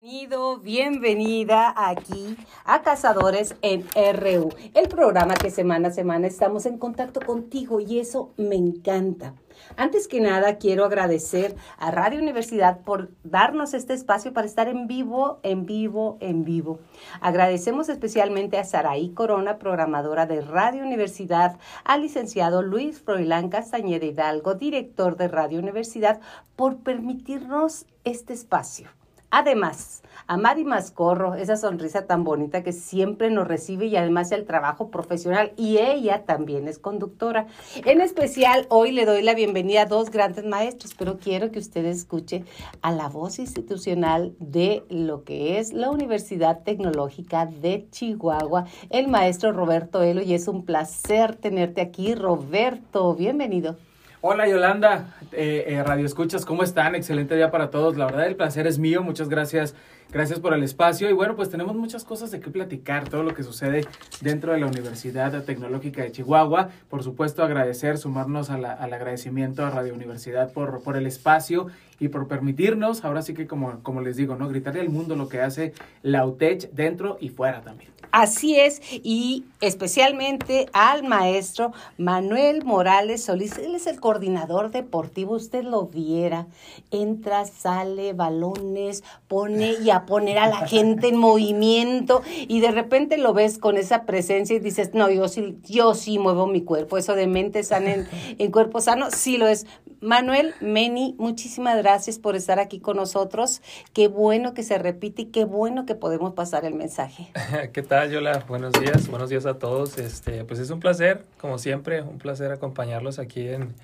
Bienvenido, bienvenida aquí a Cazadores en RU, el programa que semana a semana estamos en contacto contigo y eso me encanta. Antes que nada, quiero agradecer a Radio Universidad por darnos este espacio para estar en vivo, en vivo, en vivo. Agradecemos especialmente a Saraí Corona, programadora de Radio Universidad, al licenciado Luis Froilán Castañeda Hidalgo, director de Radio Universidad, por permitirnos este espacio. Además, a Mari Mascorro, esa sonrisa tan bonita que siempre nos recibe y además el trabajo profesional y ella también es conductora. En especial, hoy le doy la bienvenida a dos grandes maestros, pero quiero que usted escuche a la voz institucional de lo que es la Universidad Tecnológica de Chihuahua, el maestro Roberto Elo, y es un placer tenerte aquí, Roberto. Bienvenido. Hola Yolanda, eh, eh, Radio Escuchas, ¿cómo están? Excelente día para todos. La verdad, el placer es mío. Muchas gracias, gracias por el espacio. Y bueno, pues tenemos muchas cosas de qué platicar, todo lo que sucede dentro de la Universidad Tecnológica de Chihuahua. Por supuesto, agradecer, sumarnos al agradecimiento a Radio Universidad por, por el espacio y por permitirnos, ahora sí que como, como les digo, ¿no? Gritarle al mundo lo que hace la UTECH dentro y fuera también. Así es, y especialmente al maestro Manuel Morales Solís, él es el coordinador deportivo, usted lo viera, entra, sale, balones, pone y poner a la gente en movimiento y de repente lo ves con esa presencia y dices, no, yo sí, yo sí muevo mi cuerpo, eso de mente sana en, en cuerpo sano, sí lo es. Manuel Meni, muchísimas gracias por estar aquí con nosotros. Qué bueno que se repite y qué bueno que podemos pasar el mensaje. ¿Qué tal, Yola? Buenos días, buenos días a todos. Este, pues es un placer, como siempre, un placer acompañarlos aquí en,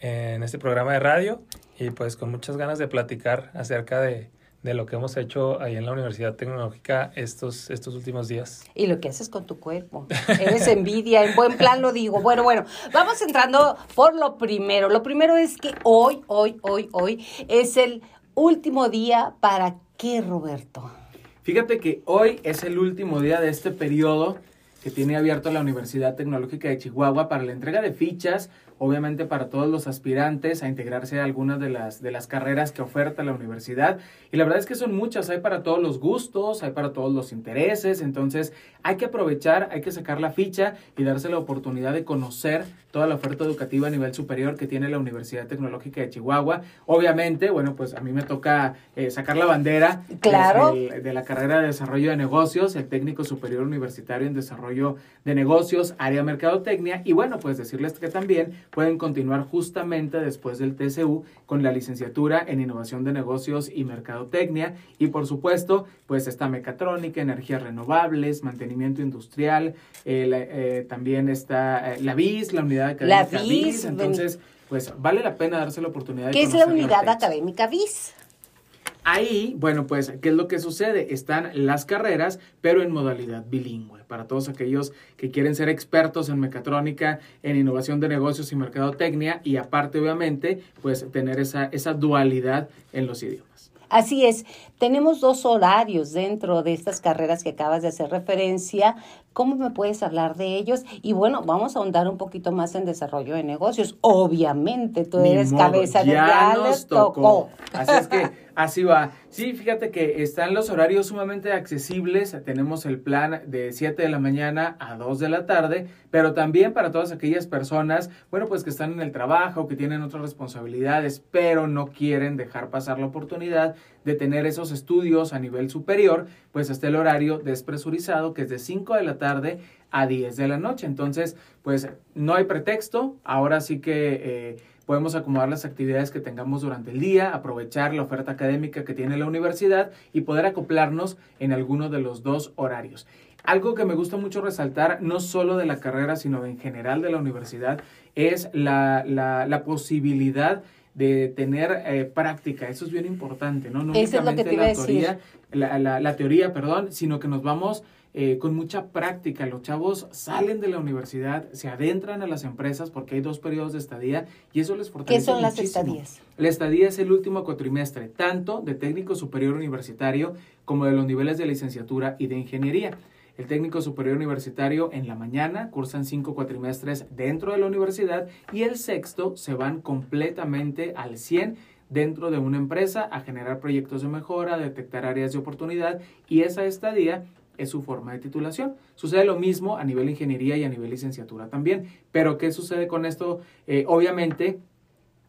en este programa de radio y pues con muchas ganas de platicar acerca de, de lo que hemos hecho ahí en la Universidad Tecnológica estos, estos últimos días. Y lo que haces con tu cuerpo. Eres envidia, en buen plan lo digo. Bueno, bueno, vamos entrando por lo primero. Lo primero es que hoy, hoy, hoy, hoy es el último día para qué, Roberto. Fíjate que hoy es el último día de este periodo que tiene abierto la Universidad Tecnológica de Chihuahua para la entrega de fichas obviamente para todos los aspirantes a integrarse a algunas de las, de las carreras que oferta la universidad. Y la verdad es que son muchas, hay para todos los gustos, hay para todos los intereses, entonces hay que aprovechar, hay que sacar la ficha y darse la oportunidad de conocer toda la oferta educativa a nivel superior que tiene la Universidad Tecnológica de Chihuahua. Obviamente, bueno, pues a mí me toca eh, sacar la bandera claro. de la carrera de desarrollo de negocios, el técnico superior universitario en desarrollo de negocios, área mercadotecnia, y bueno, pues decirles que también pueden continuar justamente después del TCU con la licenciatura en Innovación de Negocios y Mercadotecnia y por supuesto pues está mecatrónica, energías renovables, mantenimiento industrial, eh, eh, también está eh, la BIS, la unidad académica la BIS, entonces pues vale la pena darse la oportunidad de ¿Qué es la unidad académica BIS? Ahí, bueno, pues, ¿qué es lo que sucede? Están las carreras, pero en modalidad bilingüe. Para todos aquellos que quieren ser expertos en mecatrónica, en innovación de negocios y mercadotecnia, y aparte, obviamente, pues tener esa, esa dualidad en los idiomas. Así es, tenemos dos horarios dentro de estas carreras que acabas de hacer referencia. ¿Cómo me puedes hablar de ellos? Y bueno, vamos a ahondar un poquito más en desarrollo de negocios. Obviamente, tú eres cabeza de ya nos tocó. Así es que así va. Sí, fíjate que están los horarios sumamente accesibles. Tenemos el plan de 7 de la mañana a 2 de la tarde, pero también para todas aquellas personas, bueno, pues que están en el trabajo, que tienen otras responsabilidades, pero no quieren dejar pasar la oportunidad de tener esos estudios a nivel superior, pues está el horario despresurizado que es de 5 de la tarde a 10 de la noche. Entonces, pues no hay pretexto, ahora sí que eh, podemos acomodar las actividades que tengamos durante el día, aprovechar la oferta académica que tiene la universidad y poder acoplarnos en alguno de los dos horarios. Algo que me gusta mucho resaltar, no solo de la carrera, sino en general de la universidad, es la, la, la posibilidad de tener eh, práctica. Eso es bien importante, ¿no? No únicamente la teoría, la, la, la, teoría, perdón, sino que nos vamos eh, con mucha práctica. Los chavos salen de la universidad, se adentran a las empresas porque hay dos periodos de estadía y eso les fortalece. ¿Qué son las estadías? La estadía es el último cuatrimestre, tanto de técnico superior universitario como de los niveles de licenciatura y de ingeniería. El técnico superior universitario en la mañana cursan cinco cuatrimestres dentro de la universidad y el sexto se van completamente al 100 dentro de una empresa a generar proyectos de mejora, a detectar áreas de oportunidad y esa estadía es su forma de titulación. Sucede lo mismo a nivel ingeniería y a nivel licenciatura también. Pero ¿qué sucede con esto? Eh, obviamente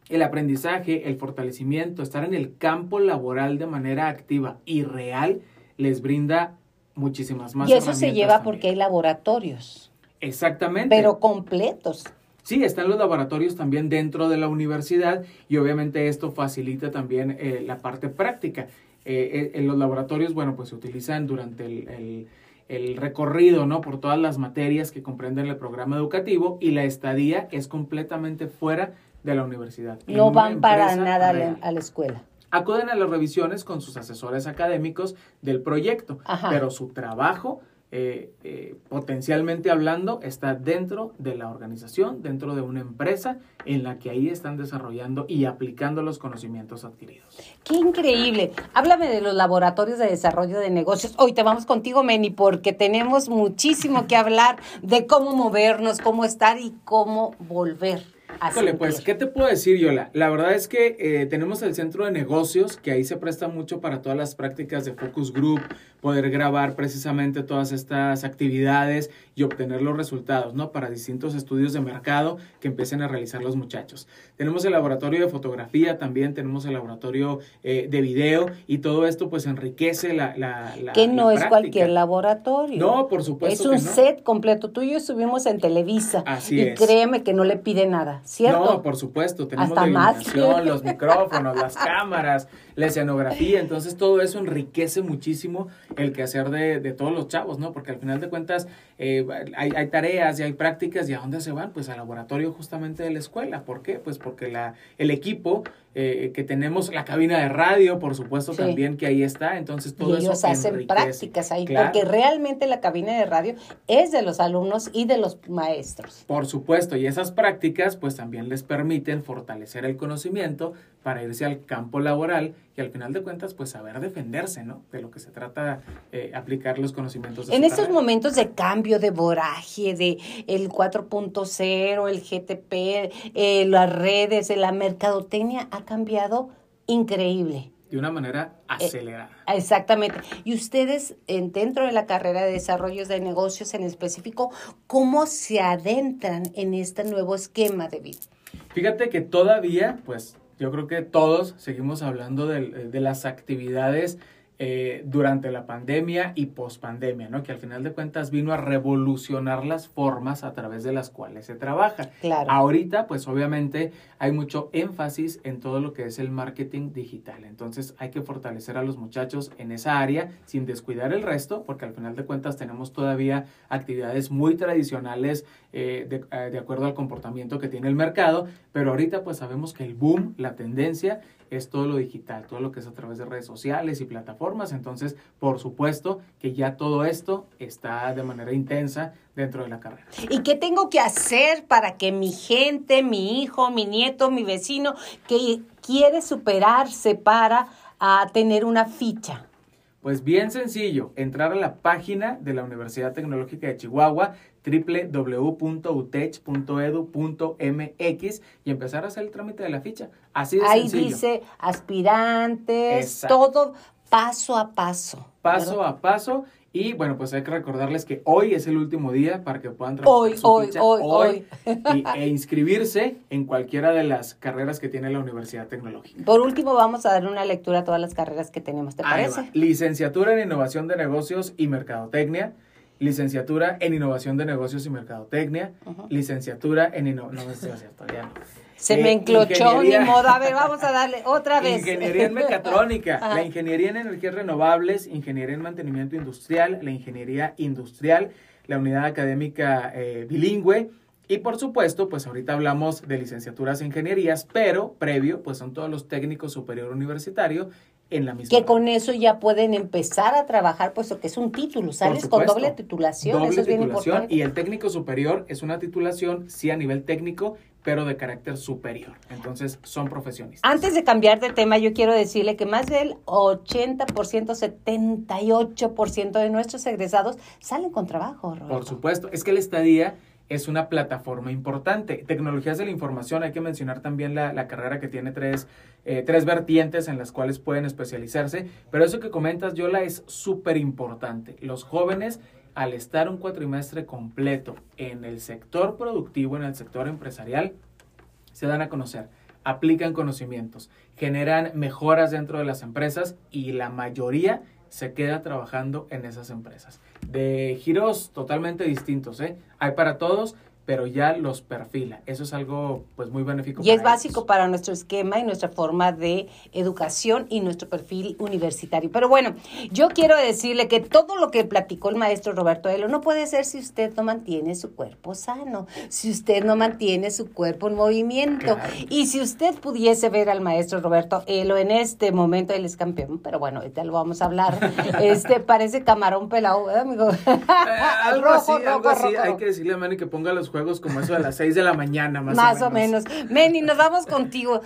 el aprendizaje, el fortalecimiento, estar en el campo laboral de manera activa y real les brinda muchísimas más. Y eso se lleva porque hay laboratorios. Exactamente. Pero completos. Sí, están los laboratorios también dentro de la universidad y obviamente esto facilita también eh, la parte práctica. Eh, en los laboratorios, bueno, pues se utilizan durante el, el, recorrido, ¿no? Por todas las materias que comprenden el programa educativo y la estadía es completamente fuera de la universidad. No van para nada a la escuela acuden a las revisiones con sus asesores académicos del proyecto, pero su trabajo, eh, eh, potencialmente hablando, está dentro de la organización, dentro de una empresa en la que ahí están desarrollando y aplicando los conocimientos adquiridos. Qué increíble. Háblame de los laboratorios de desarrollo de negocios. Hoy te vamos contigo, Meni, porque tenemos muchísimo que hablar de cómo movernos, cómo estar y cómo volver Híjole, pues, ¿qué te puedo decir, Yola? La verdad es que eh, tenemos el centro de negocios, que ahí se presta mucho para todas las prácticas de focus group, poder grabar precisamente todas estas actividades y obtener los resultados, ¿no? Para distintos estudios de mercado que empiecen a realizar los muchachos. Tenemos el laboratorio de fotografía, también tenemos el laboratorio eh, de video y todo esto pues enriquece la... la, que no es cualquier laboratorio. No, por supuesto. Es un set completo. Tú y yo estuvimos en Televisa. Así y créeme que no le pide nada, ¿cierto? No, por supuesto. Tenemos la iluminación, los micrófonos, las cámaras, la escenografía. Entonces todo eso enriquece muchísimo el quehacer de, de todos los chavos, ¿no? Porque al final de cuentas eh, hay, hay, tareas y hay prácticas y a dónde se van, pues al laboratorio justamente de la escuela. ¿Por qué? Pues porque la, el equipo eh, que tenemos, la cabina de radio, por supuesto también que ahí está, entonces todo y ellos hacen prácticas ahí, porque realmente la cabina de radio es de los alumnos y de los maestros. Por supuesto, y esas prácticas pues también les permiten fortalecer el conocimiento para irse al campo laboral y al final de cuentas pues saber defenderse, ¿no? De lo que se trata eh, aplicar los conocimientos. en estos momentos de cambio, de voraje, de el 4.0, el GTP, eh, las redes, la mercadotecnia ha cambiado increíble. De una manera eh, acelerada. exactamente. Y ustedes, en, dentro de la carrera de desarrollos de negocios en específico, ¿cómo se adentran en este nuevo esquema de vida? Fíjate que todavía, pues yo creo que todos seguimos hablando de, de las actividades eh, durante la pandemia y pospandemia, ¿no? Que al final de cuentas vino a revolucionar las formas a través de las cuales se trabaja. Claro. Ahorita, pues obviamente hay mucho énfasis en todo lo que es el marketing digital. Entonces hay que fortalecer a los muchachos en esa área sin descuidar el resto, porque al final de cuentas tenemos todavía actividades muy tradicionales eh, de, eh, de acuerdo al comportamiento que tiene el mercado, pero ahorita pues sabemos que el boom, la tendencia es todo lo digital, todo lo que es a través de redes sociales y plataformas. Entonces, por supuesto que ya todo esto está de manera intensa dentro de la carrera. ¿Y qué tengo que hacer para que mi gente, mi hijo, mi nieto, mi vecino, que quiere superarse para a tener una ficha? Pues bien sencillo, entrar a la página de la Universidad Tecnológica de Chihuahua, www.utech.edu.mx y empezar a hacer el trámite de la ficha. Así de Ahí dice aspirantes, todo paso a paso. Paso a paso y bueno, pues hay que recordarles que hoy es el último día para que puedan hoy, hoy, hoy, hoy, e inscribirse en cualquiera de las carreras que tiene la Universidad Tecnológica. Por último, vamos a dar una lectura a todas las carreras que tenemos, ¿te parece? Licenciatura en Innovación de Negocios y Mercadotecnia licenciatura en Innovación de Negocios y Mercadotecnia, licenciatura en Innovación... No, cierto, ya Se me eh, enclochó mi modo. A ver, vamos a darle otra vez. Ingeniería en mecatrónica, la ingeniería en energías renovables, ingeniería en mantenimiento industrial, la ingeniería industrial, la unidad académica eh, bilingüe. Y por supuesto, pues ahorita hablamos de licenciaturas en ingenierías, pero previo, pues son todos los técnicos superior universitario que con eso ya pueden empezar a trabajar, puesto que es un título, ¿sabes? Con doble titulación, eso es bien importante. Y el técnico superior es una titulación, sí, a nivel técnico, pero de carácter superior. Entonces, son profesionistas. Antes de cambiar de tema, yo quiero decirle que más del 80%, 78% de nuestros egresados salen con trabajo, Por supuesto, es que la estadía es una plataforma importante. Tecnologías de la información, hay que mencionar también la, la carrera que tiene tres, eh, tres vertientes en las cuales pueden especializarse, pero eso que comentas, Yola, es súper importante. Los jóvenes, al estar un cuatrimestre completo en el sector productivo, en el sector empresarial, se dan a conocer, aplican conocimientos, generan mejoras dentro de las empresas y la mayoría se queda trabajando en esas empresas. De giros totalmente distintos, ¿eh? Hay para todos, pero ya los perfila. Eso es algo pues muy benéfico. Y es básico para nuestro esquema y nuestra forma de educación y nuestro perfil universitario. Pero bueno, yo quiero decirle que todo lo que platicó el maestro Roberto Elo no puede ser si usted no mantiene su cuerpo sano, si usted no mantiene su cuerpo en movimiento. Y si usted pudiese ver al maestro Roberto Elo en este momento, él es campeón, pero bueno, ahorita lo vamos a hablar. Este parece camarón pelado, ¿verdad, amigo? Eh, algo así, algo así. Hay que decirle a Manny que ponga los juegos como eso a las 6 de la mañana, más, más o menos. Más o menos. Meni, nos vamos contigo.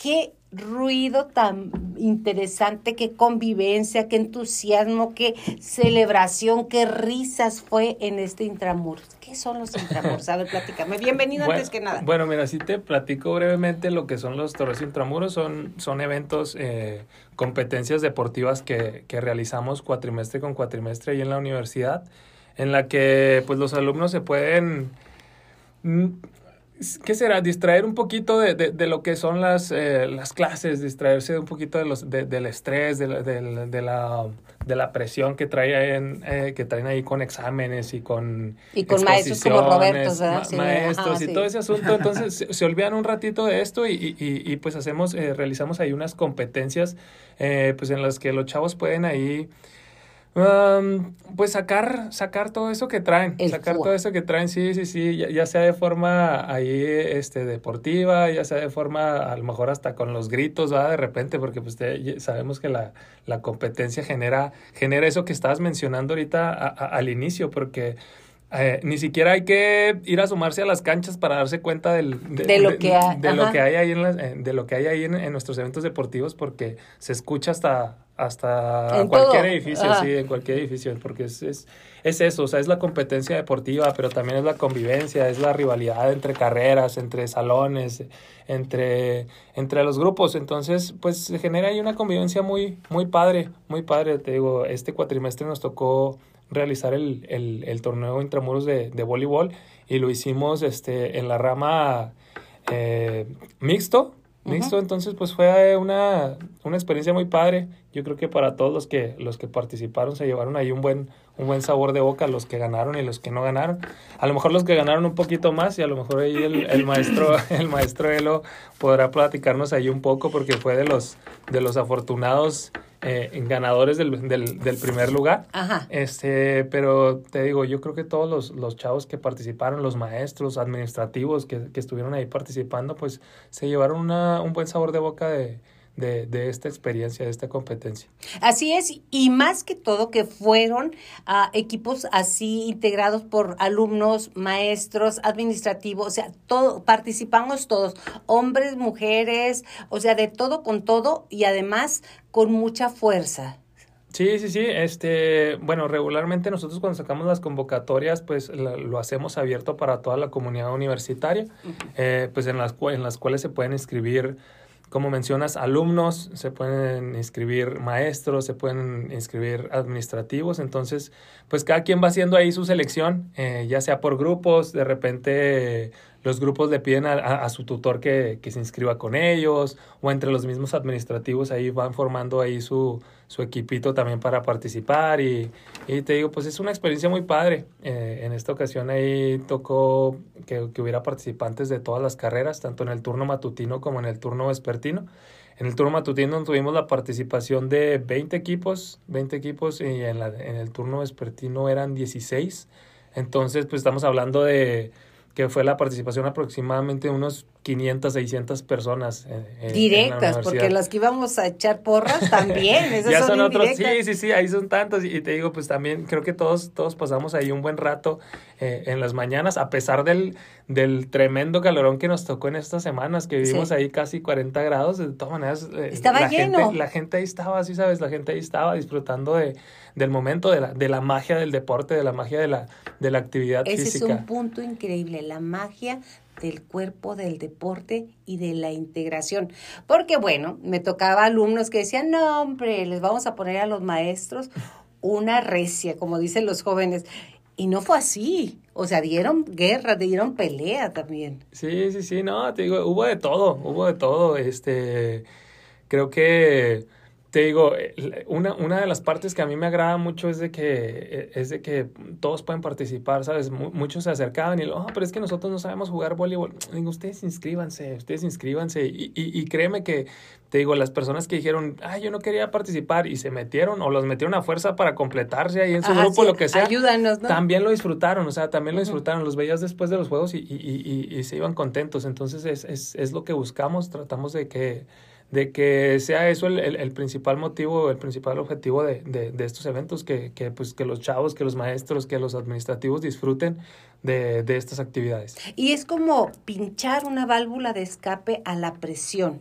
Qué ruido tan interesante, qué convivencia, qué entusiasmo, qué celebración, qué risas fue en este Intramuros. ¿Qué son los Intramuros? A ver, platícame. Bienvenido bueno, antes que nada. Bueno, mira, si te platico brevemente lo que son los Torres Intramuros. Son, son eventos, eh, competencias deportivas que, que realizamos cuatrimestre con cuatrimestre ahí en la universidad, en la que pues los alumnos se pueden ¿Qué será? Distraer un poquito de, de, de lo que son las, eh, las clases, distraerse un poquito de los, de, del estrés, de la, de, la, de la presión que, traen, eh, que traen ahí con exámenes y con Y con maestros como Roberto, ¿verdad? Sí, maestros ajá, y sí. todo ese asunto. Entonces se, se, olvidan un ratito de esto y, y, y pues hacemos, eh, realizamos ahí unas competencias eh, pues en las que los chavos pueden ahí... Um, pues sacar, sacar todo eso que traen, El sacar todo eso que traen, sí, sí, sí, ya, ya, sea de forma ahí este deportiva, ya sea de forma a lo mejor hasta con los gritos, ¿va? De repente, porque pues te, sabemos que la, la, competencia genera, genera eso que estabas mencionando ahorita a, a, al inicio, porque eh, ni siquiera hay que ir a sumarse a las canchas para darse cuenta del, de, de, lo, que hay, de lo que hay ahí en, la, de lo que hay ahí en, en, nuestros eventos deportivos porque se escucha hasta hasta en cualquier todo. edificio, Ajá. sí, en cualquier edificio, porque es, es, es, eso, o sea, es la competencia deportiva, pero también es la convivencia, es la rivalidad entre carreras, entre salones, entre, entre los grupos, entonces, pues se genera ahí una convivencia muy, muy padre, muy padre, te digo, este cuatrimestre nos tocó realizar el, el, el torneo intramuros de, de, voleibol y lo hicimos este, en la rama eh, mixto, mixto, uh -huh. entonces pues fue una, una experiencia muy padre. Yo creo que para todos los que los que participaron se llevaron ahí un buen un buen sabor de boca los que ganaron y los que no ganaron. A lo mejor los que ganaron un poquito más y a lo mejor ahí el, el maestro el maestro Elo podrá platicarnos ahí un poco porque fue de los de los afortunados eh, ganadores del, del, del, primer lugar. Ajá. Este, pero te digo, yo creo que todos los, los chavos que participaron, los maestros administrativos que, que estuvieron ahí participando, pues se llevaron una, un buen sabor de boca de, de, de, esta experiencia, de esta competencia. Así es, y más que todo que fueron uh, equipos así integrados por alumnos, maestros, administrativos, o sea, todo, participamos todos, hombres, mujeres, o sea, de todo con todo y además con mucha fuerza. Sí, sí, sí. Este, bueno, regularmente nosotros cuando sacamos las convocatorias, pues lo hacemos abierto para toda la comunidad universitaria, uh -huh. eh, pues en las, en las cuales se pueden inscribir como mencionas, alumnos, se pueden inscribir maestros, se pueden inscribir administrativos, entonces, pues cada quien va haciendo ahí su selección, eh, ya sea por grupos, de repente los grupos le piden a, a, su tutor que, que, se inscriba con ellos, o entre los mismos administrativos ahí van formando ahí su, su equipito también para participar, y, y, te digo, pues es una experiencia muy padre, eh, en esta ocasión ahí tocó que, que hubiera participantes de todas las carreras, tanto en el turno matutino como en el turno vespertino. En el turno matutino tuvimos la participación de 20 equipos, 20 equipos y en, la, en el turno vespertino eran 16. Entonces, pues estamos hablando de que fue la participación aproximadamente unos 500, 600 personas. Eh, Directas, porque las que íbamos a echar porras también, esas ya son, otros, sí, sí, sí, ahí son tantos y te digo, pues también creo que todos, todos pasamos ahí un buen rato eh, en las mañanas, a pesar del, del tremendo calorón que nos tocó en estas semanas, que vivimos ahí casi 40 grados, de todas maneras. Eh, estaba la lleno. Gente, la gente ahí estaba, sí sabes, la gente ahí estaba disfrutando de, del momento, de la, de la magia del deporte, de la magia de la, de la actividad física. Ese es un punto increíble, la magia del cuerpo, del deporte y de la integración. Porque bueno, me tocaba alumnos que decían, no, hombre, les vamos a poner a los maestros una recia, como dicen los jóvenes. Y no fue así. O sea, dieron guerra, dieron pelea también. Sí, sí, sí, no, te digo, hubo de todo, hubo de todo. Este, creo que te digo, una, una de las partes que a mí me agrada mucho es de que, e, es de que todos pueden participar, ¿sabes? muchos se acercaban y, oh, pero es que nosotros no sabemos jugar voleibol. Digo, ustedes inscríbanse, ustedes inscríbanse. Y, y, y créeme que, te digo, las personas que dijeron, ay, yo no quería participar y se metieron o los metieron a fuerza para completarse ahí en su grupo, lo que sea. Ayúdanos, ¿no? También lo disfrutaron, o sea, también lo disfrutaron. Los veías después de los juegos y, y, y se iban contentos. Entonces, es, es, es lo que buscamos, tratamos de que de que sea eso el, el, principal motivo, el principal objetivo de, de, de estos eventos, que, que, pues, que los chavos, que los maestros, que los administrativos disfruten de, de estas actividades. Y es como pinchar una válvula de escape a la presión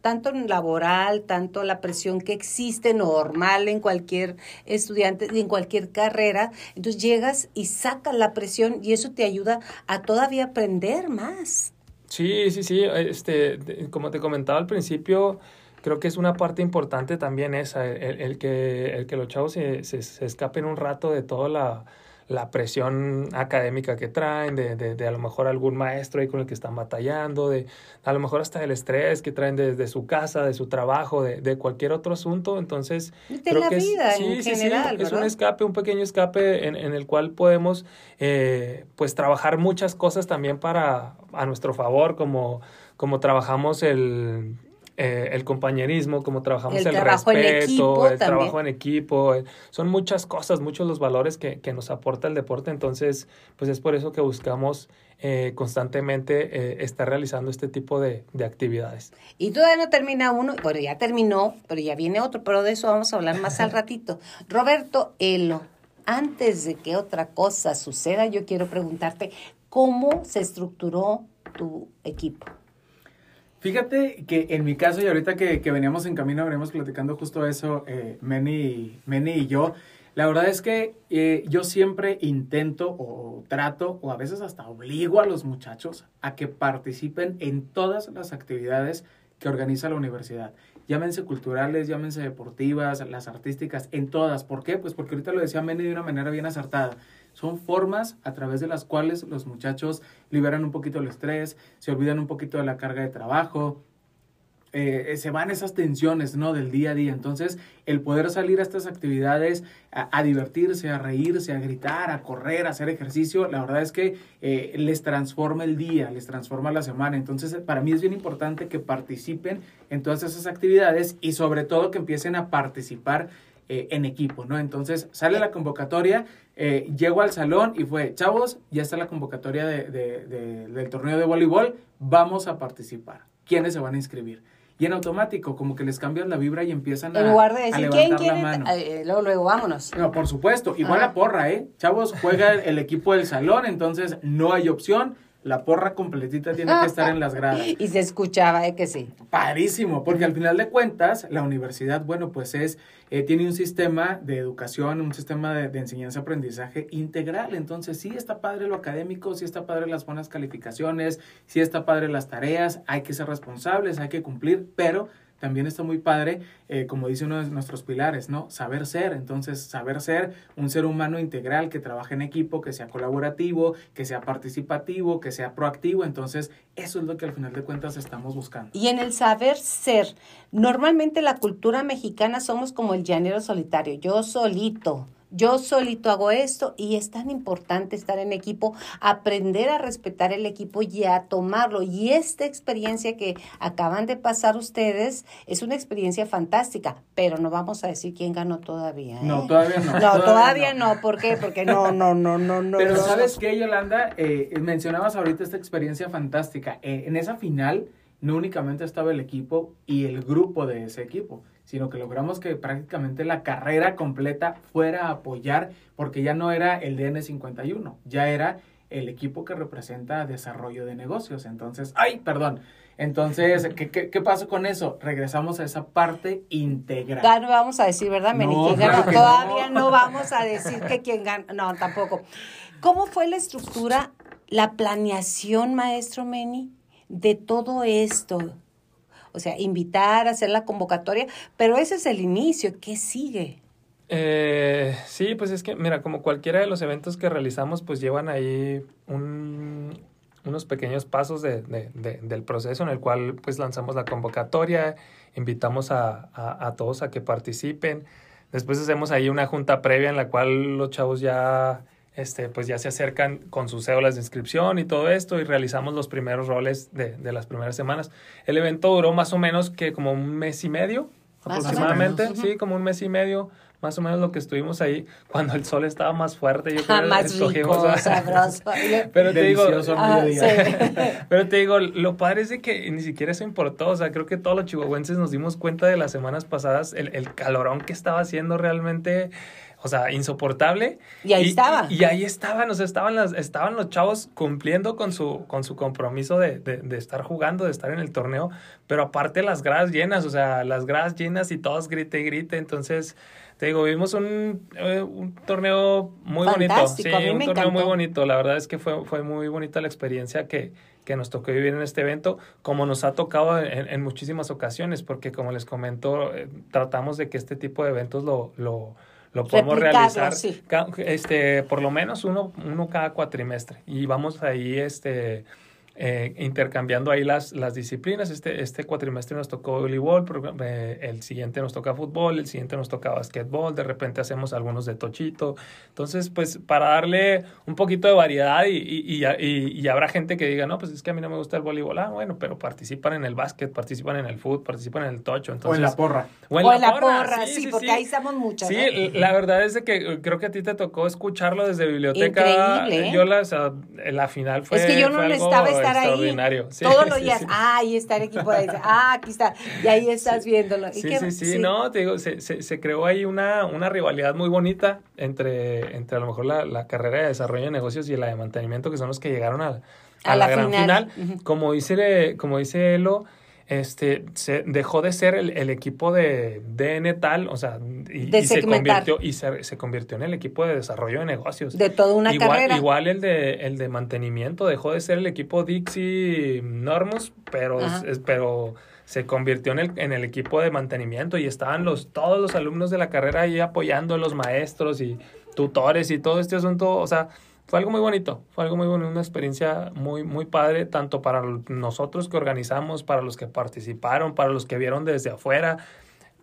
tanto en laboral, tanto la presión que existe normal en cualquier estudiante en cualquier carrera. Entonces llegas y sacas la presión y eso te ayuda a todavía aprender más. Sí, sí, sí. Este, como te comentaba al principio, creo que es una parte importante también esa, el, el que, el que los chavos se, se, se escapen un rato de toda la, la presión académica que traen, de, de, de, a lo mejor algún maestro ahí con el que están batallando, de a lo mejor hasta el estrés que traen desde su casa, de su trabajo, de, de cualquier otro asunto. Entonces, de la vida en general, es un escape, un pequeño escape en, en el cual podemos eh, pues trabajar muchas cosas también para a nuestro favor, como, como trabajamos el eh, el compañerismo, como trabajamos el, respeto, el trabajo en equipo. Eh, son muchas cosas, muchos los valores que, que, nos aporta el deporte. Entonces, pues es por eso que buscamos eh, constantemente estar realizando este tipo de, de, actividades. Y todavía no termina uno, bueno, ya terminó, pero ya viene otro, pero de eso vamos a hablar más al ratito. Roberto Elo, antes de que otra cosa suceda, yo quiero preguntarte, ¿cómo se estructuró tu equipo? Fíjate que en mi caso, y ahorita que, que veníamos en camino, veníamos platicando justo eso, eh, Meni, y yo, la verdad es que eh, yo siempre intento o trato o a veces hasta obligo a los muchachos a que participen en todas las actividades que organiza la universidad. Llámense culturales, llámense deportivas, las artísticas, en todas. ¿Por qué? Pues porque ahorita lo decía Meni de una manera bien acertada. Son formas a través de las cuales los muchachos liberan un poquito el estrés, se olvidan un poquito de la carga de trabajo, eh, se van esas tensiones, ¿no? Del día a día. Entonces, el poder salir a estas actividades, a, divertirse, a reírse, a gritar, a correr, a hacer ejercicio, la verdad es que eh, les transforma el día, les transforma la semana. Entonces, para mí es bien importante que participen en todas esas actividades y sobre todo que empiecen a participar eh, en equipo, ¿no? Entonces, sale la convocatoria eh, llego al salón y fue, chavos, ya está la convocatoria de, de, del torneo de voleibol, vamos a participar. ¿Quiénes se van a inscribir? Y en automático, como que les cambian la vibra y empiezan a, en lugar de decir, ¿quién quiere? Eh, luego, luego, vámonos. No, por supuesto. Igual la porra, ¿eh? Chavos, juega el equipo del salón, entonces no hay opción la porra completita tiene que estar en las gradas. Y se escuchaba, ¿eh? Que sí. Parísimo, porque al final de cuentas, la universidad, bueno, pues es, eh, tiene un sistema de educación, un sistema de, de enseñanza-aprendizaje integral. Entonces, sí está padre lo académico, sí está padre las buenas calificaciones, sí está padre las tareas, hay que ser responsables, hay que cumplir, pero también está muy padre, eh, como dice uno de nuestros pilares, ¿no? Saber ser. Entonces, saber ser un ser humano integral que trabaje en equipo, que sea colaborativo, que sea participativo, que sea proactivo. Entonces, eso es lo que al final de cuentas estamos buscando. Y en el saber ser, normalmente la cultura mexicana somos como el llanero solitario, yo solito yo solito hago esto y es tan importante estar en equipo, aprender a respetar el equipo y a tomarlo. Y esta experiencia que acaban de pasar ustedes es una experiencia fantástica, pero no vamos a decir quién ganó todavía. ¿eh? No, todavía no. No, todavía, no. ¿Por qué? Porque no, no, no, no, no. Pero no. ¿sabes qué, Yolanda? Eh, mencionabas ahorita esta experiencia fantástica. Eh, en esa final no únicamente estaba el equipo y el grupo de ese equipo, sino que logramos que prácticamente la carrera completa fuera a apoyar, porque ya no era el DN51, ya era el equipo que representa desarrollo de negocios. Entonces, ay, perdón. Entonces, ¿qué, qué, qué pasó con eso? Regresamos a esa parte integral. Ya no vamos a decir, ¿verdad, Meni? No, Todavía no. no. vamos a decir que quién gana. No, tampoco. ¿Cómo fue la estructura, la planeación, maestro Meni, de todo esto? O sea, invitar, hacer la convocatoria, pero ese es el inicio. ¿Qué sigue? Eh, sí, pues es que, mira, como cualquiera de los eventos que realizamos, pues llevan ahí un, unos pequeños pasos de, de- de- del proceso en el cual pues lanzamos la convocatoria, invitamos a- a todos a que participen. Después hacemos ahí una junta previa en la cual los chavos ya, este, pues ya se acercan con sus cédulas de inscripción y todo esto y realizamos los primeros roles de, de las primeras semanas. El evento duró más o menos que como un mes y medio aproximadamente, sí, como un mes y medio, más o menos lo que estuvimos ahí cuando el sol estaba más fuerte. Yo Ah, creo más escogimos rico, sabroso. Pero te digo, Ah, pero te digo, lo padre es de que ni siquiera eso importó. O sea, creo que todos los chihuahuenses nos dimos cuenta de las semanas pasadas el, el calorón que estaba haciendo realmente, o sea, insoportable. Y ahí estaba. Y, ahí estaban, o sea, estaban, las, estaban los chavos cumpliendo con su, con su compromiso de, de, de estar jugando, de estar en el torneo. Pero aparte las gradas llenas, o sea, las gradas llenas y todos grite y grite. Entonces, te digo, vimos un, eh, un torneo muy Fantástico, bonito. Sí, un torneo muy bonito. La verdad es que fue, fue muy bonita la experiencia que, que nos tocó vivir en este evento, como nos ha tocado en, en muchísimas ocasiones, porque como les comento, eh, tratamos de que este tipo de eventos lo, lo, lo Replicarlo, realizar sí. este, por lo menos uno, uno cada cuatrimestre. Y vamos ahí este, eh, intercambiando ahí las, las disciplinas. Este, este cuatrimestre nos tocó voleibol, eh, el siguiente nos toca fútbol, el siguiente nos toca basquetbol, de repente hacemos algunos de tochito. Entonces, pues para darle un poquito de variedad y, y, y, y- y habrá gente que diga, no, pues es que a mí no me gusta el voleibol. Ah, bueno, pero participan en el básquet, participan en el fútbol, participan en el tocho. o Entonces, en la porra. O en la porra, sí, porque ahí estamos muchos. Sí, ¿eh? la verdad es de que creo que a ti te tocó escucharlo desde biblioteca. Increíble, ¿eh? Yo la, o sea, la final fue es que yo no algo ahí. extraordinario. Sí, Todos los días, ah, ahí está el equipo de ah, aquí está. Y ahí estás viéndolo. ¿Y Sí, qué- sí, sí, no, te digo, se, se, se creó ahí una, una rivalidad muy bonita entre, entre a lo mejor la, la carrera de desarrollo de negocios y la de mantenimiento, que son los que llegaron a, a A la, la gran final. Como dice, como dice Elo, este, se dejó de ser el, el equipo de DN tal, o sea, y, se convirtió, y se, se convirtió en el equipo de desarrollo de negocios. De toda una igual, carrera. Igual el de, el de mantenimiento dejó de ser el equipo Dixie Normus, pero, es- pero se convirtió en el, en el equipo de mantenimiento y estaban los, todos los alumnos de la carrera ahí apoyando a los maestros y tutores y todo este asunto. O sea, fue algo muy bonito, fue algo muy bonito, una experiencia muy, muy padre, tanto para nosotros que organizamos, para los que participaron, para los que vieron desde afuera.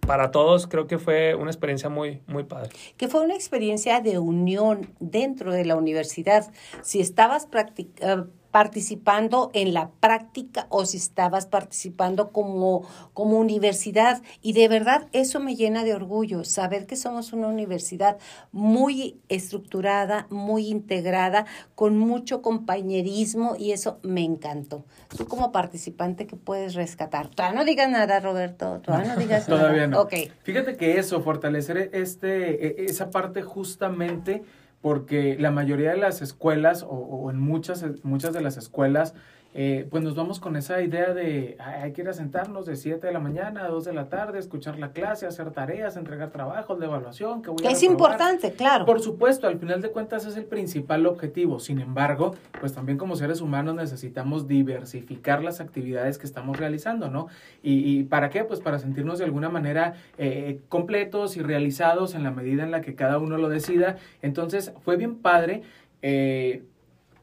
Para todos creo que fue una experiencia muy, muy padre. que fue una experiencia de unión dentro de la universidad. Si estabas practic- eh, participando en la práctica o si estabas participando como, como universidad. Y de verdad eso me llena de orgullo, saber que somos una universidad muy estructurada, muy integrada, con mucho compañerismo y eso me encantó. Tú como participante, ¿qué puedes rescatar? Todavía no digas nada, Roberto. Todavía no digas nada. Todavía no. Fíjate que eso, fortalecer este, e- esa parte justamente porque la mayoría de las escuelas o, o en muchas, muchas de las escuelas eh, pues nos vamos con esa idea de "Ay, hay que ir a sentarnos de 7 de la mañana a 2 de la tarde, escuchar la clase, hacer tareas, entregar trabajos de evaluación, que voy a Es reprobar". importante, claro. Por supuesto, al final de cuentas es el principal objetivo. Sin embargo, pues también como seres humanos necesitamos diversificar las actividades que estamos realizando, ¿no? ¿Y, y para qué? Pues para sentirnos de alguna manera eh, completos y realizados en la medida en la que cada uno lo decida. Entonces, fue bien padre. eh,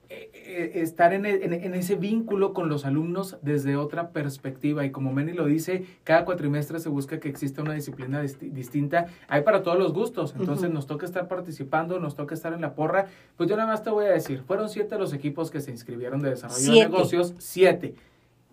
estar en, en, en, ese vínculo con los alumnos desde otra perspectiva. Y como Meni lo dice, cada cuatrimestre se busca que exista una disciplina distinta. Hay para todos los gustos. Entonces nos toca estar participando, nos toca estar en la porra. Pues yo nada más te voy a decir, fueron siete los equipos que se inscribieron de desarrollo de negocios, siete.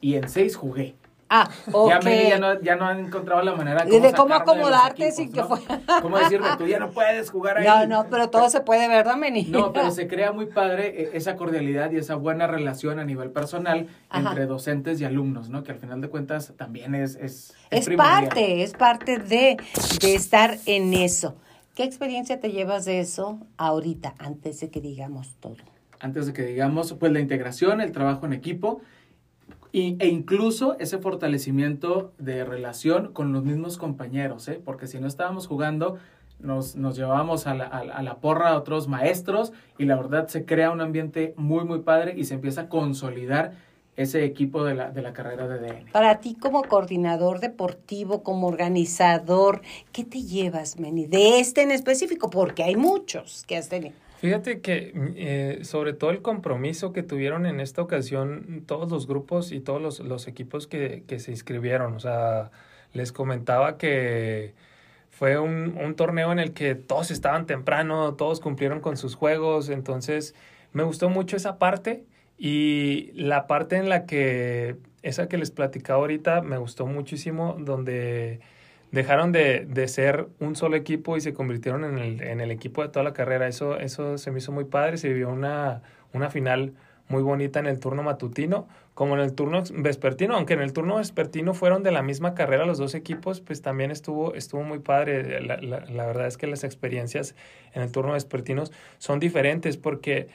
Y en seis jugué. Ah. Ya, ya, no, ya no han encontrado la manera de cómo acomodarte sin que fuera. ¿Cómo decirme? Tú ya no puedes jugar ahí. No, no, pero todo se puede, ¿verdad, Meni? No, pero se crea muy padre eh, esa cordialidad y esa buena relación a nivel personal entre docentes y alumnos, ¿no? Que al final de cuentas también es. Es, es, es parte, es parte de, de estar en eso. ¿Qué experiencia te llevas de eso ahorita, antes de que digamos todo? Antes de que digamos, pues la integración, el trabajo en equipo e incluso ese fortalecimiento de relación con los mismos compañeros, ¿eh? porque si no estábamos jugando, nos, nos llevábamos a la, a, la, porra a otros maestros y la verdad se crea un ambiente muy, muy padre y se empieza a consolidar ese equipo de la, de la carrera de DN. Para ti como coordinador deportivo, como organizador, ¿qué te llevas, Meni? De este en específico, porque hay muchos que has tenido. Fíjate que eh, sobre todo el compromiso que tuvieron en esta ocasión todos los grupos y todos los, equipos que, que, se inscribieron. O sea, les comentaba que fue un, un, torneo en el que todos estaban temprano, todos cumplieron con sus juegos. Entonces, me gustó mucho esa parte y la parte en la que, esa que les platicaba ahorita, me gustó muchísimo, donde dejaron de, de, ser un solo equipo y se convirtieron en el, en el, equipo de toda la carrera. Eso, eso se me hizo muy padre. Se vivió una, una final muy bonita en el turno matutino, como en el turno vespertino, aunque en el turno vespertino fueron de la misma carrera los dos equipos, pues también estuvo, estuvo muy padre. La, la, la verdad es que las experiencias en el turno vespertino son diferentes porque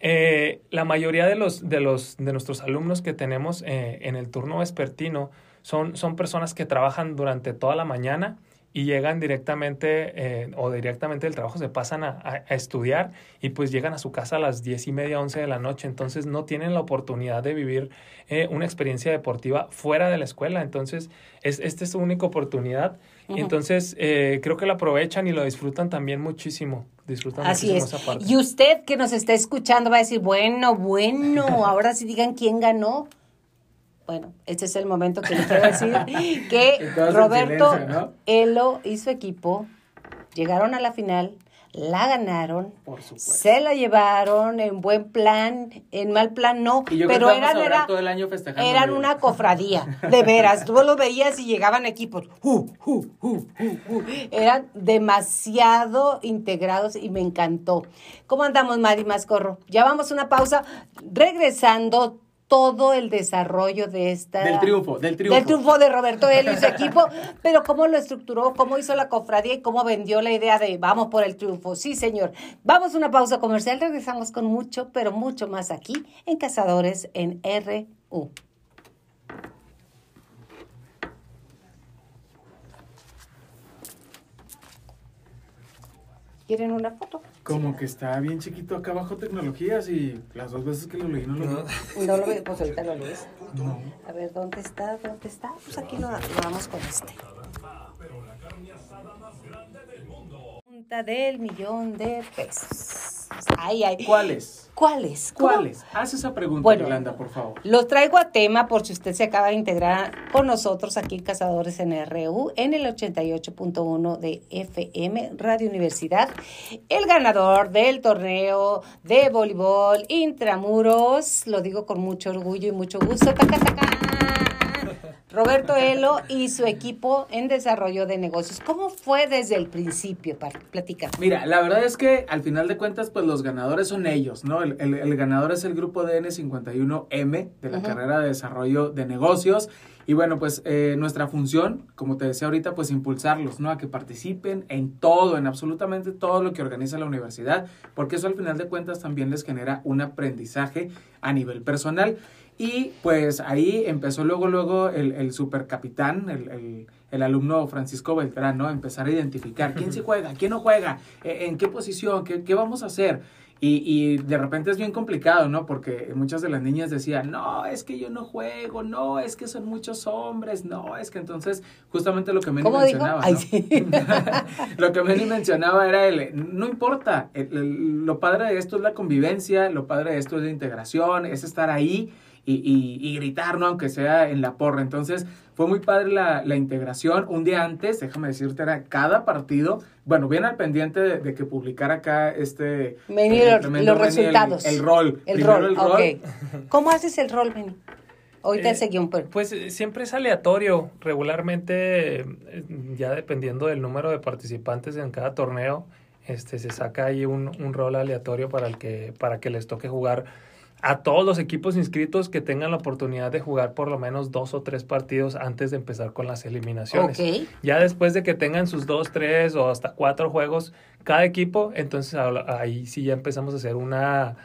eh, la mayoría de los, de los de nuestros alumnos que tenemos eh, en el turno vespertino son, son personas que trabajan durante toda la mañana y llegan directamente eh, o directamente del trabajo se pasan a, a, estudiar y pues llegan a su casa a las diez y media, once de la noche. Entonces no tienen la oportunidad de vivir eh, una experiencia deportiva fuera de la escuela. Entonces es, esta es su única oportunidad. Y entonces eh, creo que la aprovechan y lo disfrutan también muchísimo. Disfrutan Así muchísimo es. esa parte. Y usted que nos está escuchando va a decir, bueno, bueno, ahora sí digan quién ganó bueno, este es el momento que les quiero decir que Roberto ¿no? Elo y su equipo llegaron a la final, la ganaron, Por se la llevaron en buen plan, en mal plan no, pero eran, era, todo el año eran una cofradía, de veras, tú lo veías y llegaban equipos, uh, uh, uh, eran demasiado integrados y me encantó. ¿Cómo andamos, Mari Mascorro? Ya vamos a una pausa, regresando todo el desarrollo de esta... Del triunfo, del triunfo. Del triunfo de Roberto Él y su equipo, pero cómo lo estructuró, cómo hizo la cofradía y cómo vendió la idea de vamos por el triunfo. Sí, señor. Vamos a una pausa comercial, regresamos con mucho, pero mucho más aquí en Cazadores en RU. ¿Quieren una foto? Como que está bien chiquito acá abajo tecnologías y las dos veces que lo leí no lo no. vi. No lo vi, pues ahorita lo lees. No. A ver, ¿dónde está? ¿Dónde está? Pues aquí lo, lo damos con este. Del millón de pesos. Ay, ay. ¿Cuáles? ¿Cuáles? ¿Cuáles? Haz esa pregunta, Bueno, Yolanda, por favor. Los traigo a tema por si usted se acaba de integrar con nosotros aquí en Cazadores NRU en el 88.1 de FM Radio Universidad. El ganador del torneo de voleibol intramuros, lo digo con mucho orgullo y mucho gusto. ¡Taca, taca! Roberto Elo y su equipo en desarrollo de negocios. ¿Cómo fue desde el principio? Para platicar. Mira, la verdad es que al final de cuentas, pues los ganadores son ellos, ¿no? El, el, el ganador es el grupo DN51M de la carrera de desarrollo de negocios. Y bueno, pues eh, nuestra función, como te decía ahorita, pues impulsarlos, ¿no? A que participen en todo, en absolutamente todo lo que organiza la universidad, porque eso al final de cuentas también les genera un aprendizaje a nivel personal. Y pues ahí empezó luego, luego el, el supercapitán, el, el, el alumno Francisco Beltrán, ¿no? Empezar a identificar quién sí juega, quién no juega, eh, en qué posición, qué, qué vamos a hacer. Y, y, de repente es bien complicado, ¿no? Porque muchas de las niñas decían, no, es que yo no juego, no, es que son muchos hombres, no, es que entonces justamente lo que me mencionaba, ¿no? sí. lo que Meni mencionaba era el, no importa, lo padre de esto es la convivencia, lo padre de esto es la integración, es estar ahí y, y, gritar, ¿no? Aunque sea en la porra. Entonces, fue muy padre la, la, integración. Un día antes, déjame decirte, era cada partido, bueno, bien al pendiente de, que publicara acá este... Meni, los resultados. El, rol. El rol, el rol. ¿Cómo haces el rol, Meni? Hoy te eh, un Pues eh, siempre es aleatorio. Regularmente, eh, ya dependiendo del número de participantes en cada torneo, este, se saca ahí un, un rol aleatorio para, el que, para que les toque jugar a todos los equipos inscritos que tengan la oportunidad de jugar por lo menos dos o tres partidos antes de empezar con las eliminaciones. Ya después de que tengan sus dos, tres o hasta cuatro juegos cada equipo, entonces ahí sí ya empezamos a hacer una,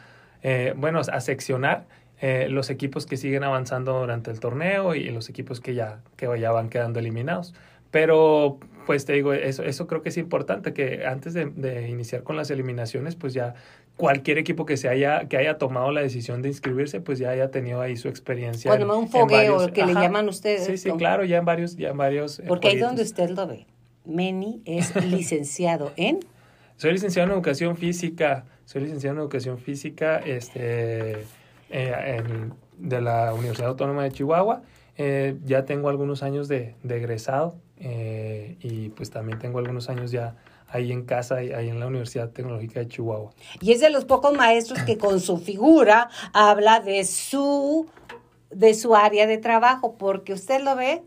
eh, bueno, a seccionar eh, los equipos que siguen avanzando durante el torneo y los equipos que ya, que ya van quedando eliminados. Pero pues te digo, eso, eso creo que es importante, que antes de, de, iniciar con las eliminaciones, pues ya cualquier equipo que se haya, que haya tomado la decisión de inscribirse, pues ya haya tenido ahí su experiencia. Cuando un fogueo, que le llaman ustedes. Sí, sí, claro, ya en varios, ya en varios. Eh, Porque ahí donde usted lo ve. Meni es licenciado en. Soy licenciado en educación física. Soy licenciado en educación física, este, eh, de la Universidad Autónoma de Chihuahua. Eh, ya tengo algunos años de, de egresado y pues también tengo algunos años ya ahí en casa, ahí en la Universidad Tecnológica de Chihuahua. Y es de los pocos maestros que con su figura habla de su, de su área de trabajo, porque usted lo ve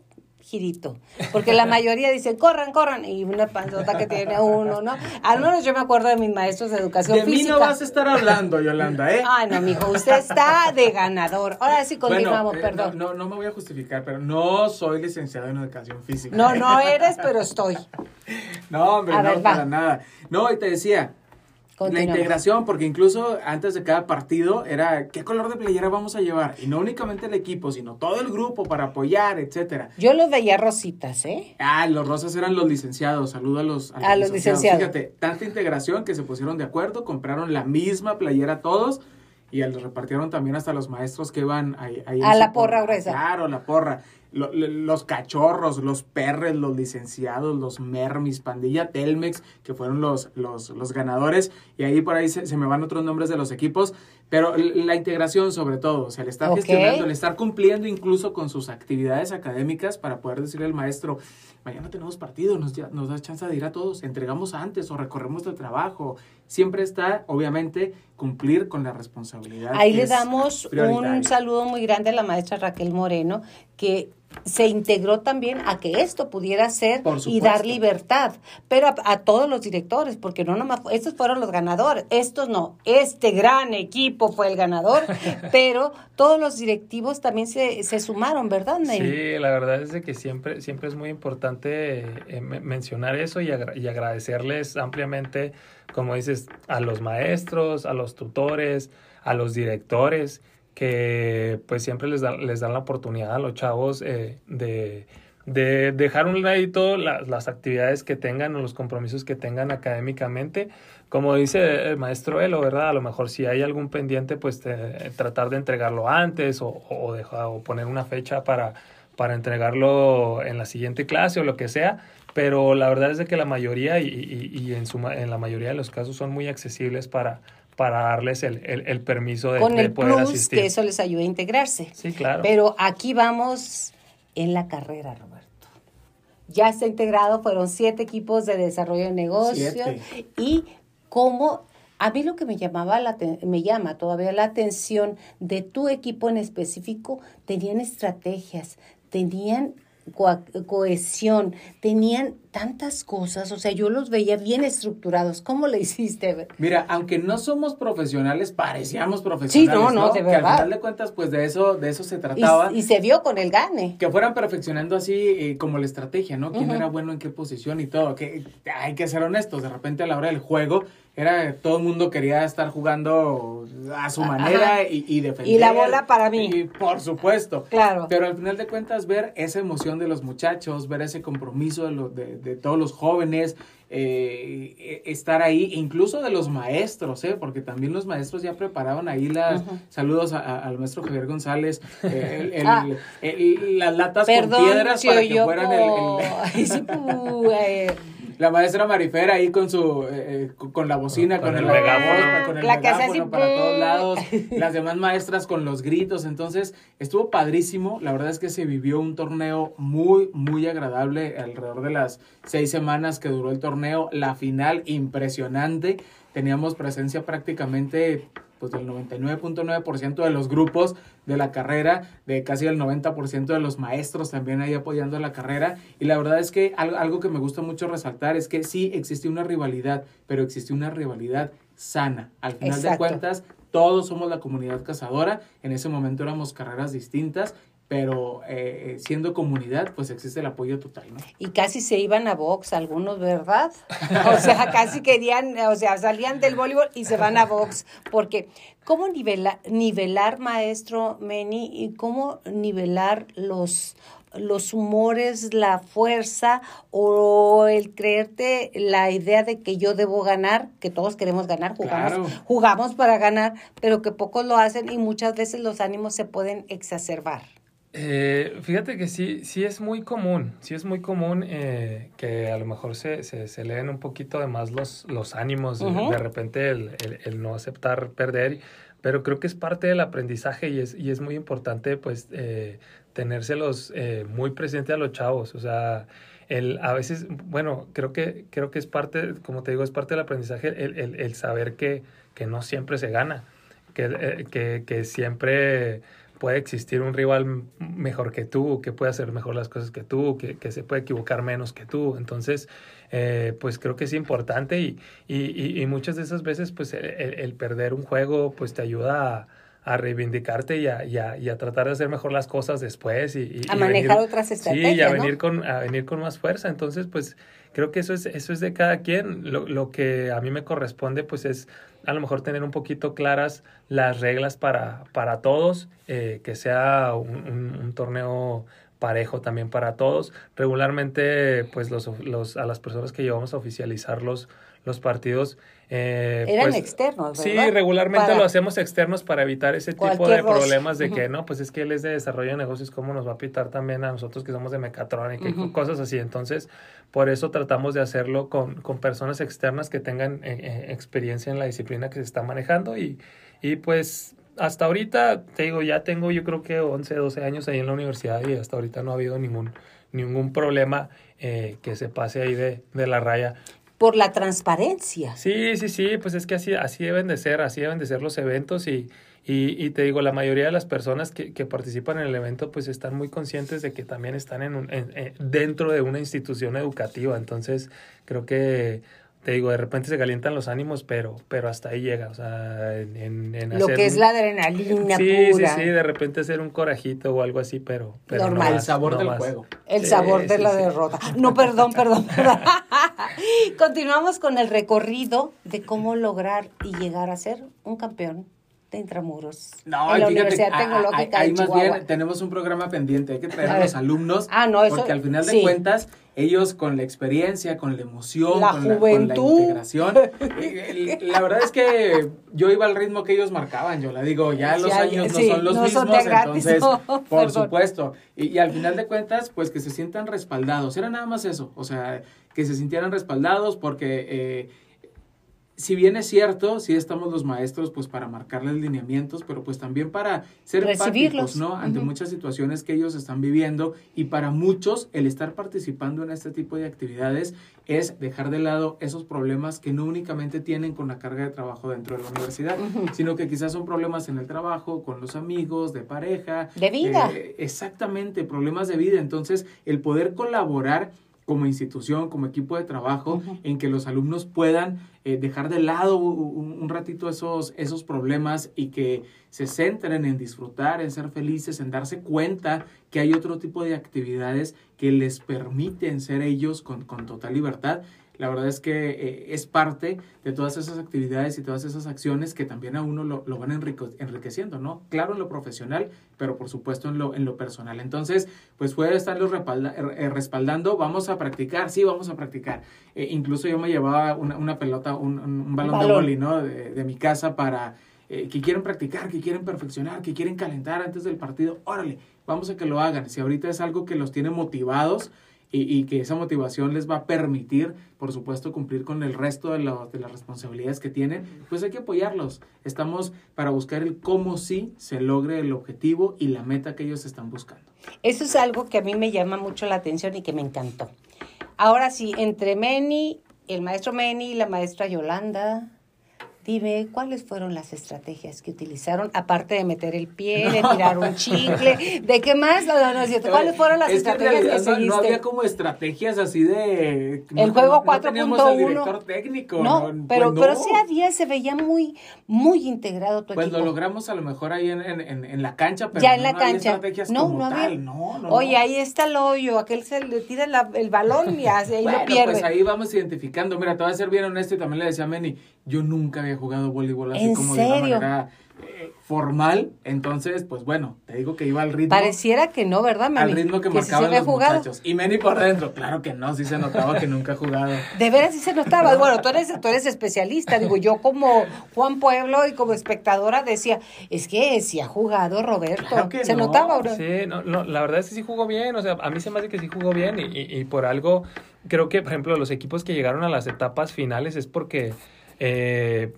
girito. Porque la mayoría dicen, corran, corran, y una panzota que tiene uno, ¿no? Al menos yo me acuerdo de mis maestros de educación física. De mí no vas a estar hablando, Yolanda, ¿eh? Ay, no, mijo, usted está de ganador. Ahora sí continuamos, eh, perdón. No, no, me voy a justificar, pero no soy licenciado en educación física. No, no eres, pero estoy. No, hombre, no, para nada. No, y te decía, la integración, porque incluso antes de cada partido era qué color de playera vamos a llevar. Y no únicamente el equipo, sino todo el grupo para apoyar, etcétera. Yo los veía rositas, ¿eh? Ah, los rosas eran los licenciados. Saludos a los, a los, licenciados. Fíjate, tanta integración que se pusieron de acuerdo, compraron la misma playera todos y los repartieron también hasta los maestros que iban ahí. a la porra gruesa. Claro, la porra los cachorros, los perres, los licenciados, los mermis, pandilla Telmex, que fueron los, los, los ganadores, y ahí por ahí se, me van otros nombres de los equipos, pero la integración sobre todo, o sea, el estar gestionando, el estar cumpliendo incluso con sus actividades académicas para poder decirle al maestro, mañana tenemos partido, nos, nos da chance de ir a todos, entregamos antes o recorremos el trabajo, siempre está, obviamente, cumplir con la responsabilidad. Ahí le damos un saludo muy grande a la maestra Raquel Moreno, que se integró también a que esto pudiera ser y dar libertad, pero a, todos los directores, porque no nomás, estos fueron los ganadores, estos no, este gran equipo fue el ganador, pero todos los directivos también se, se sumaron, ¿verdad, Ney? Sí, la verdad es de que siempre, siempre es muy importante eh, mencionar eso y, y agradecerles ampliamente, como dices, a los maestros, a los tutores, a los directores, que pues siempre les, les dan la oportunidad a los chavos eh, de, de, dejar un ladito las actividades que tengan o los compromisos que tengan académicamente. Como dice el maestro Elo, ¿verdad? A lo mejor si hay algún pendiente, pues tratar de entregarlo antes o, o, dejar, o poner una fecha para, para entregarlo en la siguiente clase o lo que sea pero la verdad es de que la mayoría y, y, en, en la mayoría de los casos son muy accesibles para, para darles el, el, permiso de, Con el poder plus asistir. que eso les ayude a integrarse. Sí, claro. Pero aquí vamos en la carrera, Roberto. Ya está integrado, fueron siete equipos de desarrollo de negocios y cómo a mí lo que me llamaba la me llama todavía la atención de tu equipo en específico, tenían estrategias, tenían cohesión, tenían tantas cosas, o sea, yo los veía bien estructurados. ¿Cómo le hiciste? Mira, aunque no somos profesionales, parecíamos profesionales. Sí, no, no, de verdad. Que al final de cuentas, pues de eso, de eso se trataba. Y, se vio con el gane. Que fueran perfeccionando así eh, como la estrategia, ¿no? Quién era bueno en qué posición y todo. Que hay que ser honestos, de repente a la hora del juego era todo el mundo quería estar jugando a su manera y, y, defender. Y la bola para mí. Y por supuesto. Claro. Pero al final de cuentas ver esa emoción de los muchachos, ver ese compromiso de, de todos los jóvenes, eh, estar ahí, incluso de los maestros, ¿eh? porque también los maestros ya preparaban ahí las saludos al maestro Javier González, eh, ah. las latas con piedras para que fueran el, la maestra Marifera ahí con su eh, con la bocina, con, el, megáfono, con el megáfono para todos lados, las demás maestras con los gritos, entonces estuvo padrísimo, la verdad es que se vivió un torneo muy, muy agradable alrededor de las seis semanas que duró el torneo, la final impresionante, teníamos presencia prácticamente pues del 99.9% de los grupos de la carrera, de casi el 90% de los maestros también ahí apoyando la carrera. Y la verdad es que algo, que me gusta mucho resaltar es que sí existe una rivalidad, pero existe una rivalidad sana. Al final de cuentas, todos somos la comunidad cazadora. En ese momento éramos carreras distintas pero eh, eh, siendo comunidad, pues existe el apoyo total, ¿no? Y casi se iban a box algunos, ¿verdad? O sea, casi querían, o sea, salían del voleibol y se van a box, porque ¿cómo nivelar, nivelar maestro Meni, y cómo nivelar los los humores, la fuerza o el creerte la idea de que yo debo ganar, que todos queremos ganar, jugamos, jugamos para ganar, pero que pocos lo hacen y muchas veces los ánimos se pueden exacerbar. Eh, fíjate que sí, sí es muy común, sí es muy común eh, que a lo mejor se, se, se, leen un poquito de más los, los ánimos, de repente el, el, no aceptar perder, pero creo que es parte del aprendizaje y es, y es muy importante pues eh, tenérselos eh, muy presente a los chavos, o sea, el, a veces, bueno, creo que, creo que es parte, como te digo, es parte del aprendizaje el, el, el saber que, que no siempre se gana, que, eh, que, que siempre puede existir un rival mejor que tú, que puede hacer mejor las cosas que tú, que, que se puede equivocar menos que tú. Entonces, eh, pues creo que es importante y, y, y, muchas de esas veces, pues el, el, perder un juego, pues te ayuda a, a reivindicarte y a, y, a, y a, tratar de hacer mejor las cosas después. Y, a manejar otras estrategias. Sí, y a venir, con, a venir con más fuerza. Entonces, pues creo que eso es, eso es de cada quien. Lo, lo que a mí me corresponde, pues es a lo mejor tener un poquito claras las reglas para, para todos, eh, que sea un, un, torneo parejo también para todos. Regularmente, pues los, los, a las personas que llevamos a oficializar los, los partidos. Eh, Eran pues, externos, ¿verdad? Sí, regularmente lo hacemos externos para evitar ese tipo de problemas de que, no, pues es que él es de desarrollo de negocios, ¿cómo nos va a pitar también a nosotros que somos de mecatrónica y cosas así? Entonces, por eso tratamos de hacerlo con, con personas externas que tengan eh, eh, experiencia en la disciplina que se está manejando y, y pues hasta ahorita, te digo, ya tengo yo creo que 11, 12 años ahí en la universidad y hasta ahorita no ha habido ningún, ningún problema eh, que se pase ahí de, de la raya por la transparencia. Sí, sí, sí, pues es que así, así deben de ser, así deben de ser los eventos y, y, y te digo, la mayoría de las personas que, que, participan en el evento pues están muy conscientes de que también están en un, en, dentro de una institución educativa, entonces creo que te digo, de repente se calientan los ánimos, pero, pero hasta ahí llega, o sea, en, en Lo que es la adrenalina sí, Sí, sí, de repente hacer un corajito o algo así, pero... pero Normal. el sabor del juego. El sabor de la derrota. No, perdón, perdón, perdón. Continuamos con el recorrido de cómo lograr y llegar a ser un campeón de intramuros. No, en la Universidad Tecnológica ahí, más bien tenemos un programa pendiente, hay que traer a, los alumnos, ah, no, eso, porque al final de cuentas, ellos con la experiencia, con la emoción, la con, juventud. La, con, la, integración, la verdad es que yo iba al ritmo que ellos marcaban, yo la digo, ya los años no son los mismos, entonces, por supuesto, y, y, al final de cuentas, pues que se sientan respaldados, era nada más eso, o sea, que se sintieran respaldados porque... Eh, si bien es cierto, sí estamos los maestros pues para marcarles lineamientos, pero pues también para ser empáticos, ¿no? Ante muchas situaciones que ellos están viviendo y para muchos el estar participando en este tipo de actividades es dejar de lado esos problemas que no únicamente tienen con la carga de trabajo dentro de la universidad, sino que quizás son problemas en el trabajo, con los amigos, de pareja. De vida. Eh, exactamente, problemas de vida. Entonces, el poder colaborar como institución, como equipo de trabajo, en que los alumnos puedan eh, dejar de lado un, ratito esos, esos problemas y que se centren en disfrutar, en ser felices, en darse cuenta que hay otro tipo de actividades que les permiten ser ellos con, con total libertad. La verdad es que eh, es parte de todas esas actividades y todas esas acciones que también a uno lo, lo van enriqueciendo, ¿no? Claro en lo profesional, pero por supuesto en lo, en lo personal. Entonces, pues puede estarlos eh, respaldando, vamos a practicar, sí, vamos a practicar. Eh, incluso yo me llevaba una, una pelota, un, un balón, de boli, ¿no? De, de mi casa para que quieren practicar, que quieren perfeccionar, que quieren calentar antes del partido, órale, vamos a que lo hagan. Si ahorita es algo que los tiene motivados, y, que esa motivación les va a permitir, por supuesto, cumplir con el resto de, de, las responsabilidades que tienen, pues hay que apoyarlos. Estamos para buscar el cómo sí se logre el objetivo y la meta que ellos están buscando. Eso es algo que a mí me llama mucho la atención y que me encantó. Ahora sí, entre Meni, el maestro Meni y la maestra Yolanda, Dime, ¿cuáles fueron las estrategias que utilizaron, aparte de meter el pie, de tirar un chicle? ¿De qué más? No, no, no, ¿Cuáles fueron las estrategias que, seguiste? No, había como estrategias así de... El juego 4.1. director técnico. No, pero, pues pero sí había, se veía muy, muy integrado tu pues equipo. lo logramos a lo mejor ahí en, en, en la cancha, pero ya en la no cancha. Había estrategias no, como no había. Tal. No, no, Oye, ahí está el hoyo, aquel se le tira la, el balón y así, ahí bueno, lo pierde. pues ahí vamos identificando. Mira, te voy a ser bien honesto y también le decía a Meni, yo nunca había jugado voleibol así como de una manera eh, formal, entonces, pues bueno, te digo que iba al ritmo. Pareciera que no, ¿verdad, Meni? Al ritmo que, marcaban los jugado. muchachos. Y Meni por dentro, claro que no, sí se notaba que nunca ha jugado. De veras sí se notaba. Bueno, tú eres, tú eres especialista, digo, yo como Juan Pueblo y como espectadora decía, es que sí ha jugado Roberto. Claro que se no. notaba, ¿no? Sí, no, no, la verdad es que sí jugó bien, o sea, a mí se me hace que sí jugó bien y, y, y por algo, creo que, por ejemplo, los equipos que llegaron a las etapas finales es porque... Eh,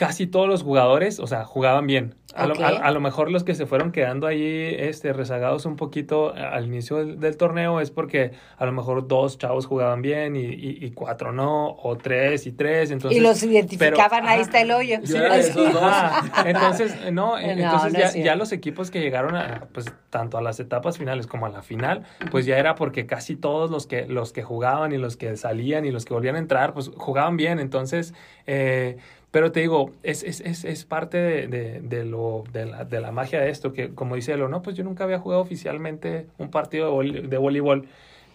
casi todos los jugadores, o sea, jugaban bien. A, lo, a, a lo mejor los que se fueron quedando ahí este, rezagados un poquito al inicio del, del torneo es porque a lo mejor dos chavos jugaban bien y, y, y cuatro no, o tres y tres. Entonces, y los identificaban, pero- ahí está el hoyo. Esos dos. Ajá. Entonces, no, No, entonces no ya, ya los equipos que llegaron a, pues, tanto a las etapas finales como a la final, pues ya era porque casi todos los que, los que jugaban y los que salían y los que volvían a entrar, pues jugaban bien. Entonces, eh, pero te digo, es, es, es, es parte de, de, de lo, de, la, de la magia de esto, que como dice Elo, no, pues yo nunca había jugado oficialmente un partido de, voleibol.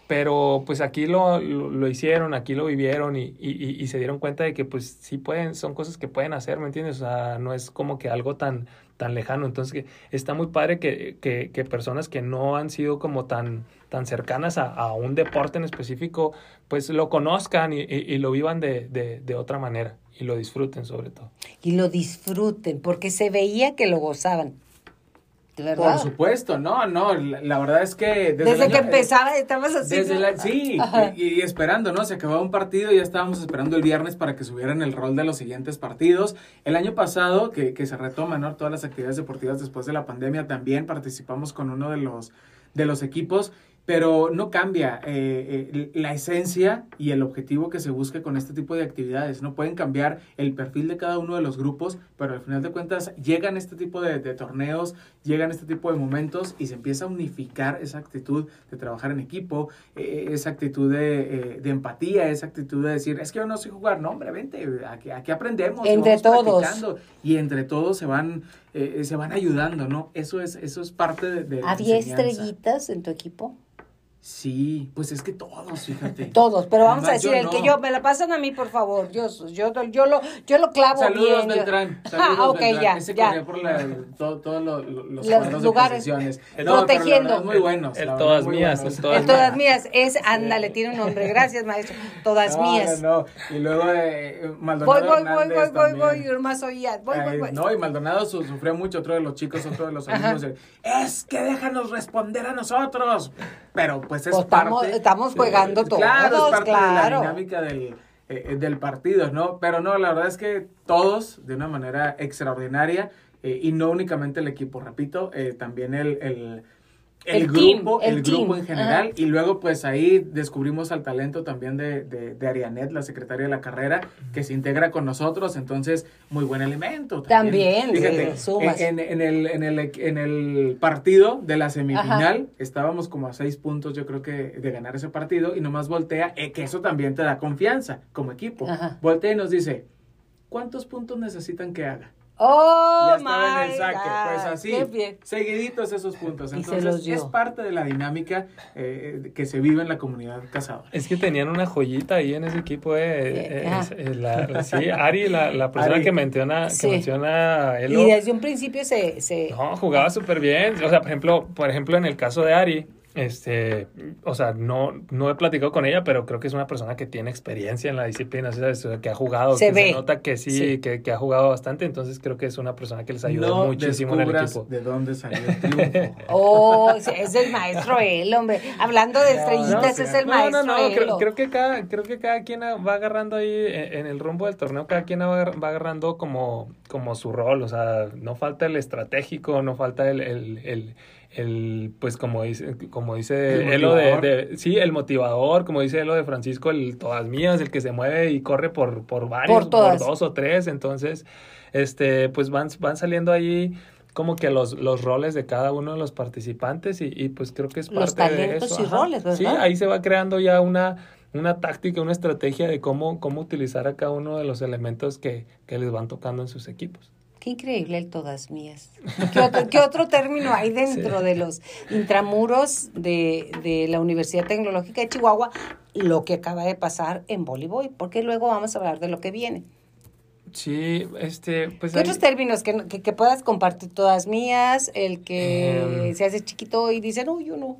Pero pues aquí lo, lo, lo hicieron, aquí lo vivieron y, y, y- se dieron cuenta de que pues sí pueden, son cosas que pueden hacer, ¿me entiendes? O sea, no es como que algo tan, tan lejano. Entonces está muy padre que, que, que personas que no han sido como tan, tan cercanas a, a un deporte en específico, pues lo conozcan y, y- y lo vivan de, de, de otra manera y lo disfruten sobre todo. Y lo disfruten, porque se veía que lo gozaban. ¿De Por verdad? supuesto, no, no, la, la verdad es que... Desde, año- que empezaba estabas así. Desde ¿no? la, sí, y, y esperando, ¿no? Se acababa un partido y ya estábamos esperando el viernes para que subieran el rol de los siguientes partidos. El año pasado, que, que se retoma, ¿no? Todas las actividades deportivas después de la pandemia, también participamos con uno de los, de los equipos, pero no cambia eh, eh, la esencia y el objetivo que se busque con este tipo de actividades. No pueden cambiar el perfil de cada uno de los grupos, pero al final de cuentas llegan este tipo de, de torneos, llegan este tipo de momentos y se empieza a unificar esa actitud de trabajar en equipo, eh, esa actitud de, eh, de empatía, esa actitud de decir, es que yo no sé jugar, no, hombre, vente, aquí, aquí aprendemos. Entre todos. practicando", Y entre todos se van, eh, se van ayudando, ¿no? Eso es, eso es parte de, de ¿Había estrellitas en tu equipo? Sí, pues es que todos, fíjate. Todos, pero vamos a decir, el que yo, me la pasan a mí, por favor. Yo, yo, yo, lo, yo lo clavo Saludos, bien. Beltrán. Saludos, Ah, ok, Beltrán. ya, Ese ya. corría por la- todo- todos los, los de lugares. El- No, protegiendo. verdad, muy buenos. El todas muy mías, buenos. el todas mías, es, ándale, tiene un nombre. Gracias, maestro. Todas No, mías. No, no. Y luego eh, Maldonado voy, voy, Hernández voy, voy, voy, oía. Voy, Ay, voy. No, y Maldonado su- sufrió mucho, otro de los chicos, otro de los Ajá. de, es que déjanos responder a nosotros. Pero pues es Pues estamos- parte. estamos jugando todos, Claro, es parte de la dinámica del, eh, del partido, ¿no? Pero no, la verdad es que todos, de una manera extraordinaria, eh, y no únicamente el equipo, repito, eh, también el, el, el El team, grupo, el grupo en general. ajá. Y luego, pues ahí descubrimos al talento también de, de, de Arianet, la secretaria de la carrera, que se integra con nosotros. Entonces, muy buen elemento. También, Fíjate, sí, sumas. en, en el, en, el, en el partido de la semifinal, estábamos como a seis puntos, yo creo que, de ganar ese partido. Y nomás voltea, eh, que eso también te da confianza como equipo. Ajá. Voltea y nos dice, ¿cuántos puntos necesitan que haga? Oh, ya estaba en my el saque. Pues God, así, qué bien. seguiditos esos puntos. Entonces, es parte de la dinámica eh, que se vive en la comunidad cazadora. Es que tenían una joyita ahí en ese equipo. Eh, eh, Eh, ah. es- eh, la- la- sí, Ari, la, la persona Ari. que menciona, Sí. que menciona Elo, Y desde un principio se... se... no, jugaba súper bien. O sea, por ejemplo, por ejemplo, en el caso de Ari, este, o sea, no, no he platicado con ella, pero creo que es una persona que tiene experiencia en la disciplina, ¿sabes? O sea, que ha jugado, Se que ve. se nota que sí, Sí. Que, que ha jugado bastante, entonces creo que es una persona que les ayudó no muchísimo en el equipo. de dónde salió el triunfo. Oh, es el maestro él, hombre. Hablando de estrellitas, no, es el No, maestro no, no, creo, Elo. creo que cada, creo que cada quien va agarrando ahí en, en el rumbo del torneo, cada quien va agarrando como, como su rol, o sea, no falta el estratégico, no falta el, el, el, el, pues como dice, como dice El Elo de, de- sí, el motivador, como dice Elo de Francisco, el todas mías, el que se mueve y corre por, por varios, Por todas. dos o tres, entonces, este, pues van, van saliendo ahí como que los, los roles de cada uno de los participantes y, y pues creo que es Los parte de eso. y roles, ¿verdad? Sí, ahí se va creando ya una, una táctica, una estrategia de cómo, cómo utilizar a cada uno de los elementos que, que les van tocando en sus equipos. Qué increíble el todas mías. ¿Qué otro, qué otro término hay dentro de los intramuros de, de la Universidad Tecnológica de Chihuahua? Lo que acaba de pasar en voleibol, porque luego vamos a hablar de lo que viene. Sí, este, pues ¿Qué otros términos que, que, que puedas compartir todas mías? El que Em. se hace chiquito y dice, no, yo no.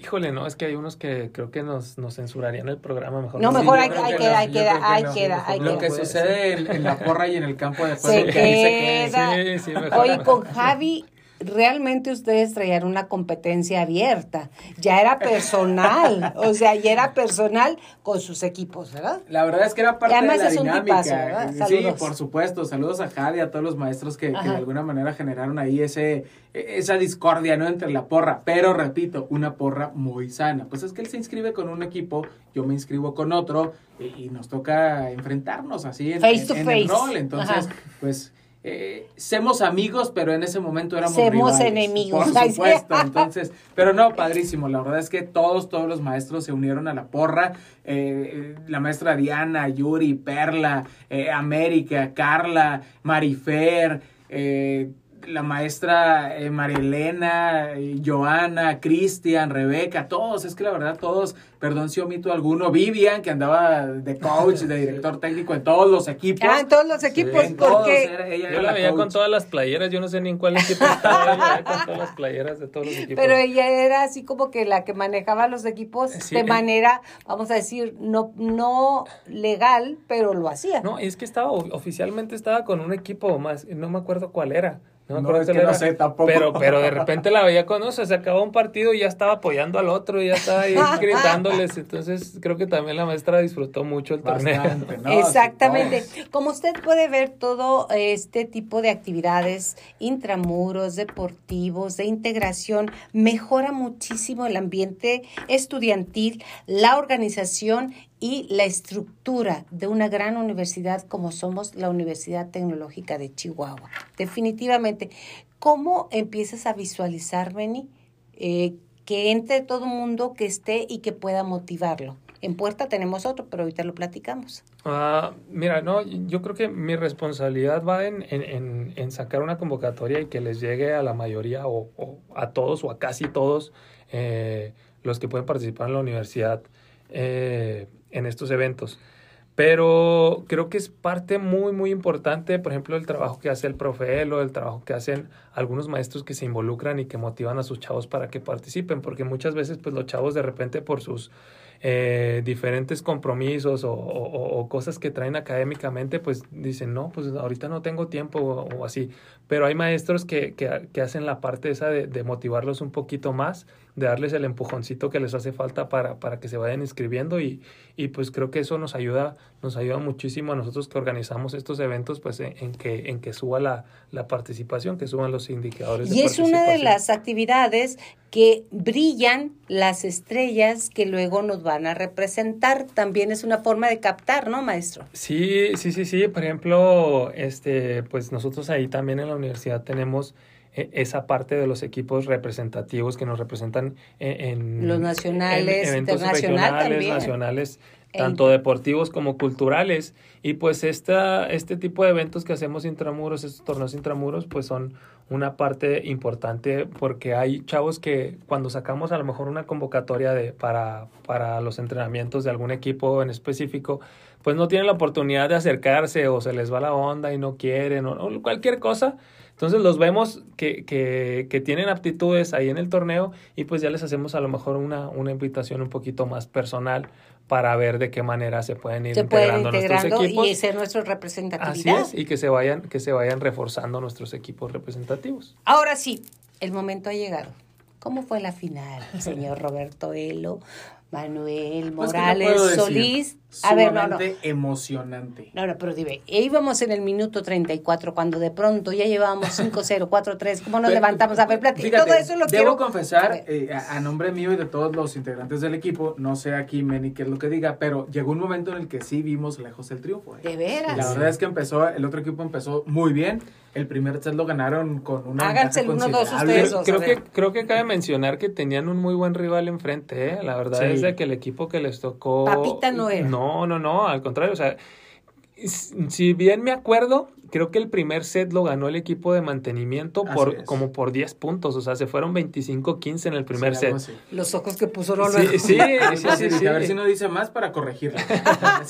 Híjole, no, es que hay unos que creo que nos, nos censurarían el programa mejor. No, mejor yo hay- hay que que- no, hay yo que- creo que hay no. que- hay Lo que- sucede en, en la porra y en el campo de Se juego, que ahí se queda. Sí, sí, mejor, Oye, mejor. con Javi, realmente ustedes traían una competencia abierta. Ya era personal. o sea, ya era personal con sus equipos, ¿verdad? La verdad es que era parte además de la es dinámica. Sí, Saludos. por supuesto. Saludos a Javi, a todos los maestros que, que de alguna manera generaron ahí ese esa discordia no entre la porra. Pero repito, una porra muy sana. Pues es que él se inscribe con un equipo, yo me inscribo con otro y, y nos toca enfrentarnos así en, Face to en- en el face. rol. Entonces, Ajá. pues eh, semos amigos, pero en ese momento éramos Semos rivales, enemigos. Por supuesto, entonces, pero no, padrísimo. La verdad es que todos, todos los maestros se unieron a la porra. Eh, la maestra Diana, Yuri, Perla, eh, América, Carla, Marifer, eh, la maestra eh, María Elena, eh, Joana, Cristian, Rebeca, todos, es que la verdad todos, perdón si omito alguno, Vivian, que andaba de coach, de director técnico en todos los equipos. Ah, en todos los equipos, En todos, porque era- ella Yo era la veía coach. con todas las playeras, yo no sé ni en cuál equipo estaba, yo la veía con todas las playeras de todos los equipos. pero ella era así como que la que manejaba los equipos Sí, de manera, vamos a decir, no, no legal, pero lo hacía. No, es que estaba, oficialmente estaba con un equipo más, no me acuerdo cuál era. No, me No, acuerdo es que no era, sé tampoco. Pero, pero de repente la veía con, o sea, se acabó un partido y ya estaba apoyando al otro, y ya estaba ahí gritándoles. Entonces, creo que también la maestra disfrutó mucho el torneo. ¿no? Exactamente. Sí. Como usted puede ver, todo este tipo de actividades intramuros, deportivos, de integración, mejora muchísimo el ambiente estudiantil, la organización y la estructura de una gran universidad como somos la Universidad Tecnológica de Chihuahua. Definitivamente. ¿Cómo empiezas a visualizar, Beni, eh, que entre todo el mundo que esté y que pueda motivarlo? En puerta tenemos otro, pero ahorita lo platicamos. Ah, mira, no, yo creo que mi responsabilidad va en, en, en, sacar una convocatoria y que les llegue a la mayoría o, o a todos o a casi todos eh, los que pueden participar en la universidad eh, en estos eventos. Pero creo que es parte muy, muy importante, por ejemplo, el trabajo que hace el profe Elo, el trabajo que hacen algunos maestros que se involucran y que motivan a sus chavos para que participen, porque muchas veces pues los chavos de repente por sus eh, diferentes compromisos o, cosas que traen académicamente, pues dicen, no, pues ahorita no tengo tiempo o, o así. Pero hay maestros que, que, que hacen la parte esa de, de motivarlos un poquito más, de darles el empujoncito que les hace falta para, para que se vayan inscribiendo y, y pues creo que eso nos ayuda, nos ayuda muchísimo a nosotros que organizamos estos eventos, pues en, en que, en que suba la, la participación, que suban los indicadores. de Y es una de las actividades que brillan las estrellas que luego nos van a representar. También es una forma de captar, ¿no, maestro? Sí, sí, sí, sí. Por ejemplo, este, pues nosotros ahí también en la universidad tenemos eh, esa parte de los equipos representativos que nos representan en, en- Los nacionales, en eventos internacional también. nacionales tanto deportivos como culturales. Y pues esta, este tipo de eventos que hacemos intramuros, estos torneos intramuros, pues son una parte importante porque hay chavos que cuando sacamos a lo mejor una convocatoria de, para, para los entrenamientos de algún equipo en específico, pues no tienen la oportunidad de acercarse o se les va la onda y no quieren o, o cualquier cosa. Entonces los vemos que, que, que, tienen aptitudes ahí en el torneo y pues ya les hacemos a lo mejor una, una invitación un poquito más personal para ver de qué manera se pueden ir se integrando, pueden integrando nuestros equipos. y ser nuestra representatividad. Así es, y que se vayan, que se vayan reforzando nuestros equipos representativos. Ahora sí, el momento ha llegado. ¿Cómo fue la final, señor Roberto Elo? Manuel Pues, ¿qué te Morales decir? Solís. A ver, no, no. Emocionante. No, no, pero dime, íbamos en el minuto 34 cuando de pronto ya llevábamos 5-0, 4-3, ¿cómo nos Pero, levantamos? A ver, plati- fíjate, todo eso lo debo quiero... Confesar, eh, a, a nombre mío y de todos los integrantes del equipo, no sé aquí, Meni, qué es lo que diga, pero llegó un momento en el que sí vimos lejos el triunfo. eh. De veras. La verdad es que empezó, el otro equipo empezó muy bien. El primer set lo ganaron con una Háganse ventaja el 1-2 considerable. ustedes dos. Creo que, creo que cabe mencionar que tenían un muy buen rival enfrente, ¿eh? La verdad Sí. es de que el equipo que les tocó... Papita no era. No, no, no, al contrario, o sea, si bien me acuerdo, creo que el primer set lo ganó el equipo de mantenimiento Así por es. como por 10 puntos, o sea, se fueron 25-15 en el primer Sí, set. así. Los ojos que puso Roberto. Sí, sí, sí, sí, dije, sí. A ver si no dice más para corregirlo.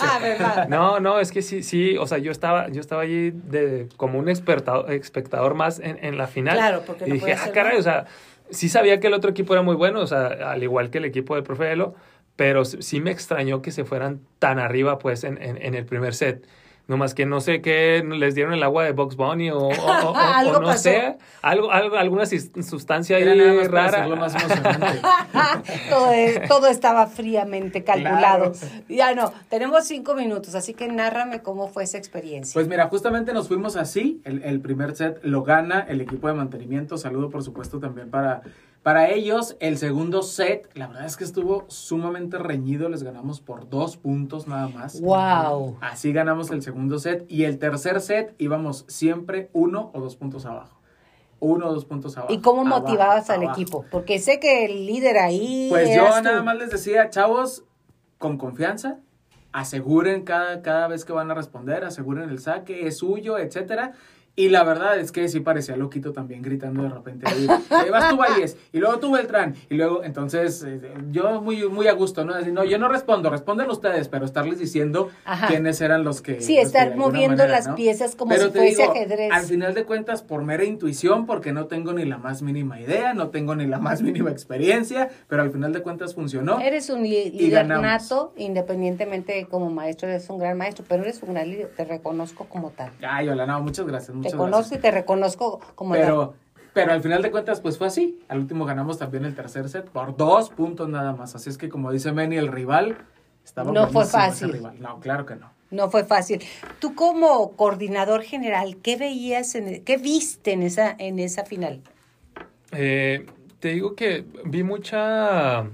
Ah, ¿verdad? No, no, es que sí, sí, o sea, yo estaba, yo estaba allí de, como un espectador más en, en la final. Claro, porque Y no dije, puede ah, ser caray, mal". o sea, sí sabía que el otro equipo era muy bueno, o sea, al igual que el equipo del profe Elo, pero sí me extrañó que se fueran tan arriba, pues, en, en, en el primer set. No más que no sé qué les dieron el agua de Box Bunny o, o- o- o- Algo o no pasó. sé, algo, algo, alguna sustancia ahí nada más rara. más emocionante. todo, es- todo estaba fríamente calculado. Claro. Ya no, tenemos cinco minutos, así que nárrame cómo fue esa experiencia. Pues mira, justamente nos fuimos así. El, el primer set lo gana el equipo de mantenimiento. Saludo, por supuesto, también para, para ellos. El segundo set, la verdad es que estuvo sumamente reñido. Les ganamos por dos puntos nada más. wow. Así ganamos el segundo set. Y el tercer set íbamos siempre uno o dos puntos abajo. Uno o dos puntos abajo. ¿Y cómo Abajo, motivabas al abajo. equipo? Porque sé que el líder ahí. Pues yo tú. nada más les decía, chavos, con confianza, aseguren cada, cada vez que van a responder, aseguren el saque, es suyo, etcétera. Y la verdad es que sí parecía loquito también gritando de repente ahí, "Eh, vas tú Valles, y luego tú Beltrán, y luego, entonces, eh, yo muy, muy a gusto, ¿no? Decir, no, yo no respondo, responden ustedes, pero estarles diciendo Ajá. quiénes eran los que... Sí, los estar moviendo manera, las ¿no? piezas como Pero si fuese digo, ajedrez. Al final de cuentas, por mera intuición, porque no tengo ni la más mínima idea, no tengo ni la más mínima experiencia, pero al final de cuentas funcionó. Eres un líder nato, independientemente de como maestro, eres un gran maestro, pero eres un gran líder, te reconozco como tal. Ay, hola, no, muchas gracias, Te conozco gracias. y te reconozco como. Pero, pero al final de cuentas, pues fue así. Al último ganamos también el tercer set por dos puntos nada más. Así es que, como dice Manny, el rival estaba No fue fácil. rival. No, claro que no. No fue fácil. Tú como coordinador general, ¿qué veías, en, qué viste en esa, en esa final? Eh, te digo que vi mucha...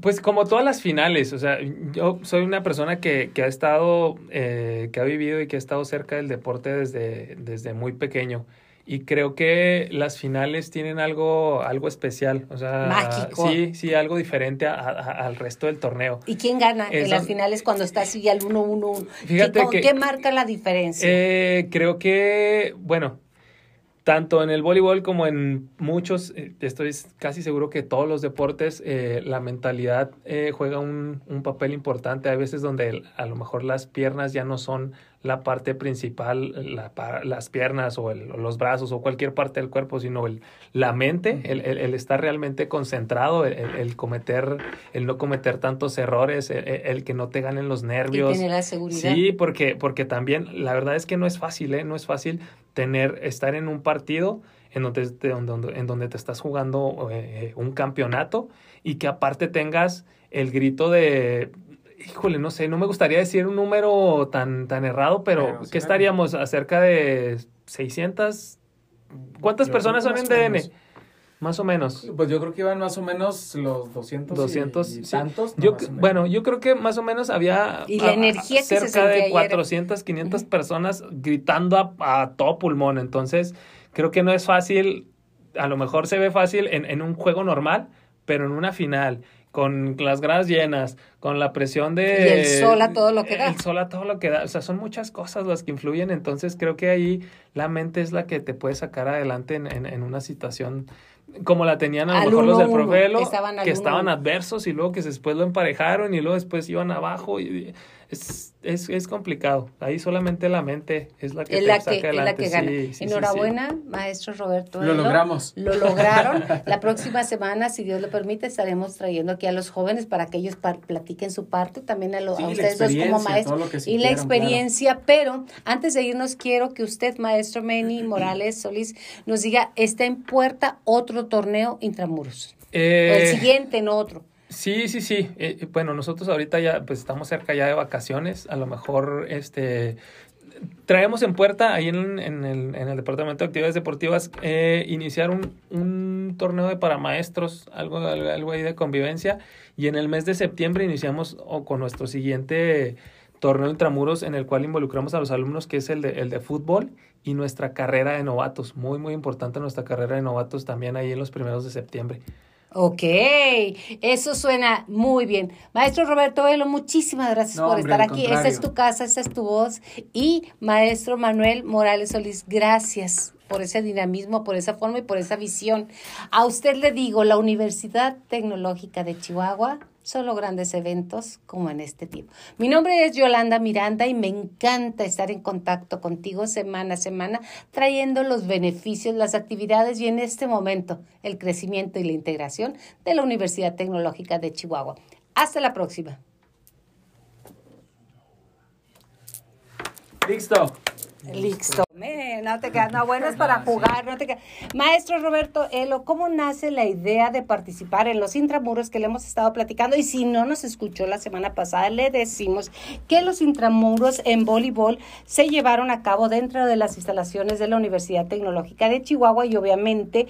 Pues como todas las finales, o sea, yo soy una persona que, que ha estado, eh, que ha vivido y que ha estado cerca del deporte desde, desde muy pequeño. Y creo que las finales tienen algo, algo especial, o sea, Mágico. sí, sí, algo diferente a- a- al resto del torneo. ¿Y quién gana en las finales cuando está así al 1-1? Fíjate ¿Qué, con que- ¿Qué marca la diferencia? Eh, creo que, bueno, tanto en el voleibol como en muchos, eh, estoy casi seguro que todos los deportes, eh, la mentalidad eh, juega un, un papel importante. Hay veces donde a lo mejor las piernas ya no son la parte principal, la pa- las piernas o, el- los brazos o cualquier parte del cuerpo, sino el, la mente, el, estar realmente concentrado, el, cometer, el no cometer tantos errores, el, que no te ganen los y nervios. tener la seguridad. Sí, porque, porque también la verdad es que no es fácil, ¿eh? No es fácil tener, estar en un partido en donde, te- en donde te estás jugando eh, un campeonato y que aparte tengas el grito de, híjole, no sé, no me gustaría decir un número tan, tan errado, pero, Pero sí, ¿qué estaríamos? ¿Acerca de 600? ¿Cuántas Yo personas son en más o DN? menos. Más o menos. Pues yo creo que iban más o menos los 200, y- 200, y, sí. tantos. bueno, yo creo que más o menos había Y la a- a- energía que se cerca de era- 400, 500 personas gritando a, a todo pulmón. Entonces, creo que no es fácil, a lo mejor se ve fácil en, en un juego normal, pero en una final con las gradas llenas, con la presión de... Y el sol a todo lo que da. El sol a todo lo que da. O sea, son muchas cosas las que influyen. Entonces creo que ahí la mente es la que te puede sacar adelante en, en, en una situación como la tenían a lo mejor los del Profelo, que estaban adversos y luego que después lo emparejaron y luego después iban abajo. Y es, es, es complicado. Ahí solamente la mente es la que Es te la saca que, es la adelante. que gana. Sí, sí, sí, Enhorabuena, maestro Roberto. Lo Elo. logramos. Lo lograron. La próxima semana, si Dios lo permite, estaremos trayendo aquí a los jóvenes para que ellos platiquen su parte, también a, lo- Sí, a ustedes dos como maestros. Y la experiencia, pero antes de irnos, quiero que usted, maestro Meni Morales Solís, nos diga, está en puerta otro torneo intramuros. o Eh, el siguiente, no otro. Sí, sí, sí. Eh, bueno, nosotros ahorita ya pues estamos cerca ya de vacaciones. A lo mejor este traemos en puerta ahí en, en el, en el Departamento de Actividades Deportivas eh, iniciar un, un torneo de para maestros, algo, algo, algo ahí de convivencia. Y en el mes de septiembre iniciamos o con nuestro siguiente torneo intramuros en el cual involucramos a los alumnos, que es el de, el de fútbol y nuestra carrera de novatos. Muy, muy importante nuestra carrera de novatos también ahí en los primeros de septiembre. Ok, eso suena muy bien. Maestro Roberto Velo, muchísimas gracias No, por hombre, estar aquí. Esta es tu casa, esta es tu voz. Y maestro Manuel Morales Solís, gracias por ese dinamismo, por esa forma y por esa visión. A usted le digo, la Universidad Tecnológica de Chihuahua, solo grandes eventos como en este tipo. Mi nombre es Yolanda Miranda y me encanta estar en contacto contigo semana a semana, trayendo los beneficios, las actividades y en este momento el crecimiento y la integración de la Universidad Tecnológica de Chihuahua. Hasta la próxima. Listo. Listo. No te quedas, no, bueno, es para jugar, no te quedas. Maestro Roberto Elo, ¿cómo nace la idea de participar en los intramuros que le hemos estado platicando? Y si no nos escuchó la semana pasada, le decimos que los intramuros en voleibol se llevaron a cabo dentro de las instalaciones de la Universidad Tecnológica de Chihuahua y obviamente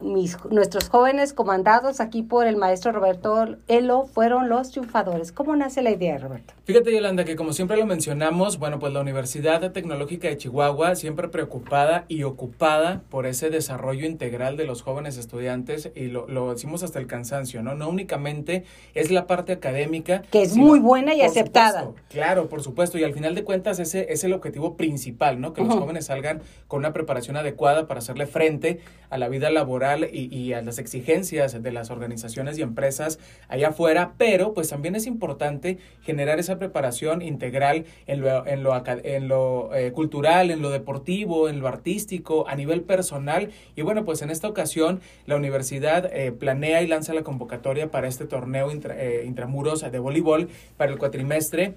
mis, nuestros jóvenes comandados aquí por el maestro Roberto Elo fueron los triunfadores. ¿Cómo nace la idea, Roberto? Fíjate, Yolanda, que como siempre lo mencionamos, bueno, pues la Universidad Tecnológica de Chihuahua siempre preocupada y ocupada por ese desarrollo integral de los jóvenes estudiantes y lo, lo decimos hasta el cansancio, ¿no? No únicamente es la parte académica. Que es sino- muy buena y aceptada. supuesto, claro, por supuesto, y al final de cuentas ese es el objetivo principal, ¿no? Que los Ujú. jóvenes salgan con una preparación adecuada para hacerle frente a la vida laboral y, a las exigencias de las organizaciones y empresas allá afuera, pero pues también es importante generar esa preparación integral en lo, en lo, eh, cultural, en lo deportivo, en lo artístico, a nivel personal. Y bueno, pues en esta ocasión la universidad eh, planea y lanza la convocatoria para este torneo eh, intramuros de voleibol para el cuatrimestre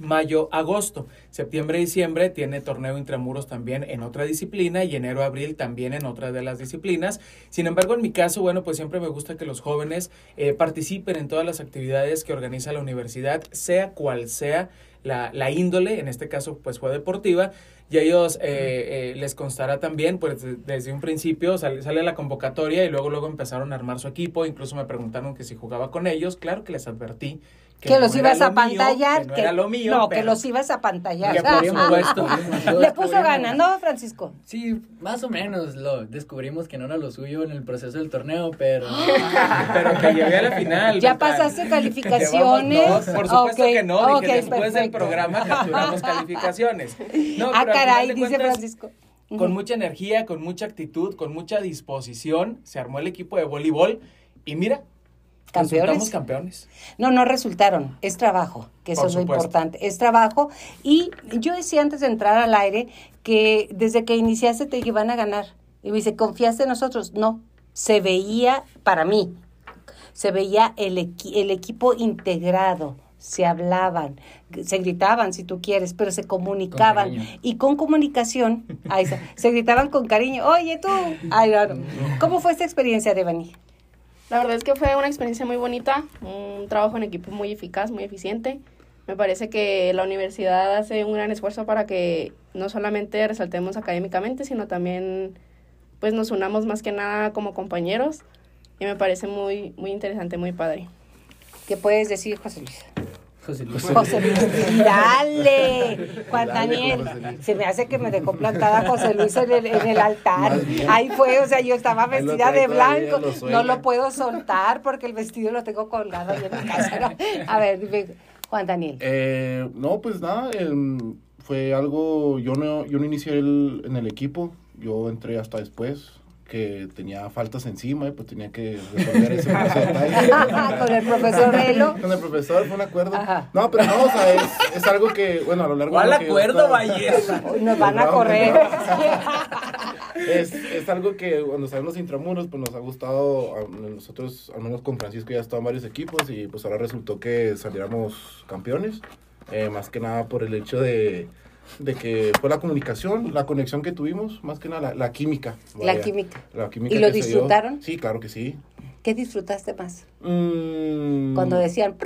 mayo, agosto. Septiembre, diciembre tiene torneo intramuros también en otra disciplina y enero, abril también en otra de las disciplinas. Sin embargo, en mi caso, bueno, pues siempre me gusta que los jóvenes eh, participen en todas las actividades que organiza la universidad, sea cual sea la, la índole, en este caso pues fue deportiva, y a ellos eh, eh, les constará también, pues de- desde un principio sale, sale la convocatoria y luego luego empezaron a armar su equipo, incluso me preguntaron que si jugaba con ellos, claro que les advertí Que, los ibas a mío, pantallar. que no era lo mío, no, que pero- los ibas a pantallar. Que. Le puso ganas, ¿no, Francisco? Sí, más o menos lo descubrimos que no era lo suyo en el proceso del torneo, pero Pero que llegué a la final. ¿Ya pasaste calificaciones? No, por supuesto que no. Dije, después del programa capturamos calificaciones. No, ah, caray, dice cuentas, Francisco. Con mucha energía, con mucha actitud, con mucha disposición, se armó el equipo de voleibol y mira, ¿Campeones? resultamos campeones. No, no resultaron. Es trabajo, que eso Por es lo importante. Es trabajo. Y yo decía antes de entrar al aire que desde que iniciaste te iban a ganar. Y me dice, ¿confiaste en nosotros? No. Se veía, para mí, se veía el, equi- el equipo integrado. Se hablaban, se gritaban si tú quieres, pero se comunicaban. y con comunicación, ahí está, se gritaban con cariño. Oye, tú. Ay, no, no. ¿Cómo fue esta experiencia, Devani? La verdad es que fue una experiencia muy bonita, un trabajo en equipo muy eficaz, muy eficiente. Me parece que la universidad hace un gran esfuerzo para que no solamente resaltemos académicamente, sino también pues nos unamos más que nada como compañeros y me parece muy muy interesante, muy padre. ¿Qué puedes decir, José Luis? José Luis. José Luis, dale, Juan Dale, Daniel, José Luis. se me hace que me dejó plantada José Luis en el, en el altar. Ahí fue, o sea, yo estaba vestida de blanco, lo no lo puedo soltar porque el vestido lo tengo colgado ahí en mi casa. ¿no? A ver, dime, Juan Daniel. Eh, no, pues nada, em, fue algo, yo no, yo no inicié el- en el equipo, yo entré hasta después, que tenía faltas encima y pues tenía que resolver ese, detalle. Con el profesor Velo. Con el profesor fue un acuerdo. Ajá. No, pero no, o sea, es, es algo que, bueno, a lo largo ¿Cuál de acuerdo, Valles? Hoy nos van a No, correr. es, es algo que cuando salen los intramuros, pues nos ha gustado, a nosotros, al menos con Francisco, ya estado en varios equipos y pues ahora resultó que saliéramos campeones, eh, más que nada por el hecho de, de que fue la comunicación, la conexión que tuvimos, más que nada la, la química. La química. La química ¿Y lo disfrutaron? Sí, claro que sí. ¿Qué disfrutaste más? Mm, Cuando decían,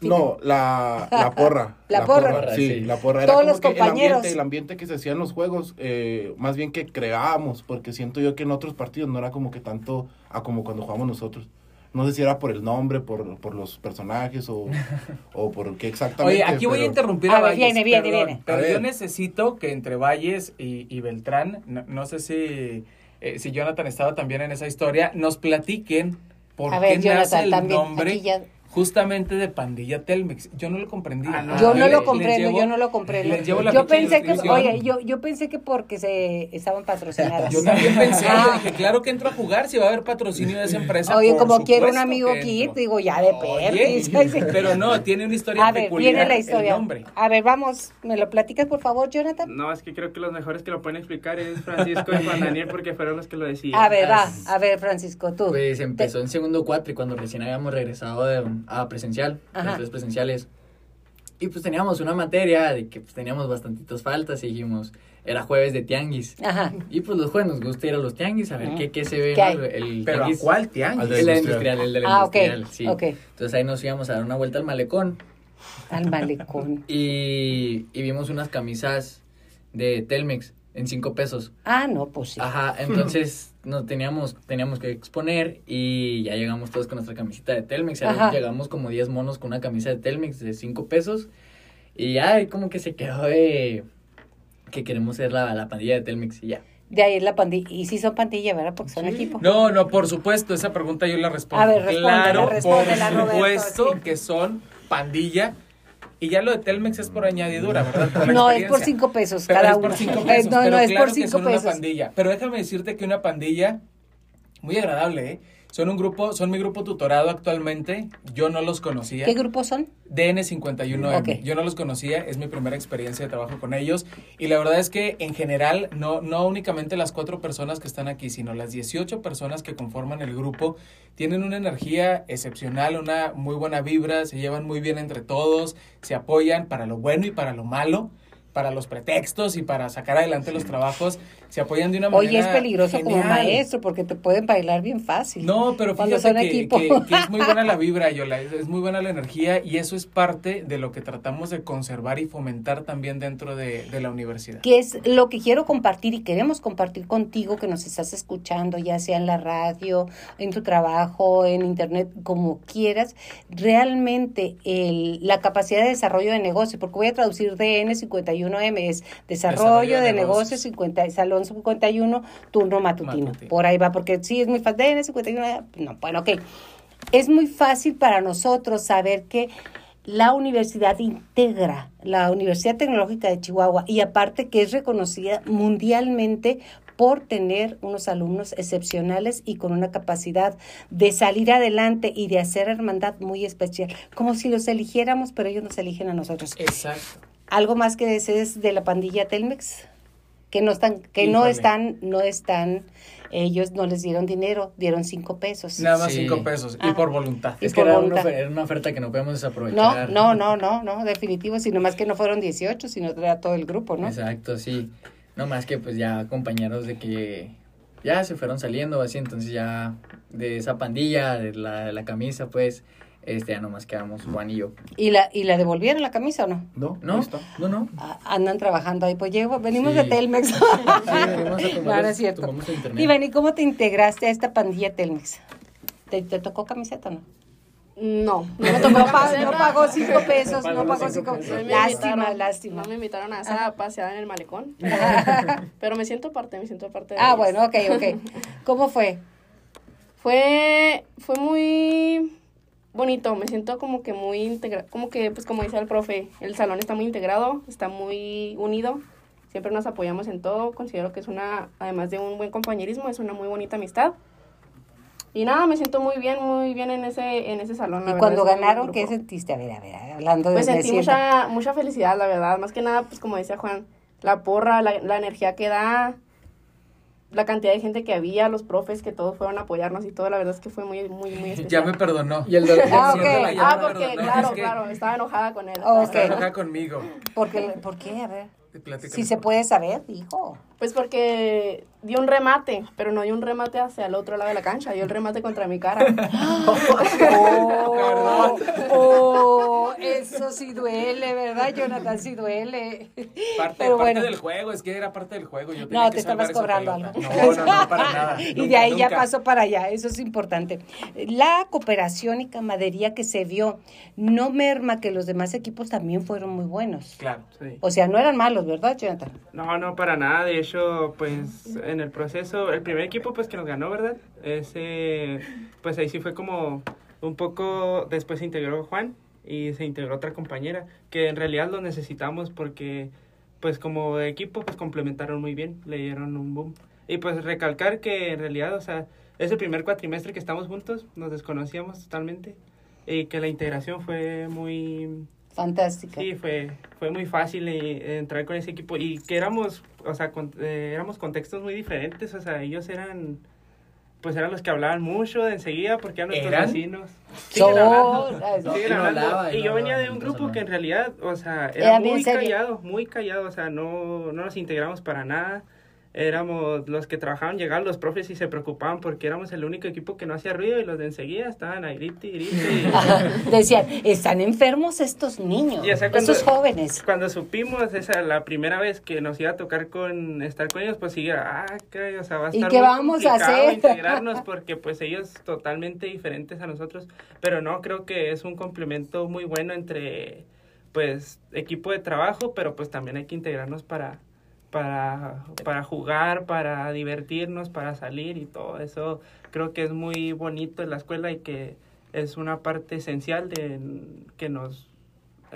No, la, la porra. La porra. Sí, Sí. la porra. Era Todos como los que el compañeros. ambiente, el ambiente que se hacía en los juegos, eh, más bien que creábamos, porque siento yo que en otros partidos no era como que tanto a como cuando jugamos nosotros. No sé si era por el nombre, por, por los personajes o, o por qué exactamente. Oye, aquí voy a interrumpir A a, ver, Valles. viene, viene, perdón, viene. Pero A yo ver. necesito que entre Valles y, y Beltrán, no, no sé si, eh, si Jonathan estaba también en esa historia, nos platiquen por A ver, qué nace Jonathan, el también, nombre aquí ya- justamente de Pandilla Telmex. Yo no lo comprendía. Ah, no. Yo no le- lo comprendo, llevo- yo no lo comprendo. les llevo la Yo de pensé que, oye, yo, yo pensé que porque se estaban patrocinadas. Yo también pensé, Ah. yo dije, claro que entro a jugar si va a haber patrocinio de esa empresa. Oye, como quiero un amigo entro. digo, ya de perdiz. pero no, tiene una historia A ver, peculiar viene la el historia. A ver, vamos, ¿me lo platicas por favor, Jonathan? No, es que creo que los mejores que lo pueden explicar es Francisco y Juan Daniel porque fueron los que lo decían. A ver, va, a ver, Francisco, tú. Pues empezó en segundo cuatri cuando recién habíamos regresado de- a presencial, Ajá. las tres presenciales. Y pues teníamos una materia de que pues teníamos bastantitas faltas y dijimos, era jueves de tianguis. Ajá. Y pues los jueves nos gusta ir a los tianguis a ver qué, qué se ve. ¿Qué? ¿no? El Pero ¿a tianguis. cuál tianguis? El de la industrial. el de la Ah, industrial, sí. ok. Entonces ahí nos íbamos a dar una vuelta al malecón Al malecón. y, y vimos unas camisas de Telmex en cinco pesos. Ah, no, pues sí. Ajá, entonces no teníamos, teníamos que exponer y ya llegamos todos con nuestra camisita de Telmex. Ya llegamos como 10 monos con una camisa de Telmex de 5 pesos. Y ya como que se quedó de que queremos ser la, la pandilla de Telmex y ya. De ahí es la pandilla. Y sí son pandilla, ¿verdad? Porque son equipo. No, no, por supuesto, esa pregunta yo la respondo. A ver, respóndela, claro, por Roberto, supuesto sí. que son pandilla. Y ya lo de Telmex es por añadidura, ¿verdad? Por No, es por cinco pesos Pero cada es uno. por cinco Eh, pesos. no, pero no, es claro por que cinco son pesos. una pandilla. Pero déjame decirte que una pandilla muy agradable, ¿eh? Son un grupo, son mi grupo tutorado actualmente. Yo no los conocía. ¿Qué grupos son? DN51M. Ok. Yo no los conocía, es mi primera experiencia de trabajo con ellos. Y la verdad es que en general, no, no únicamente las cuatro personas que están aquí, sino las 18 personas que conforman el grupo, tienen una energía excepcional, una muy buena vibra, se llevan muy bien entre todos, se apoyan para lo bueno y para lo malo. Para los pretextos y para sacar adelante los trabajos, se apoyan de una manera. Oye, es peligroso como maestro porque te pueden bailar bien fácil. No, pero fíjate son que, equipo. que- que es muy buena la vibra, Yola, es, es muy buena la energía y eso es parte de lo que tratamos de conservar y fomentar también dentro de, de la universidad. que es lo que quiero compartir y queremos compartir contigo que nos estás escuchando, ya sea en la radio, en tu trabajo, en internet, como quieras, realmente el, la capacidad de desarrollo de negocio, porque voy a traducir DN51M, es desarrollo, de, negocios, 50, salón 51, turno matutino. Matutino. Por ahí va, porque sí es muy fácil, DN51, no, bueno, ok. Es muy fácil para nosotros saber que la universidad integra, la Universidad Tecnológica de Chihuahua, y aparte que es reconocida mundialmente por tener unos alumnos excepcionales y con una capacidad de salir adelante y de hacer hermandad muy especial, como si los eligiéramos, pero ellos nos eligen a nosotros. Exacto. ¿Algo más que desees de la pandilla Telmex? Que no están, que no están, no están, ellos no les dieron dinero, dieron cinco pesos. Nada más Sí. cinco pesos y Ajá. por voluntad. Y Es que por era una, voluntad. ofer- era una oferta que no podemos No, desaprovechar. no, no, no, no, definitivo, sino más que no fueron 18, sino era todo el grupo, ¿no? Exacto, sí. No más que pues ya compañeros de que ya se fueron saliendo así, entonces ya de esa pandilla, de la, de la camisa, pues, este ya nomás quedamos Juan y yo. ¿Y la, ¿Y la devolvieron la camisa o no? No, No, está. no, no. Ah, andan trabajando ahí, pues llevo, venimos Sí. de Telmex. Sí, venimos a tomar no, es cierto. tomamos el internet. Y Iván, ¿y cómo te integraste a esta pandilla Telmex? ¿Te, te tocó camiseta o no? No, no me tocó No, pagó cinco pesos, no pagó cinco cinco pesos. Lástima, lástima. No me invitaron a esa paseada en el malecón. Pero me siento parte, me siento parte de Ah, ellos. bueno, ok, ok. ¿Cómo fue? Fue, fue muy bonito, me siento como que muy integrado, como que, pues como dice el profe, el salón está muy integrado, está muy unido, siempre nos apoyamos en todo, considero que es una, además de un buen compañerismo, es una muy bonita amistad. Y nada, me siento muy bien, muy bien en ese, en ese salón. la Y verdad, cuando ganaron, ¿qué sentiste? A ver, a ver, hablando de Pues sentí mucha, mucha felicidad, la verdad. Más que nada, pues como decía Juan, la porra, la, la energía que da, la cantidad de gente que había, los profes que todos fueron a apoyarnos y todo, la verdad es que fue muy, muy, muy especial. Ya me perdonó. Y el de- Ah, Sí, ok. ya me Ah, porque, perdonó. claro, Es que claro, estaba enojada con él. Está enojada conmigo. Porque, ¿Por qué? A ver. Si se puede saber, hijo. Pues porque dio un remate, pero no dio un remate hacia el otro lado de la cancha, dio el remate contra mi cara. Oh, oh, eso sí duele, ¿verdad, Jonathan? Sí duele. Parte, Pero parte bueno. del juego, es que era parte del juego. Yo tenía No, que te estabas cobrando algo. No, no, no, para nada. y Nunca, de ahí ya pasó para allá, eso es importante. La cooperación y camadería que se vio no merma que los demás equipos también fueron muy buenos. Claro. Sí. O sea, no eran malos, ¿verdad, Jonathan? No, no, para nada. De hecho, pues en el proceso, el primer equipo pues que nos ganó, ¿verdad? Ese, pues ahí sí fue como un poco, después se integró Juan y se integró otra compañera, que en realidad lo necesitamos porque pues como equipo pues complementaron muy bien, le dieron un boom. Y pues recalcar que en realidad, o sea, es el primer cuatrimestre que estamos juntos, nos desconocíamos totalmente y que la integración fue muy Fantástica. Sí, fue, fue muy fácil eh, entrar con ese equipo y que éramos, o sea, con- eh, éramos contextos muy diferentes, o sea, ellos eran, pues eran los que hablaban mucho de enseguida porque eran nuestros ¿Eran? vecinos. Siguen hablando, No, siguen no hablando. hablaba, y no yo venía de un grupo que en realidad, o sea, Era era muy callado, muy callado, o sea, no, no nos integramos para nada. Éramos los que trabajaban, llegaban los profes y se preocupaban porque éramos el único equipo que no hacía ruido y los de enseguida estaban ahí grite y grite. y- Decían, están enfermos estos niños, Y, o sea, cuando- estos jóvenes. Cuando supimos esa la primera vez que nos iba a tocar con estar con ellos, pues sí, ah, caray, o sea, va a ¿Y estar qué muy vamos a hacer? integrarnos porque pues ellos totalmente diferentes a nosotros, pero no, creo que es un complemento muy bueno entre pues equipo de trabajo, pero pues también hay que integrarnos para para para jugar, para divertirnos, para salir y todo eso. Creo que es muy bonito en la escuela y que es una parte esencial de que nos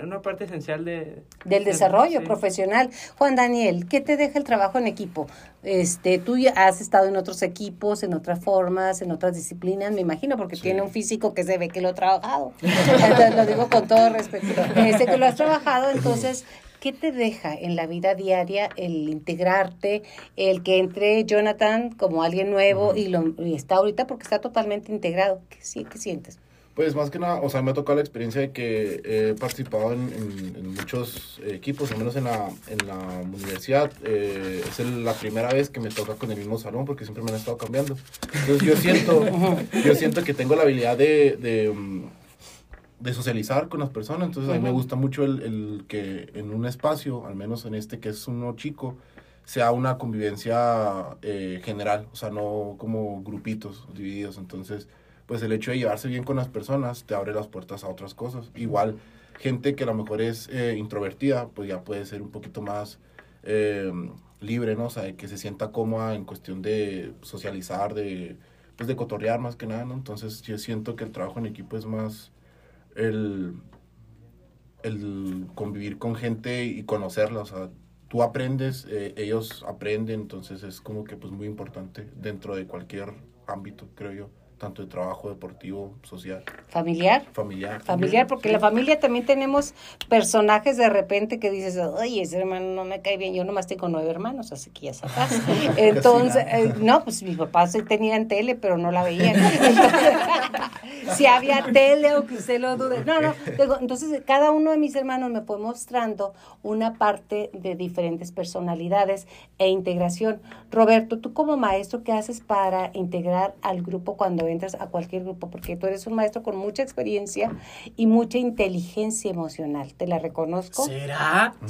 una parte esencial de del desarrollo sí. profesional. Juan Daniel, ¿qué te deja el trabajo en equipo? Este, tú ya has estado en otros equipos, en otras formas, en otras disciplinas, me imagino, porque Sí. tiene un físico que se ve que lo ha trabajado. Entonces, lo digo con todo respeto. Este, que lo has trabajado, entonces, ¿qué te deja en la vida diaria el integrarte, el que entre Jonathan como alguien nuevo y, lo, y está ahorita porque está totalmente integrado? ¿Qué, sientes? Pues más que nada, o sea, me ha tocado la experiencia de que he participado en, en- en muchos equipos, al menos en la, en la universidad. Eh, es el- la primera vez que me toca con el mismo salón porque siempre me han estado cambiando. Entonces yo siento, yo siento que tengo la habilidad de, de, mm, de socializar con las personas. Entonces a mí me gusta mucho el, el que en un espacio, al menos en este que es uno chico, sea una convivencia eh, general, o sea, no como grupitos divididos. Entonces, pues el hecho de llevarse bien con las personas te abre las puertas a otras cosas. Igual, gente que a lo mejor es eh, introvertida, pues ya puede ser un poquito más eh, libre, ¿no? O sea, de que se sienta cómoda en cuestión de socializar, de, pues de cotorrear más que nada, ¿no? Entonces, yo siento que el trabajo en equipo es más el, el convivir con gente y conocerla, o sea, tú aprendes, eh, ellos aprenden, entonces es como que pues muy importante dentro de cualquier ámbito, creo yo, tanto de trabajo, deportivo, social, ¿Familiar? familiar. Familiar, porque la familia también tenemos personajes de repente que dices, oye, ese hermano no me cae bien, yo nomás tengo nueve hermanos, así que ya sabes. Entonces, eh, no, pues mis papás sí tenían tele, pero no la veían. si había tele, aunque usted lo dude. No, no, entonces cada uno de mis hermanos me fue mostrando una parte de diferentes personalidades e integración. Roberto, tú como maestro, ¿qué haces para integrar al grupo cuando entras a cualquier grupo, porque tú eres un maestro con mucha experiencia y mucha inteligencia emocional. Te la reconozco. ¿Será?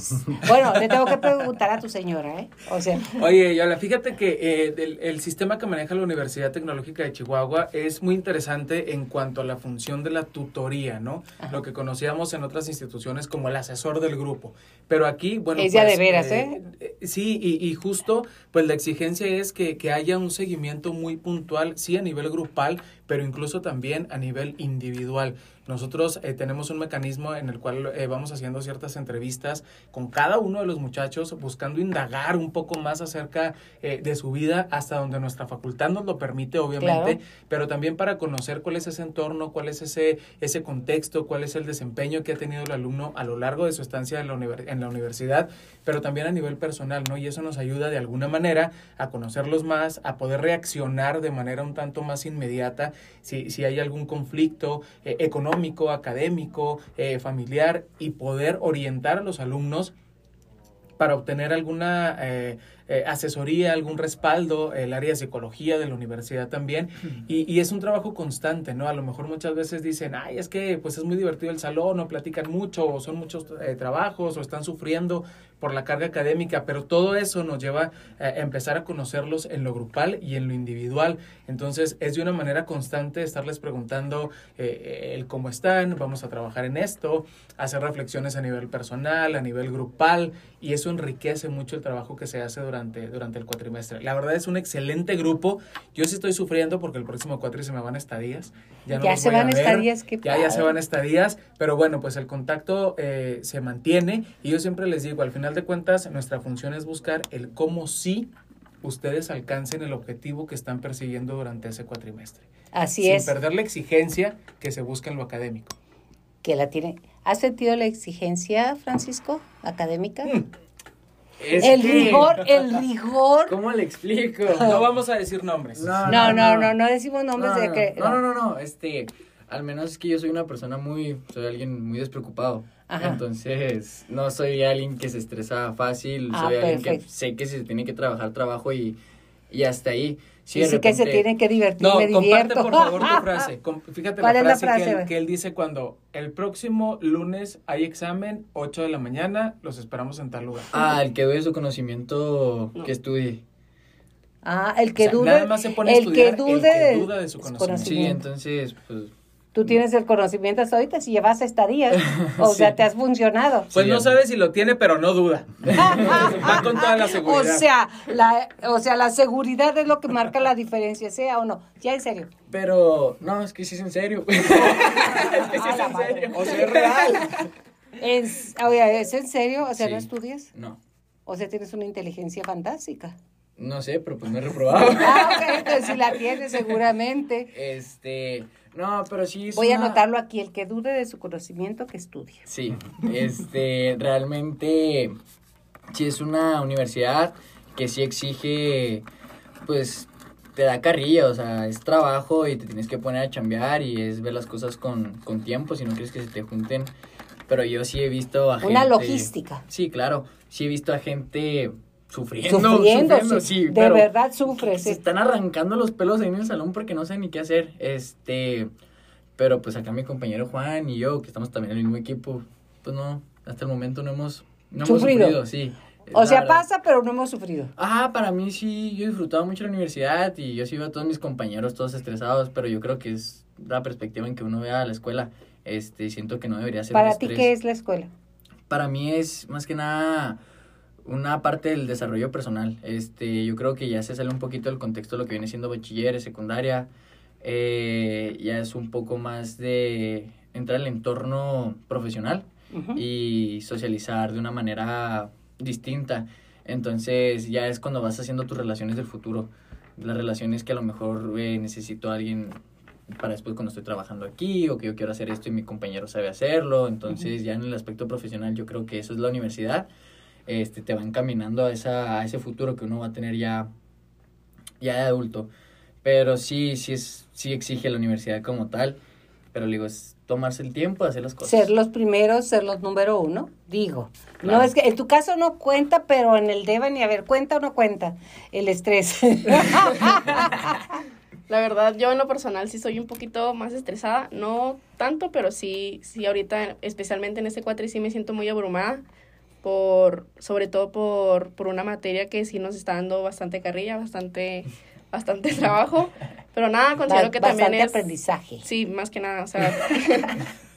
Bueno, le tengo que preguntar a tu señora, ¿eh? O sea, Oye, Yola, fíjate que eh, el sistema que maneja la Universidad Tecnológica de Chihuahua es muy interesante en cuanto a la función de la tutoría, ¿no? Lo que conocíamos en otras instituciones como el asesor del grupo. Pero aquí, bueno, Es ya pues, de veras, ¿eh? eh, Sí, y, y justo, pues la exigencia es que, que haya un seguimiento muy puntual, sí a nivel grupal, final, pero incluso también a nivel individual. Nosotros eh, tenemos un mecanismo en el cual eh, vamos haciendo ciertas entrevistas con cada uno de los muchachos, buscando indagar un poco más acerca eh, de su vida hasta donde nuestra facultad nos lo permite, obviamente, Claro. pero también para conocer cuál es ese entorno, cuál es ese, ese contexto, cuál es el desempeño que ha tenido el alumno a lo largo de su estancia en la, en la universidad, pero también a nivel personal, ¿no? Y eso nos ayuda de alguna manera a conocerlos más, a poder reaccionar de manera un tanto más inmediata si, si hay algún conflicto eh, económico, académico, eh, familiar y poder orientar a los alumnos para obtener alguna eh, eh, asesoría, algún respaldo, el área de psicología de la universidad también. Y, y es un trabajo constante, ¿no? A lo mejor muchas veces dicen, ay, es que pues es muy divertido el salón, o platican mucho, o son muchos eh, trabajos, o están sufriendo por la carga académica, pero todo eso nos lleva eh, a empezar a conocerlos en lo grupal y en lo individual. Entonces es de una manera constante estarles preguntando eh, el cómo están, vamos a trabajar en esto, hacer reflexiones a nivel personal, a nivel grupal, y eso enriquece mucho el trabajo que se hace durante, durante el cuatrimestre. La verdad es un excelente grupo. Yo sí estoy sufriendo porque el próximo cuatri se me van estadías. Ya, no Ya se a van estadías, qué Ya, ya se van estadías, pero bueno, pues el contacto eh, se mantiene y yo siempre les digo, al final de cuentas, nuestra función es buscar el cómo sí ustedes alcancen el objetivo que están persiguiendo durante ese cuatrimestre. así sin es. perder la exigencia que se busca en lo académico. Que la tiene. ¿Has sentido la exigencia, Francisco, académica? Mm. Es el que- rigor, el rigor. ¿Cómo le explico? No vamos a decir nombres. No, no, no, no decimos nombres no, de no, que. No, no, no, no, este, al menos es que yo soy una persona muy, soy alguien muy despreocupado. Ajá. Entonces, no soy alguien que se estresa fácil, Ah, soy alguien que sé que si se tiene que trabajar, trabajo y, y hasta ahí. Sí, que se tienen que divertir, No, me comparte divierto. por favor tu frase. Fíjate ¿Cuál la es la frase, frase, que, él, güey? que él dice cuando el próximo lunes hay examen, 8 de la mañana, los esperamos en tal lugar. Ah, el que dude su conocimiento, que estudie. Ah, el que O sea, dude. nada más se pone a el estudiar que el dude, que duda de su conocimiento. Sí, entonces, pues, Tú tienes el conocimiento hasta ahorita si llevas estadías. O Sí. sea, te has funcionado. Pues Sí, no sabe si lo tiene, pero no duda. Va con toda la O seguridad. sea, la, o sea, la seguridad es lo que marca la diferencia, sea o no. Ya en serio. pero, no, es que sí es en serio. es que sí es en serio. O sea, es real. Es, oye, ¿es en serio? O sea, ¿no estudias? No, O sea, tienes una inteligencia fantástica. No sé, pero pues me he reprobado. Ah, ok, entonces si la tienes seguramente. Este, no, pero sí es Voy a una- anotarlo aquí, el que dude de su conocimiento, que estudie. Sí, este, realmente sí es una universidad que sí exige, pues, te da carrilla, o sea, es trabajo y te tienes que poner a chambear y es ver las cosas con, con tiempo, si no quieres que se te junten. Pero yo sí he visto a gente... Una logística. Sí, claro, sí he visto a gente sufriendo, Sufriendo, sufriendo, sí. sí, de pero- verdad sufres. se están arrancando los pelos ahí en el salón porque no saben ni qué hacer. Este, pero pues acá mi compañero Juan y yo, que estamos también en el mismo equipo, pues no, hasta el momento no hemos, no hemos Sufrido. sufrido, sí. O sea, verdad. pasa, pero no hemos sufrido. Ajá, para mí sí, yo he disfrutado mucho la universidad y yo sí veo a todos mis compañeros todos estresados, pero yo creo que es la perspectiva en que uno vea la escuela. Este, siento que no debería ser Para ti. ¿qué es la escuela? Para mí es más que nada una parte del desarrollo personal. Este, yo creo que ya se sale un poquito del contexto de lo que viene siendo bachilleres, secundaria. Eh, ya es un poco más de entrar en el entorno profesional y socializar de una manera distinta. Entonces ya es cuando vas haciendo tus relaciones del futuro. Las relaciones que a lo mejor eh, necesito a alguien para después cuando estoy trabajando aquí o que yo quiero hacer esto y mi compañero sabe hacerlo. Entonces ya en el aspecto profesional yo creo que eso es la universidad. Este, te va encaminando a, esa, a ese futuro que uno va a tener ya, ya de adulto. Pero sí, sí, es, sí exige la universidad como tal. Pero le digo, es tomarse el tiempo de hacer las cosas. Ser los primeros, ser los número uno, digo. No es que en tu caso no cuenta, pero en el deba ni a ver, cuenta o no cuenta el estrés. La verdad, yo en lo personal sí soy un poquito más estresada, no tanto, pero sí, sí ahorita, especialmente en este cuatri, sí me siento muy abrumada, por, sobre todo por, por una materia que sí nos está dando bastante carrilla, bastante, bastante trabajo, pero nada, considero Ba- que también es... aprendizaje. Sí, más que nada, o sea,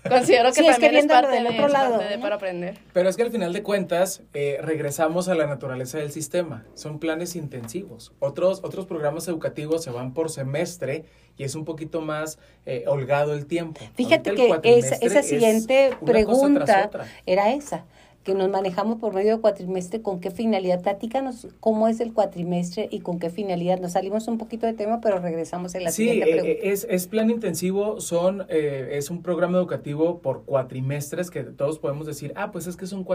considero que Sí, es que también es, parte, del de, otro lado, parte de ¿no? para aprender. Pero es que al final de cuentas eh, regresamos a la naturaleza del sistema. Son planes intensivos. Otros, otros programas educativos se van por semestre y es un poquito más eh, holgado el tiempo. Fíjate Ahorita que esa, esa es siguiente pregunta era esa, que nos manejamos por medio de cuatrimestre, ¿con qué finalidad? Platícanos cómo es el cuatrimestre y con qué finalidad. Nos salimos un poquito de tema, pero regresamos en la Sí, siguiente eh, pregunta. eh, es, es plan intensivo, son, eh, es un programa educativo por cuatrimestres que todos podemos decir, ah, pues es que son,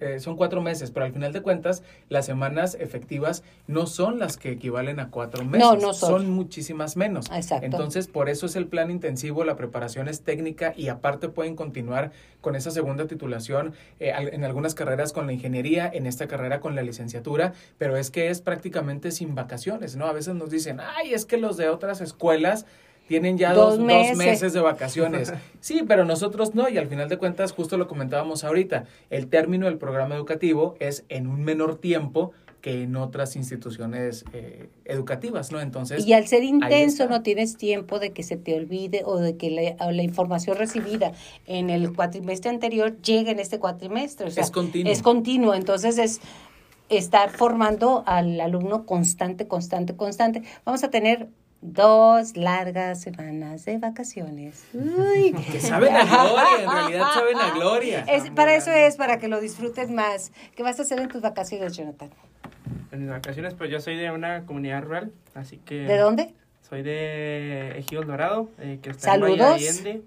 eh, son cuatro meses, pero al final de cuentas las semanas efectivas no son las que equivalen a cuatro meses, No, no son. son muchísimas menos. Exacto. Entonces, por eso es el plan intensivo, la preparación es técnica y aparte pueden continuar con esa segunda titulación eh, en algunas carreras con la ingeniería, en esta carrera con la licenciatura, pero es que es prácticamente sin vacaciones, ¿no? A veces nos dicen, ay, es que los de otras escuelas tienen ya Dos dos, dos meses. meses. de vacaciones. Sí, pero nosotros no, y al final de cuentas, justo lo comentábamos ahorita, el término del programa educativo es en un menor tiempo que en otras instituciones eh, educativas, ¿no? Entonces, Y al ser intenso no tienes tiempo de que se te olvide o de que la, información recibida en el cuatrimestre anterior llegue en este cuatrimestre. O sea, Es continuo. Es continuo, entonces es estar formando al alumno constante, constante, constante. Vamos a tener dos largas semanas de vacaciones. Uy. que saben a gloria, en realidad saben a gloria. Es, para eso es, para que lo disfrutes más. ¿Qué vas a hacer en tus vacaciones, Jonathan? En mis vacaciones, pues yo soy de una comunidad rural, así que... ¿De dónde? Soy de Ejido Dorado, eh, que está en Valle de Saludos. Allende.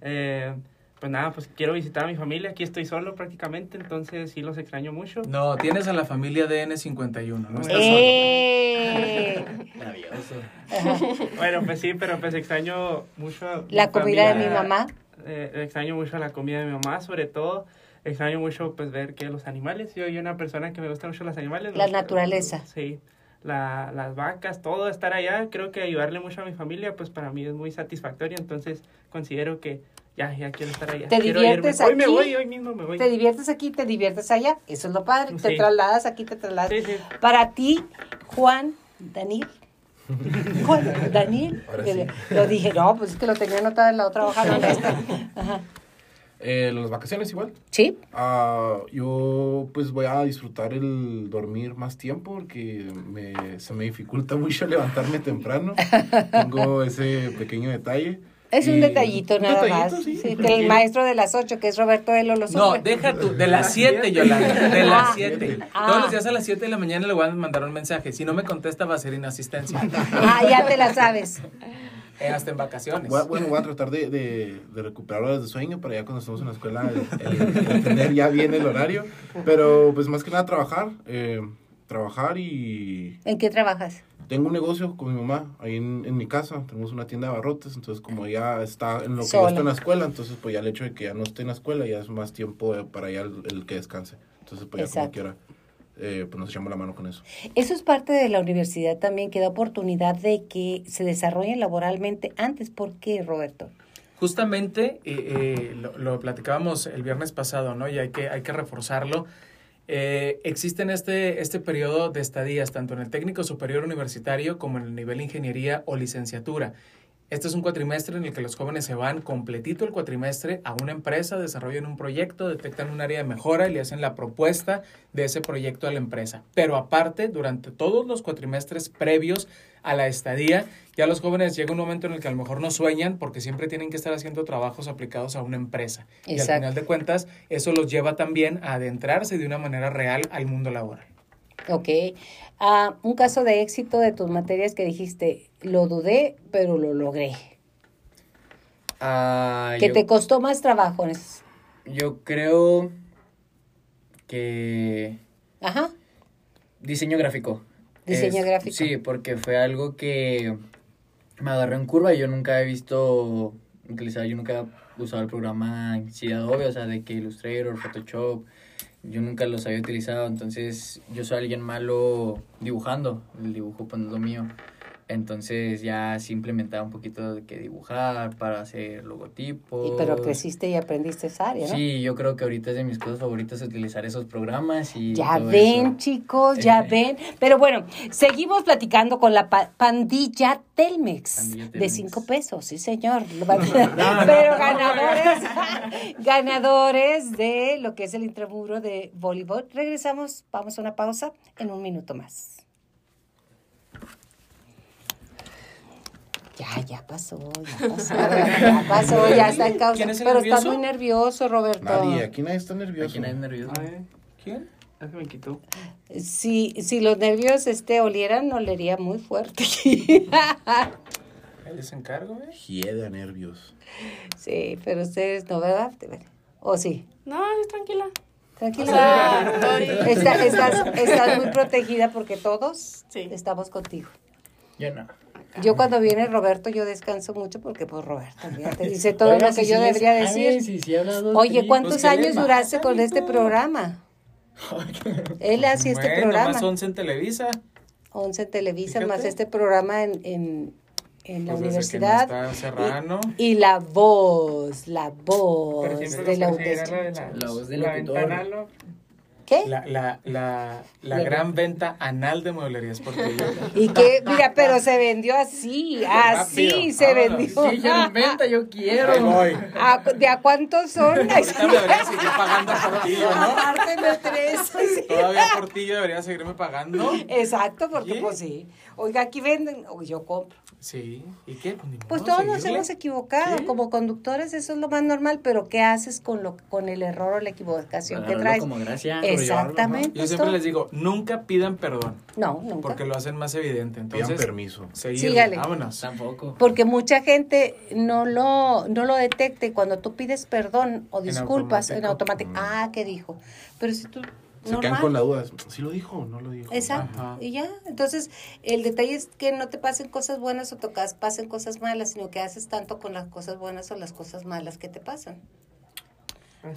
Eh, pues nada, pues quiero visitar a mi familia. Aquí estoy solo prácticamente, entonces sí los extraño mucho. No, tienes a la familia de N51, no estás ¡Eh! Maravilloso. Bueno, pues sí, pero pues extraño mucho... a La comida de mi mamá. Eh, extraño mucho la comida de mi mamá, sobre todo. Extraño mucho pues ver que los animales. Yo soy una persona que me gustan mucho los animales. La los- naturaleza. Sí. La, las vacas, todo estar allá. Creo que ayudarle mucho a mi familia, pues para mí es muy satisfactorio. Entonces considero que ya, ya quiero estar allá. ¿Te Quiero diviertes irme. Hoy me aquí? voy, hoy mismo me voy. Te diviertes aquí, te diviertes allá. Eso es lo padre. Te trasladas aquí, te trasladas. Sí, sí. Para ti, Juan, Daniel. Juan, Daniel. Ahora sí. Lo dije, no, pues es que lo tenía anotado en la otra hoja. no en esta. Ajá. Eh, las vacaciones igual. Sí, Ah, yo pues voy a disfrutar el dormir más tiempo porque me, se me dificulta mucho levantarme temprano. Tengo ese pequeño detalle. Es un detallito nada detallito, más. sí. Sí, que el maestro de las ocho, que es Roberto Elo, lo No, deja tú, de las 7, Yolanda, de Ah. las 7. Ah. Todos los días a las 7 de la mañana le voy a mandar un mensaje. Si no me contesta, va a ser inasistencia. Ah, ya te la sabes. Eh, hasta en vacaciones. Voy a- bueno, voy a tratar de, de, de recuperar horas de sueño para ya cuando estemos en la escuela el, el- el tener ya bien el horario. Pero pues más que nada trabajar. eh, trabajar y ¿En qué trabajas? Tengo un negocio con mi mamá ahí en, en mi casa. Tenemos una tienda de abarrotes. Entonces como ya está en lo que Sola. yo estoy en la escuela, entonces pues ya el hecho de que ya no esté en la escuela ya es más tiempo para ya el, el que descanse. Entonces pues ya como quiera, eh, pues nos echamos la mano con eso. Eso es parte de la universidad también, que da oportunidad de que se desarrollen laboralmente antes. ¿Por qué, Roberto? Justamente eh, eh, lo, lo platicábamos el viernes pasado, ¿no? Y hay que, hay que reforzarlo. Eh, existen este, este periodo de estadías, tanto en el técnico superior universitario como en el nivel ingeniería o licenciatura. Este es un cuatrimestre en el que los jóvenes se van completito el cuatrimestre a una empresa, desarrollan un proyecto, detectan un área de mejora y le hacen la propuesta de ese proyecto a la empresa. Pero aparte, durante todos los cuatrimestres previos a la estadía, ya los jóvenes llega un momento en el que a lo mejor no sueñan porque siempre tienen que estar haciendo trabajos aplicados a una empresa. Y al final de cuentas, eso los lleva también a adentrarse de una manera real al mundo laboral. Ok. Ah, un caso de éxito de tus materias que dijiste, lo dudé, pero lo logré. Ah, Que yo, te costó más trabajo. en yo creo que Ajá. diseño gráfico. Diseño Es- gráfico. Sí, porque fue algo que me agarró en curva y yo nunca he visto utilizar, yo nunca he usado el programa en sí Adobe, o sea, de que Illustrator, Photoshop, yo nunca los había utilizado, entonces yo soy alguien malo dibujando, el dibujo pues no es lo mío. Entonces ya sí implementaba un poquito de que dibujar para hacer logotipos. Y, pero creciste y aprendiste esa área, ¿no? Sí, yo creo que ahorita es de mis cosas favoritas utilizar esos programas y Ya todo ven, eso. chicos, ya ven. Pero bueno, seguimos platicando con la pa- pandilla Telmex, Pandilla de cinco pesos, sí señor. Pero ganadores, ganadores de lo que es el intramuro de voleibol. Regresamos, vamos a una pausa en un minuto más. Ya, ya pasó, ya pasó, ya pasó, ya está en causa. ¿Quién es el Pero estás nervioso? muy nervioso, Roberto. Nadie, aquí nadie está nervioso. Aquí nadie es nervioso. Ay, ¿Quién? ya se me quitó. Si, si los nervios este, olieran, olería muy fuerte. ¿El desencargo, eh? Hieda, nervios. sí, pero ustedes no, ¿verdad? ¿O sí? No, es tranquila. Tranquila. O sea, estoy- Está- estás, estás muy protegida porque todos Sí. estamos contigo. Yo no. Yo cuando viene Roberto, yo descanso mucho porque pues Roberto, te dice todo Oiga, lo que si yo es- debería ay, decir. dos, Oye. ¿cuántos Pues, ¿qué le años duraste con este programa? Él hace este bueno, programa. más 11 en Televisa. 11 en Televisa, más Fíjate. este programa en, en, en la Pues universidad. no está Serrano. Y, y la voz, la voz de la la de la, La voz del la locutor. ventana, ¿no? ¿Qué? La, la, la, la gran venta anal de mueblerías Portillo. Y que, mira, pero se vendió así, así Rápido, se vámonos. vendió. Sí, ya inventa, yo quiero. Ahí voy. ¿A- ¿De a cuántos son? Ahorita me debería seguir pagando a Portillo, ¿no? Aparte de tres. Todavía Portillo debería seguirme pagando. Exacto, porque ¿Sí? pues sí. Oiga, aquí venden, o yo compro. Sí. ¿Y qué? Pues, Pues todos nos seguirle. hemos equivocado. Sí. Como conductores, eso es lo más normal, pero ¿qué haces con lo con el error o la equivocación que traes? como gracia. Exactamente. Yo siempre todo. les digo, nunca pidan perdón, No, nunca. porque lo hacen más evidente. Pidan Entonces, permiso. seguir, Sígale. vámonos. Tampoco. Porque mucha gente no lo, no lo detecta y cuando tú pides perdón o En disculpas en automático, Mm. ah, ¿qué dijo? Pero si tú, Se normal. quedan con la duda. ¿Sí lo dijo o no lo dijo? Exacto, Ajá. y ya. Entonces, el detalle es que no te pasen cosas buenas o tocas, pasen cosas malas, sino que haces tanto con las cosas buenas o las cosas malas que te pasan.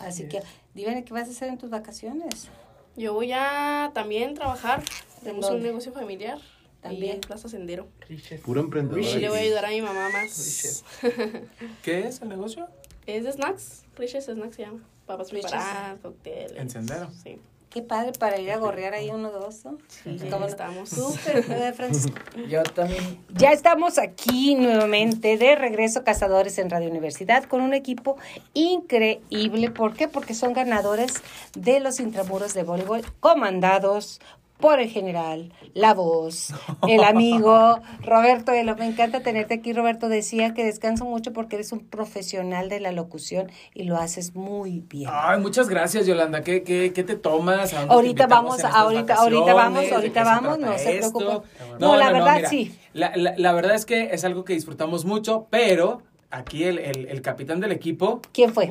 Así es. que, dime, ¿qué vas a hacer en tus vacaciones? Yo voy a también trabajar. Tenemos un negocio familiar. También en Plaza Sendero. Riches. Puro emprendedor. Y le voy a ayudar a mi mamá más. ¿Qué es el negocio? Es de snacks. Riches Snacks se llama. Papas Riches. preparadas, cócteles. En Sendero. Sí. Qué padre para ir a gorrear ahí uno dos, ¿no? Sí, ¿Cómo no? estamos. Súper. Yo también. Ya estamos aquí nuevamente de regreso Cazadores en Radio Universidad con un equipo increíble. ¿Por qué? Porque son ganadores de los intramuros de voleibol comandados por el general, la voz, el amigo Roberto Elo. Me encanta tenerte aquí, Roberto. Decía que descanso mucho porque eres un profesional de la locución y lo haces muy bien. Ay, muchas gracias, Yolanda. ¿Qué, qué, qué te tomas? ¿A te Ahorita vamos, ahorita, ahorita vamos? ¿De ahorita qué se vamos, no se preocupen. No, la verdad mira, sí. La, la, la verdad es que es algo que disfrutamos mucho, pero aquí el, el, el capitán del equipo, ¿Quién fue?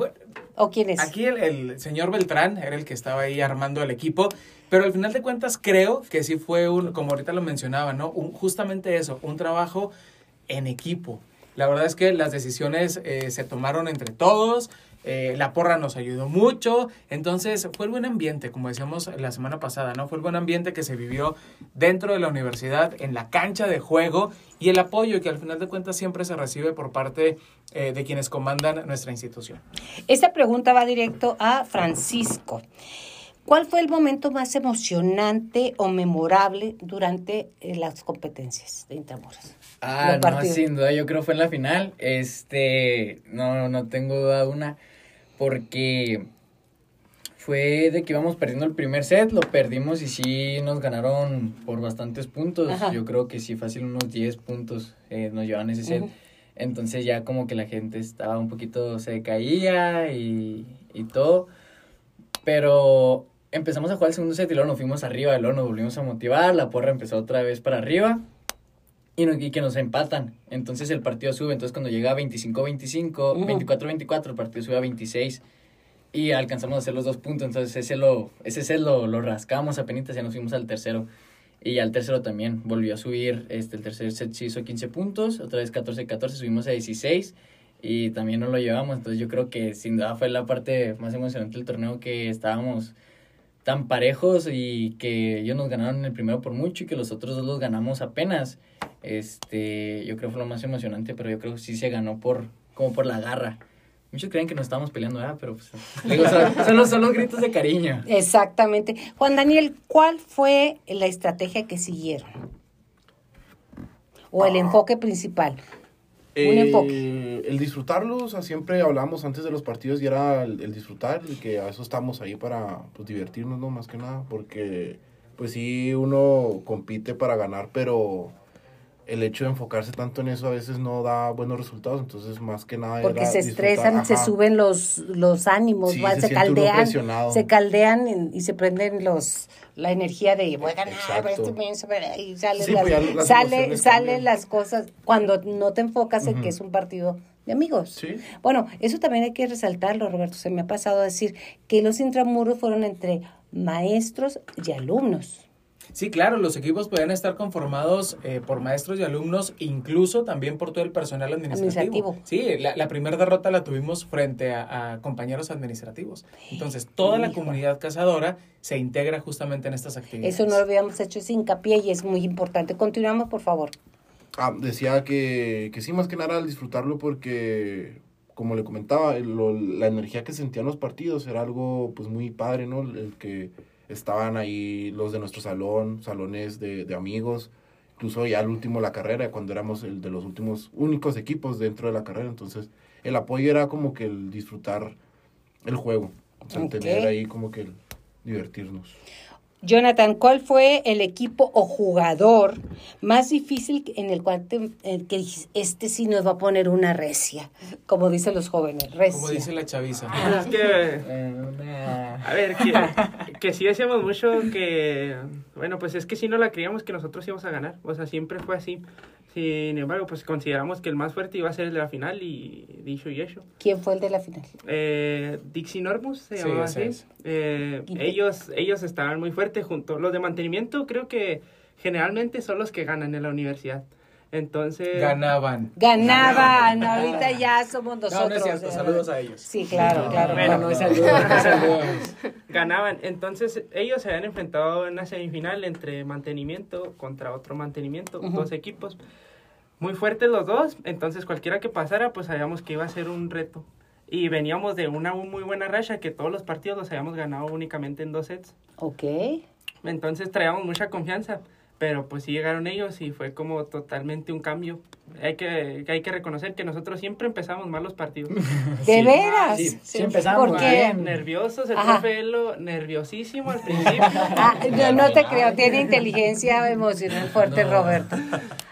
¿O quién es? aquí el, el señor Beltrán era el que estaba ahí armando el equipo, pero al final de cuentas creo que sí fue un, como ahorita lo mencionaba, ¿no? Un, justamente eso, un trabajo en equipo. La verdad es que las decisiones eh, se tomaron entre todos, eh, la porra nos ayudó mucho, entonces fue el buen ambiente, como decíamos la semana pasada, ¿no? Fue el buen ambiente que se vivió dentro de la universidad, en la cancha de juego y el apoyo que al final de cuentas siempre se recibe por parte eh, de quienes comandan nuestra institución. Esta pregunta va directo a Francisco. ¿Cuál fue el momento más emocionante o memorable durante eh, las competencias de Intramuros? Ah, no, sin duda, yo creo fue en la final. Este, no, no tengo duda una, porque fue de que íbamos perdiendo el primer set, lo perdimos y sí nos ganaron por bastantes puntos. Ajá. Yo creo que sí, fácil unos 10 puntos eh, nos llevan ese set. Entonces ya como que la gente estaba un poquito, se caía y, y todo. Pero empezamos a jugar el segundo set y luego nos fuimos arriba, y luego nos volvimos a motivar, la porra empezó otra vez para arriba y, no- y que nos empatan. Entonces el partido sube, entonces cuando llega a 25-25, Ujú. 24-24, el partido sube a 26 y alcanzamos a hacer los dos puntos, entonces ese lo, ese set lo, lo rascamos apenas, ya nos fuimos al tercero. Y al tercero también volvió a subir, este, el tercer set se hizo 15 puntos, otra vez 14-14, subimos a 16 y también no lo llevamos, entonces yo creo que sin duda fue la parte más emocionante del torneo que estábamos tan parejos y que ellos nos ganaron el primero por mucho y que los otros dos los ganamos apenas. Este, yo creo que fue lo más emocionante, pero yo creo que sí se ganó por, como por la garra. Muchos creen que nos estábamos peleando, ¿verdad? Pero pues, digo, son, son los, son los gritos de cariño. Exactamente. Juan Daniel, ¿cuál fue la estrategia que siguieron? O el enfoque principal. Un Eh, enfoque. El disfrutarlo, o sea, siempre hablamos antes de los partidos y era el, el disfrutar, y que a eso estamos ahí para pues, divertirnos, ¿no? Más que nada, porque pues sí, uno compite para ganar, pero el hecho de enfocarse tanto en eso a veces no da buenos resultados, entonces más que nada Porque se estresan, se suben los, los ánimos, Sí, va, se caldean, se caldean y se prenden los la energía de voy a ganar, Exacto. este mes, y sale, Sí, las, pues las sale, las cosas cuando no te enfocas en que es un partido de amigos. Sí. Bueno, eso también hay que resaltarlo, Roberto. Se me ha pasado a decir que los intramuros fueron entre maestros y alumnos. Sí, claro, los equipos pueden estar conformados eh, por maestros y alumnos, incluso también por todo el personal administrativo. Administrativo. Sí, la, la primera derrota la tuvimos frente a, a compañeros administrativos. Entonces, toda la comunidad cazadora se integra justamente en estas actividades. Eso no lo habíamos hecho sin hincapié y es muy importante. Continuamos, por favor. Ah, decía que, que sí, más que nada al disfrutarlo porque, como le comentaba, lo- la energía que sentían los partidos era algo pues muy padre, ¿no? El que estaban ahí los de nuestro salón, salones de, de amigos, incluso ya al último la carrera, cuando éramos el de los últimos únicos equipos dentro de la carrera, entonces el apoyo era como que el disfrutar el juego, o sea, tener ahí como que el divertirnos. Jonathan, ¿cuál fue el equipo o jugador más difícil en el cual te, el que dijiste, este sí nos va a poner una recia? Como dicen los jóvenes, recia. Como dice la chaviza. Es que, a ver, que, que sí decíamos mucho que, bueno, pues es que si no la creíamos que nosotros íbamos a ganar, o sea, siempre fue así. Sin embargo, pues consideramos que el más fuerte iba a ser el de la final y dicho y hecho. ¿Quién fue el de la final? Eh, Dixie Normus se Sí, llamaba así. es. Eh, ellos, ellos estaban muy fuertes juntos. Los de mantenimiento creo que generalmente son los que ganan en la universidad. Entonces... Ganaban. Ganaban, ahorita ya somos nosotros. No, no es cierto. Saludos a ellos. Sí, claro, claro. Bueno, no, Saludos, saludos. ganaban. Entonces, ellos se habían enfrentado en una semifinal entre mantenimiento contra otro mantenimiento, dos equipos. Muy fuertes los dos, entonces cualquiera que pasara, pues sabíamos que iba a ser un reto. Y veníamos de una muy buena racha que todos los partidos los habíamos ganado únicamente en dos sets. Ok. Entonces traíamos mucha confianza, pero pues sí llegaron ellos y fue como totalmente un cambio. Hay que, hay que reconocer que nosotros siempre empezamos mal los partidos. ¿De veras? Sí, sí empezamos ¿Por qué? Nerviosos, el Ajá. profe Elo, nerviosísimo al principio. Ah, no, no te creo, tiene inteligencia emocional fuerte No. Roberto.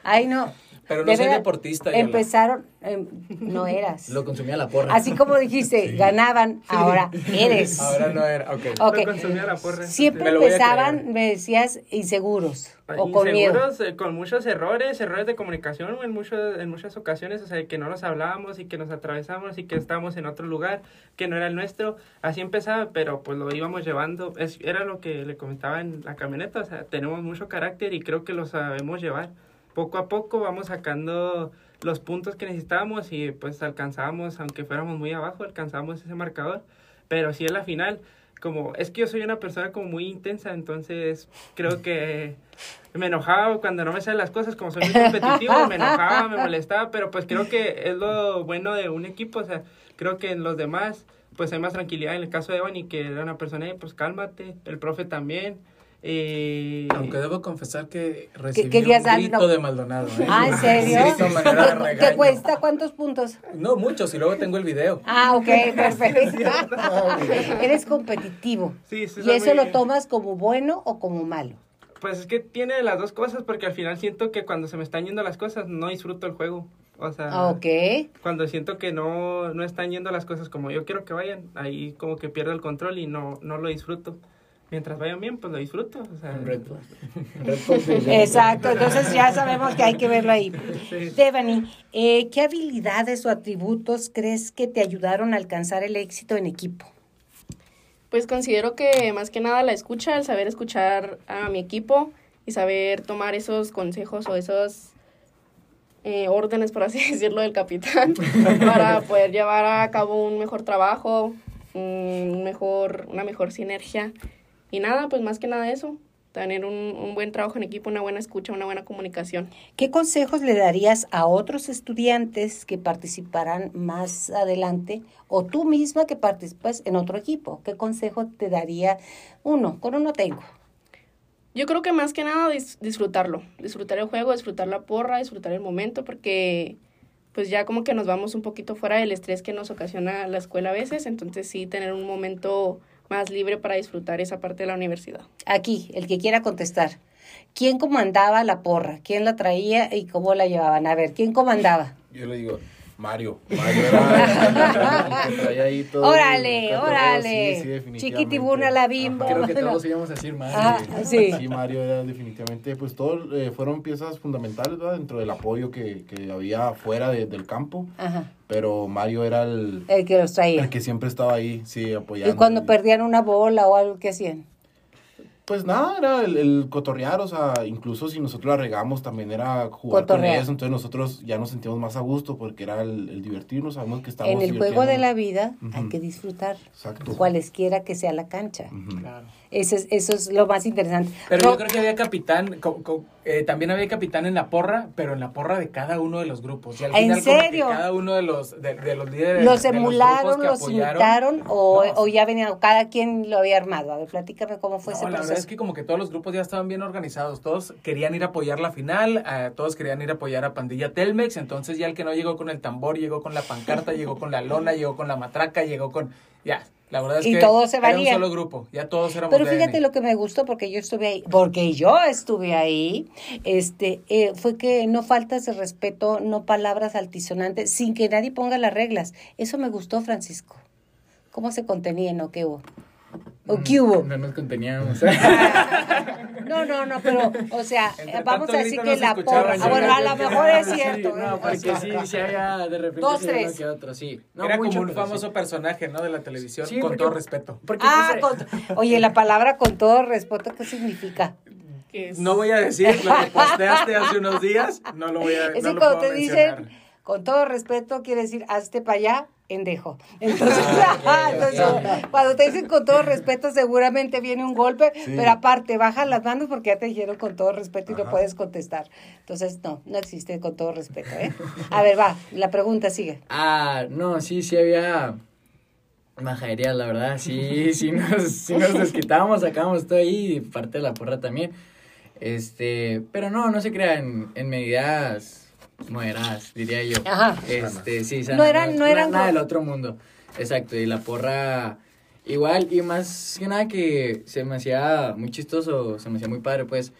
Ay, no. Pero no De soy deportista. Yola. Empezaron, em, no eras. Lo consumía la porra. Así como dijiste, ganaban, ahora eres. Ahora no era. Ok. Ok. Lo consumía la porra. Siempre Me empezaban, me decías, inseguros o con miedo. Inseguros, eh, con muchos errores, errores de comunicación en, muchos, en muchas ocasiones, o sea, que no nos hablábamos y que nos atravesamos y que estábamos en otro lugar que no era el nuestro. Así empezaba, pero pues lo íbamos llevando. Es, era lo que le comentaba en la camioneta, o sea, tenemos mucho carácter y creo que lo sabemos llevar. Poco a poco vamos sacando los puntos que necesitábamos y pues alcanzábamos, aunque fuéramos muy abajo, alcanzábamos ese marcador. Pero sí en la final, como es que yo soy una persona como muy intensa, entonces creo que me enojaba cuando no me salen las cosas, como soy muy competitivo, me enojaba, me molestaba, pero pues creo que es lo bueno de un equipo, o sea, creo que en los demás pues hay más tranquilidad, en el caso de Evany que era una persona, "Eh, pues cálmate, el profe también, y... Aunque debo confesar que recibí un grito no. de Maldonado. ¿eh? Ah, ¿en serio? Sí, ¿Qué- ¿Qué regaño. cuesta? ¿Cuántos puntos? No, muchos, y luego tengo el video. Ah, ok, perfecto. Eres competitivo. Sí, sí, ¿Y eso muy- lo tomas como bueno o como malo? Pues es que tiene las dos cosas, porque al final siento que cuando se me están yendo las cosas, no disfruto el juego. O sea, Ah, Ok. cuando siento que no, no están yendo las cosas como yo quiero que vayan, ahí como que pierdo el control y no, no lo disfruto. Mientras vayan bien, pues lo disfruto. O sea, Exacto, entonces ya sabemos que hay que verlo ahí. Sí. Devani, eh, ¿qué habilidades o atributos crees que te ayudaron a alcanzar el éxito en equipo? Pues considero que más que nada la escucha, el saber escuchar a mi equipo y saber tomar esos consejos o esos eh, órdenes, por así decirlo, del capitán para poder llevar a cabo un mejor trabajo, un mejor, una mejor sinergia y nada, pues más que nada eso, tener un, un buen trabajo en equipo, una buena escucha, una buena comunicación. ¿Qué consejos le darías a otros estudiantes que participarán más adelante o tú misma que participas en otro equipo? ¿Qué consejo te daría uno? Con uno tengo. Yo creo que más que nada dis- disfrutarlo, disfrutar el juego, disfrutar la porra, disfrutar el momento, porque pues ya como que nos vamos un poquito fuera del estrés que nos ocasiona la escuela a veces, entonces sí tener un momento más libre para disfrutar esa parte de la universidad. Aquí, el que quiera contestar. ¿Quién comandaba la porra? ¿Quién la traía y cómo la llevaban? A ver, ¿quién comandaba? Yo le digo, Mario. Mario era el que traía ahí todo. órale, órale. sí, sí, definitivamente. Chiquitibuna la bimbo. Creo que Bueno. todos íbamos a decir más. Ah, sí. Sí, Mario era definitivamente, pues todos eh, fueron piezas fundamentales ¿verdad? dentro del apoyo que, que había fuera de- del campo, Ajá, pero Mario era el, el que los traía. el que siempre estaba ahí, sí, apoyando. Y cuando perdían una bola o algo, ¿qué hacían? Pues nada, era el, el cotorrear, o sea, incluso si nosotros la regamos, también era jugar Cotorrear. con eso, entonces nosotros ya nos sentíamos más a gusto porque era el, el divertirnos, sabemos que estamos En el juego de la vida hay Ujú. que disfrutar, Exacto. cualesquiera que sea la cancha. Ujú. Claro. Eso es, eso es lo más interesante. Pero Ro- yo creo que había capitán, co- co- eh, también había capitán en la porra, pero en la porra de cada uno de los grupos. Y al ¿En final serio? cada uno de los, de, de los líderes. ¿Los de los emularon, los apoyaron- imitaron o, No, o ya venían, cada quien lo había armado? A ver, platícame cómo fue No, ese la verdad proceso. es que como que todos los grupos ya estaban bien organizados, todos querían ir a apoyar la final, eh, todos querían ir a apoyar a Pandilla Telmex, entonces ya el que no llegó con el tambor, llegó con la pancarta, llegó con la lona, llegó con la matraca, llegó con... Ya, la verdad es Y que todos se era un solo grupo, ya todos éramos Pero DN. fíjate lo que me gustó porque yo estuve ahí, porque yo estuve ahí, este, eh, fue que no faltas de respeto, no palabras altisonantes, sin que nadie ponga las reglas. Eso me gustó, Francisco. ¿Cómo se contenían o qué hubo? ¿O qué hubo? No nos conteníamos. No, no, no, pero, o sea, Entre vamos a decir que la porra. Ah, bueno, a lo mejor es Sí, cierto. no, ¿eh? porque sí, sí había de repente Dos, sí uno tres. que otro, sí. No Era mucho, como un sí. famoso personaje, ¿no? De la televisión, Sí, con porque- todo respeto. Porque Ah, pues, con- oye, la palabra con todo respeto, ¿qué significa? Es- No voy a decir lo que posteaste hace unos días, no lo voy a Es no que cuando te mencionar. dicen, con todo respeto, quiere decir, hazte para allá, endejo. Entonces, Ah, entonces, cuando te dicen con todo respeto, seguramente viene un golpe, Sí. pero aparte, baja las manos porque ya te dijeron con todo respeto y no Ajá. puedes contestar. Entonces, no, no existe con todo respeto, ¿eh? A ver, va, la pregunta sigue. Ah, no, sí, sí había majadería, la verdad. Sí, sí nos, sí nos desquitábamos, sacábamos todo ahí, y parte de la porra también. Este, pero no, no se crean en medidas moderadas, diría yo. Ajá. Este, sí, No eran- no eran nada del otro mundo. Exacto, y la porra igual, y más que nada que se me hacía muy chistoso, se me hacía muy padre, pues,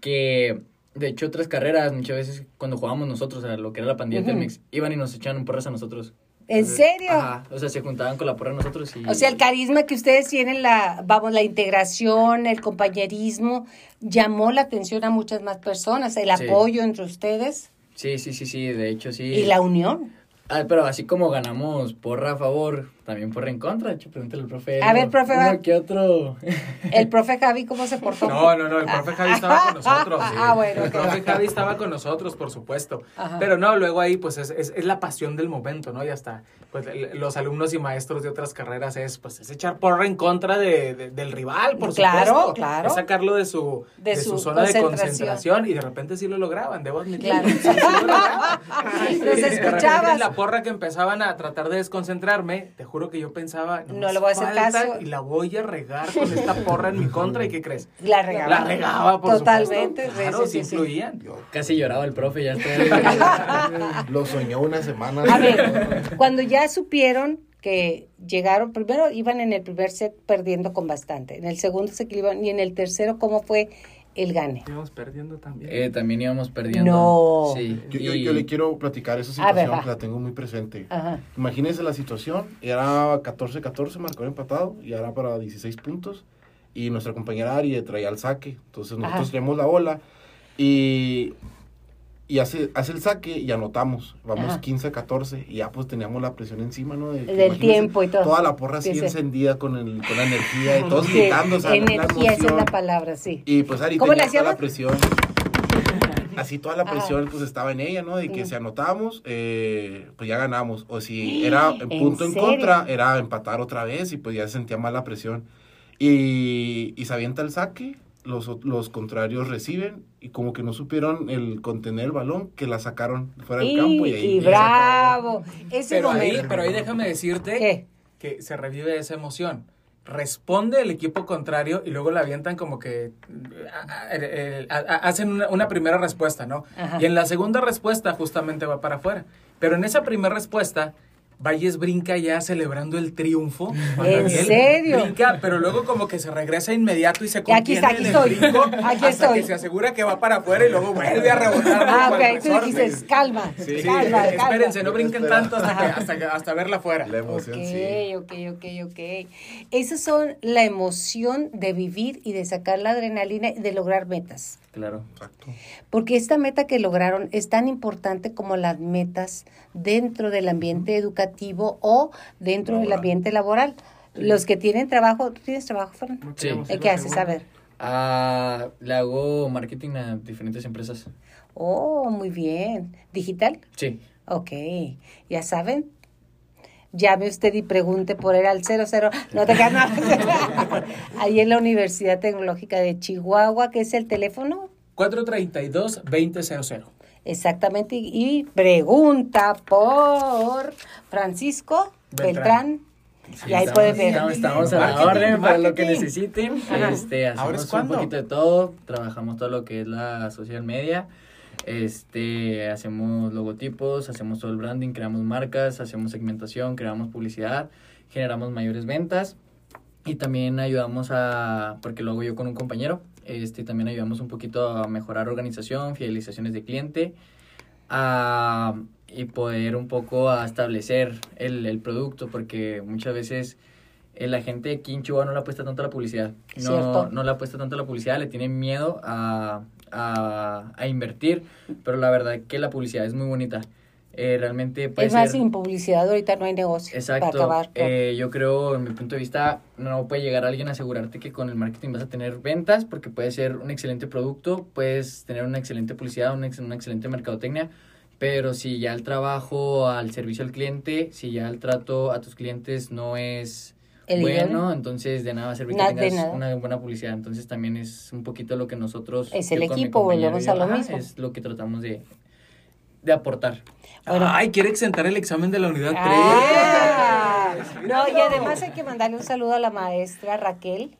que de hecho otras carreras, muchas veces cuando jugábamos nosotros a lo que era la pandilla Ujú. Telmex, iban y nos echaban porras a nosotros. ¿En Entonces, serio? Ajá, o sea, se juntaban con la porra nosotros y... O sea, el carisma que ustedes tienen, la, vamos, la integración, el compañerismo, llamó la atención a muchas más personas, el Sí. apoyo entre ustedes Sí, sí, sí, sí, de hecho sí. y la unión. Ah, pero así como ganamos porra a favor, también porra en contra. De hecho, pregúntale al profe. A ver, profe, va. Uno que otro. El profe Javi, ¿cómo se portó? No, no, no, el profe Javi estaba con nosotros. sí. Ah, bueno, El profe Javi estaba con nosotros, por supuesto. Ajá. Pero no, luego ahí, pues es, es, es la pasión del momento, ¿no? Y hasta, pues los alumnos y maestros de otras carreras es, pues, es echar porra en contra de, de- del rival, por Claro, supuesto. claro. Es sacarlo de su, De de, su su, zona de concentración. y de repente sí lo lograban, debo admitir. Claro. Sí, sí lo lograban. Los Y de repente escuchabas. La porra que empezaban a tratar de desconcentrarme, te juro que yo pensaba, No le voy a hacer caso. Y la voy a regar con esta porra en mi contra, ¿y qué crees? La regaba. La regaba, por Totalmente, supuesto. Claro, sí, sí, sí, sí. influían. Casi lloraba el profe, ya está. Lo soñó una semana. A ver, cuando ya supieron que llegaron, primero iban en el primer set perdiendo con bastante, en el segundo se equilibraron y en el tercero, ¿cómo fue el gane? Íbamos perdiendo también. eh, también íbamos perdiendo. No. Sí. Yo, yo, yo le quiero platicar esa A ver, situación, va. que la tengo muy presente. Ajá. Imagínense la situación, era 14-14, marcador empatado, y era para 16 puntos, y nuestra compañera Ari traía el saque, entonces nosotros Ajá. la bola, y, y hace, hace el saque y anotamos, vamos Ajá. 15-14, y ya pues teníamos la presión encima, ¿no? De, Del tiempo y todo. Toda la porra así Sí, sí. encendida con, el, con la energía, y todos Sí, gritando, o sea, la energía, esa es la palabra, sí. Y pues Ari ¿Cómo tenía le toda la presión. Así toda la Ajá. presión pues estaba en ella, ¿no? De que Mm. si anotamos, eh, pues ya ganamos. O si era en ¿En punto en serio? contra, era empatar otra vez y pues ya se sentía más la presión. Y, y se avienta el saque, los, los contrarios reciben y como que no supieron el contener el balón, que la sacaron fuera del Y, campo y ahí... y bravo. Ese Pero ahí, pero ahí déjame decirte ¿Qué? que se revive esa emoción. Responde el equipo contrario y luego la avientan como que a- a- a- a- hacen una, una primera respuesta, ¿no? Ajá. Y en la segunda respuesta justamente va para afuera. Pero en esa primera respuesta, Valles brinca ya celebrando el triunfo. Juan ¿En Daniel serio? Brinca, pero luego como que se regresa inmediato y se aquí contiene aquí en el estoy. brinco Aquí hasta estoy. que se asegura que va para afuera y luego vuelve a rebotar. Ah, ok. Tú dijiste, calma, Sí. calma, calma. Espérense, no brinquen tanto hasta, que, hasta, que- hasta verla afuera. La emoción, Ok, sí. ok, ok, ok. Esas son la emoción de vivir y de sacar la adrenalina y de lograr metas. Claro. Exacto. Porque esta meta que lograron es tan importante como las metas dentro del ambiente educativo o dentro del ambiente laboral. Los que tienen trabajo, ¿tú tienes trabajo, Fran? Sí. queremos ¿Eh, ir ¿Qué a haces? A ver. Ah, le hago marketing a diferentes empresas. Oh, muy bien. ¿Digital? Sí. Ok, ya saben. Llame usted y pregunte por él al 00. No te ganas. Ahí en la Universidad Tecnológica de Chihuahua, que es el teléfono. 432-2000. Exactamente. Y, y pregunta por Francisco Beltrán. Beltrán. y ahí pueden ver. Estamos, estamos a la Marketing, orden para lo que necesiten. Este, ¿Ahora hacemos es un poquito de todo. Trabajamos todo lo que es la social media. Este, hacemos logotipos, hacemos todo el branding, creamos marcas, hacemos segmentación, creamos publicidad, generamos mayores ventas y también ayudamos a, porque lo hago yo con un compañero, este, también ayudamos un poquito a mejorar organización, fidelizaciones de cliente, a, y poder un poco a establecer el, el producto, porque muchas veces eh, la gente aquí en Chihuahua no le apuesta tanto a la publicidad. Cierto. No, no le apuesta tanto a la publicidad, le tienen miedo a, a, a invertir, pero la verdad que la publicidad es muy bonita. Eh, realmente puede Es más, ser- sin publicidad ahorita no hay negocio. Exacto. Para acabar. con- Eh, yo creo, en mi punto de vista, no puede llegar alguien a asegurarte que con el marketing vas a tener ventas, porque puede ser un excelente producto, puedes tener una excelente publicidad, una, ex- una excelente mercadotecnia, pero si ya el trabajo al servicio al cliente, si ya el trato a tus clientes no es El bueno, entonces de nada va a servir Na- que tengas una buena publicidad. Entonces también es un poquito lo que nosotros... Es el equipo, volvemos a lo ajá, mismo. Es lo que tratamos de, de aportar. Bueno. Ay, quiere exentar el examen de la unidad 3. Ah, no, y además hay que mandarle un saludo a la maestra Raquel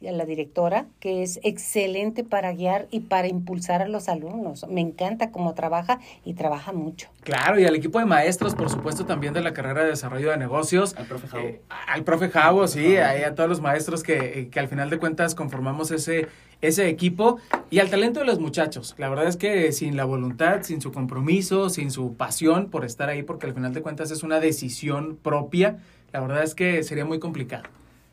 la directora, que es excelente para guiar y para impulsar a los alumnos. Me encanta cómo trabaja y trabaja mucho. Claro, y al equipo de maestros, por supuesto, también de la carrera de desarrollo de negocios. Al profe Javo. Eh, al profe Javo, sí, ahí a todos los maestros que, eh, que al final de cuentas conformamos ese, ese equipo y al talento de los muchachos. La verdad es que sin la voluntad, sin su compromiso, sin su pasión por estar ahí, porque al final de cuentas es una decisión propia, la verdad es que sería muy complicado.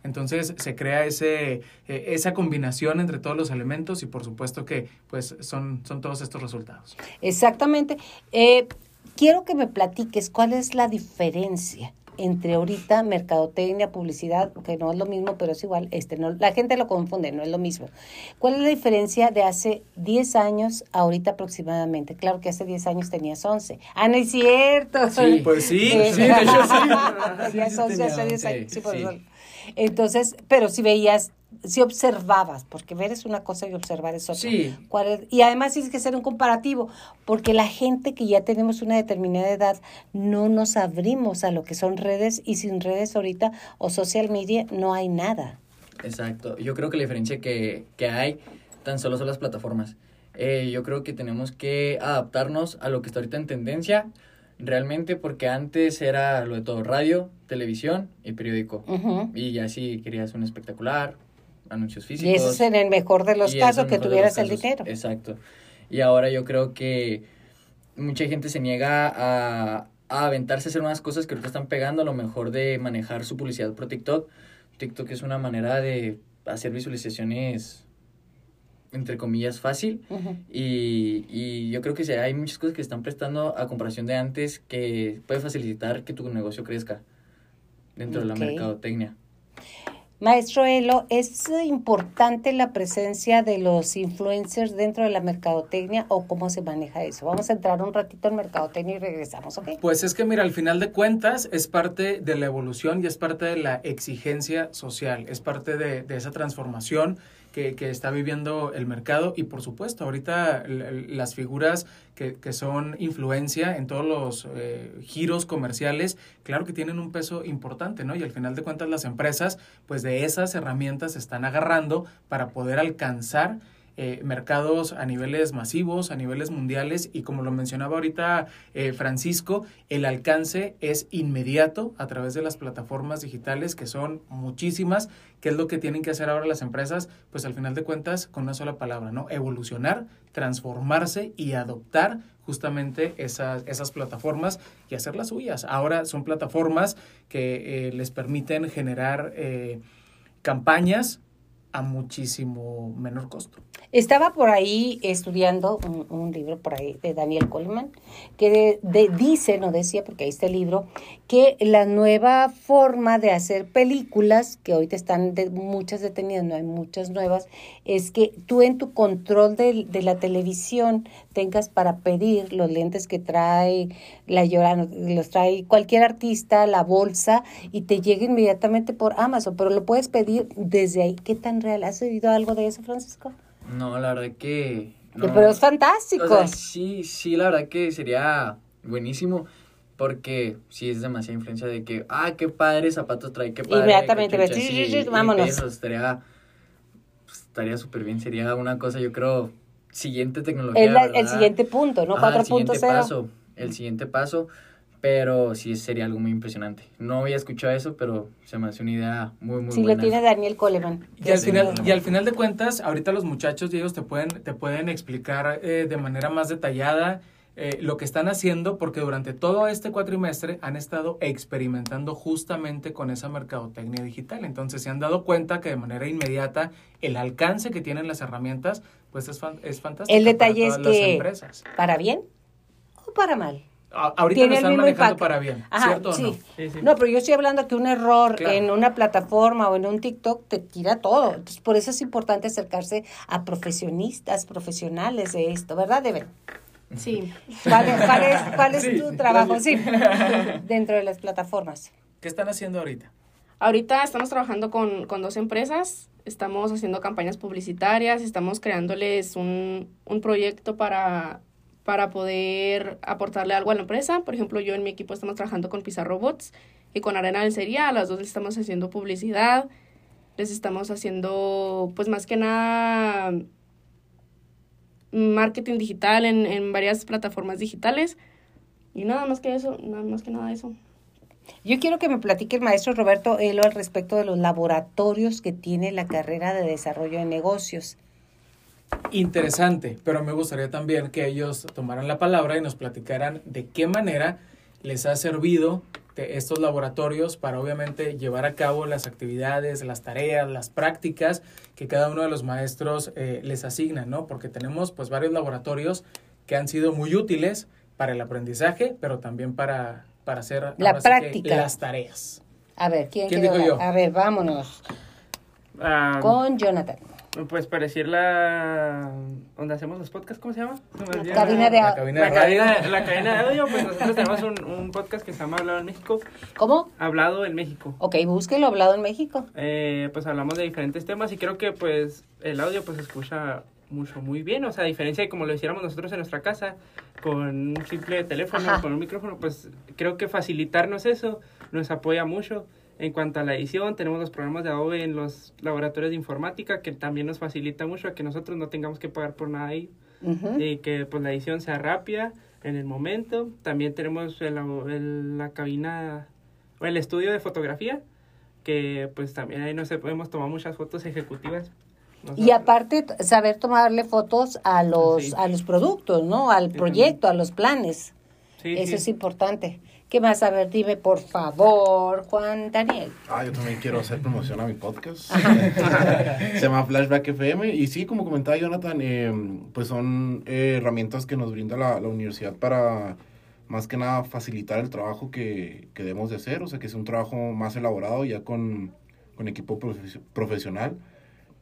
Entonces se crea ese, eh, esa combinación entre todos los elementos y por supuesto que pues son, son todos estos resultados. Exactamente. Eh, quiero que me platiques cuál es la diferencia entre ahorita mercadotecnia, publicidad, que no es lo mismo, pero es igual, este no, la gente lo confunde, no es lo mismo. ¿Cuál es la diferencia de hace 10 años a ahorita aproximadamente? Claro que hace 10 años tenías 11. Ah, no es cierto. Sí. Pues sí, sí, sí. Sí, 11 hace tenía 10 años. 11, Sí, por sí. Entonces, pero si veías, si observabas, porque ver es una cosa y observar es otra. Sí. ¿Cuál es? Y además tienes que hacer un comparativo, porque la gente que ya tenemos una determinada edad no nos abrimos a lo que son redes y sin redes ahorita o social media no hay nada. Exacto. Yo creo que la diferencia que, que hay tan solo son las plataformas. Eh, yo creo que tenemos que adaptarnos a lo que está ahorita en tendencia, realmente porque antes era lo de todo, radio, televisión y periódico. Y ya si querías un espectacular, anuncios físicos. Y eso es en el mejor de los casos, que tuvieras el dinero. Exacto. Y ahora yo creo que mucha gente se niega a, a aventarse a hacer unas cosas que ahorita están pegando, a lo mejor de manejar su publicidad por TikTok. TikTok es una manera de hacer visualizaciones entre comillas fácil y, y yo creo que sí, hay muchas cosas que están prestando a comparación de antes que puede facilitar que tu negocio crezca dentro de la mercadotecnia. Maestro Elo, ¿es importante la presencia de los influencers dentro de la mercadotecnia o cómo se maneja eso? Vamos a entrar un ratito en mercadotecnia y regresamos, ¿ok? Pues es que mira, al final de cuentas es parte de la evolución y es parte de la exigencia social, es parte de, de esa transformación que, que, está viviendo el mercado y por supuesto ahorita las figuras que, que son influencia en todos los eh, giros comerciales, claro que tienen un peso importante, ¿no? Y al final de cuentas las empresas pues de esas herramientas se están agarrando para poder alcanzar eh, mercados a niveles masivos, a niveles mundiales y como lo mencionaba ahorita eh, Francisco, el alcance es inmediato a través de las plataformas digitales que son muchísimas. ¿Qué es lo que tienen que hacer ahora las empresas? Pues al final de cuentas, con una sola palabra, ¿no? Evolucionar, transformarse y adoptar justamente esas, esas plataformas y hacerlas suyas. Ahora son plataformas que eh, les permiten generar eh, campañas a muchísimo menor costo. Estaba por ahí estudiando un, libro por ahí de Daniel Coleman que dice, no decía porque ahí está el libro, que la nueva forma de hacer películas, que hoy te están de, muchas detenidas, no hay muchas nuevas, es que tú en tu control de la televisión tengas para pedir los lentes que trae la llorana, los trae cualquier artista, la bolsa, y te llegue inmediatamente por Amazon, pero lo puedes pedir desde ahí. ¿Qué tan real? ¿Has oído algo de eso, Francisco? No, la verdad que... No. Pero es fantástico. O sea, sí, sí, la verdad que sería buenísimo. Porque sí es demasiada influencia de que, ah, qué padre zapatos trae, qué padre. Inmediatamente, sí, sí, sí, sí, vámonos. Eso estaría, pues, estaría súper bien. Sería una cosa, yo creo, siguiente tecnología. Es la, ¿verdad? el siguiente punto, ¿no? Ajá, el siguiente 4.0. paso. El siguiente paso. Pero sí sería algo muy impresionante. No había escuchado eso, pero se me hace una idea muy, muy Sí, buena. lo tiene Daniel Coleman. Y al, Sí, final, y al final de cuentas, ahorita los muchachos y ellos te pueden, te pueden explicar eh, de manera más detallada eh, lo que están haciendo, porque durante todo este cuatrimestre han estado experimentando justamente con esa mercadotecnia digital. Entonces se han dado cuenta que de manera inmediata el alcance que tienen las herramientas, pues es, fan- es fantástico. El detalle es para todas las que, empresas. ¿para bien o para mal? A- ahorita tiene lo el están mismo manejando impacto. para bien, Ajá, ¿cierto o sí. no? Sí, sí. No, pero yo estoy hablando que un error Claro. en una plataforma o en un TikTok te tira todo. Entonces, por eso es importante acercarse a profesionistas, profesionales de esto, ¿verdad, Deben? Sí. ¿Cuál es, cuál es, cuál es Sí, tu trabajo? Sí, dentro de las plataformas. ¿Qué están haciendo ahorita? Ahorita estamos trabajando con, con dos empresas, estamos haciendo campañas publicitarias, estamos creándoles un, un proyecto para, para poder aportarle algo a la empresa. Por ejemplo, yo en mi equipo estamos trabajando con Pizarro Robots y con Arena Lencería. A las dos les estamos haciendo publicidad, les estamos haciendo, pues más que nada, marketing digital en, en varias plataformas digitales. Y nada más que eso, nada más que nada eso. Yo quiero que me platique el maestro Roberto Elo al respecto de los laboratorios que tiene la carrera de desarrollo de negocios. interesante, pero me gustaría también que ellos tomaran la palabra y nos platicaran de qué manera les ha servido de estos laboratorios para obviamente llevar a cabo las actividades, las tareas, las prácticas que cada uno de los maestros eh, les asigna, ¿no? Porque tenemos pues varios laboratorios que han sido muy útiles para el aprendizaje, pero también para, para hacer La sí que práctica. las tareas. A ver, ¿quién, ¿Quién yo? A ver, vámonos. Ah, Con Jonathan. Pues para decir la... donde hacemos los podcasts, ¿cómo se llama? Olvida. Cabina de La au- cabina La de la cadena de audio, pues nosotros tenemos un, un podcast que se llama Hablado en México. ¿Cómo? Hablado en México. Ok, búsquelo hablado en México. Eh, pues hablamos de diferentes temas y creo que pues el audio pues se escucha mucho, muy bien. O sea, a diferencia de como lo hiciéramos nosotros en nuestra casa, con un simple teléfono, Ajá. con un micrófono, pues creo que facilitarnos eso nos apoya mucho. En cuanto a la edición, tenemos los programas de Adobe en los laboratorios de informática que también nos facilita mucho a que nosotros no tengamos que pagar por nada ahí y que pues la edición sea rápida en el momento. También tenemos el- el- la cabina o el estudio de fotografía que pues también ahí nos hemos tomado muchas fotos ejecutivas. Y aparte, saber tomarle fotos a los, Sí. a los productos, ¿no? Al Sí, proyecto, a los planes. Sí, Eso sí. es importante. ¿Qué más? A ver, dime, por favor, Juan Daniel. Ah, yo también quiero hacer promoción a mi podcast. Se llama Flashback FM. Y sí, como comentaba Jonathan, eh, pues son eh, herramientas que nos brinda la, la universidad para más que nada facilitar el trabajo que, que debemos de hacer. O sea, que es un trabajo más elaborado ya con, con equipo profe- profesional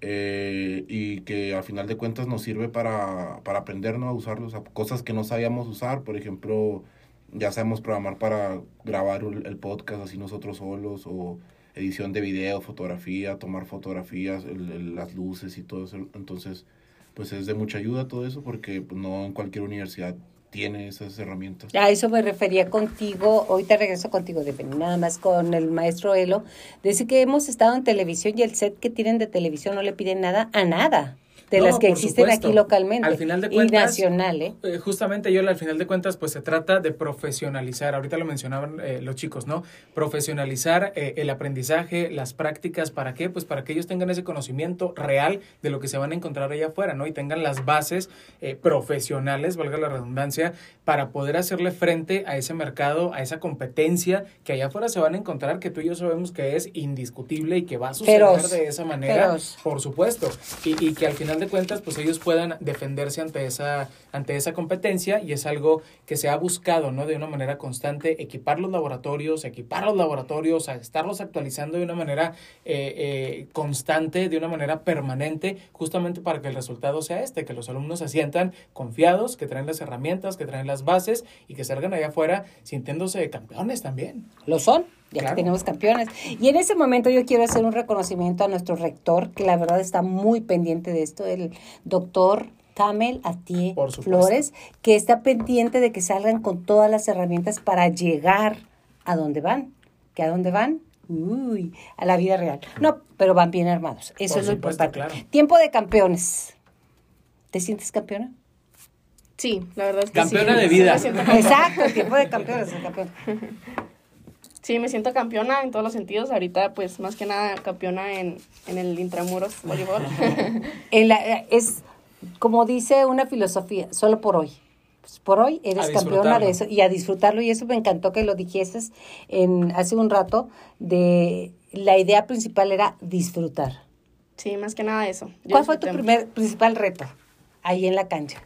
eh, y que al final de cuentas nos sirve para, para aprender ¿no? a usarlos, cosas que no sabíamos usar, por ejemplo, ya sabemos programar para grabar el, el podcast así nosotros solos o edición de video, fotografía, tomar fotografías, el- el- las luces y todo eso, entonces pues es de mucha ayuda todo eso porque pues, no en cualquier universidad tiene esas herramientas. A eso me refería contigo, ahorita regreso contigo, de nada más con el maestro Elo. Decir que hemos estado en televisión y el set que tienen de televisión no le piden nada a nada de No, las que existen supuesto. aquí localmente Al final de y nacional, ¿eh? Eh, justamente yo al final de cuentas pues se trata de profesionalizar ahorita lo mencionaban eh, los chicos no profesionalizar eh, el aprendizaje las prácticas para qué pues para que ellos tengan ese conocimiento real de lo que se van a encontrar allá afuera no y tengan las bases eh, profesionales valga la redundancia para poder hacerle frente a ese mercado a esa competencia que allá afuera se van a encontrar que tú y yo sabemos que es indiscutible y que va a suceder Feroz. de esa manera Feroz. por supuesto, y, y que al final de cuentas pues ellos puedan defenderse ante esa, ante esa competencia y es algo que se ha buscado, ¿no? De una manera constante, equipar los laboratorios, equipar los laboratorios, a estarlos actualizando de una manera eh, eh, constante, de una manera permanente, justamente para que el resultado sea este, que los alumnos se sientan confiados, que traen las herramientas, que traen las bases y que salgan allá afuera sintiéndose campeones también. Lo son, ya Claro. que tenemos campeones. Y en ese momento yo quiero hacer un reconocimiento a nuestro rector, que la verdad está muy pendiente de esto, el doctor Tamel Atie. Flores, que está pendiente de que salgan con todas las herramientas para llegar a donde van. ¿Que a dónde van? Uy, a la vida real. No, pero van bien armados. Eso Por es lo supuesto, importante. claro. Tiempo de campeones. ¿Te sientes campeona? Sí, la verdad es que Campeona sí. de vida. Exacto, tiempo de campeones. campeón. Sí, me siento campeona en todos los sentidos. Ahorita, pues, más que nada, campeona en, en el intramuros voleibol. En la- es como dice una filosofía, solo por hoy. Pues por hoy eres campeona de eso y a disfrutarlo y eso me encantó que lo dijeses en hace un rato de la idea principal era disfrutar. sí, más que nada eso. Yo ¿Cuál fue tu primer principal reto ahí en la cancha?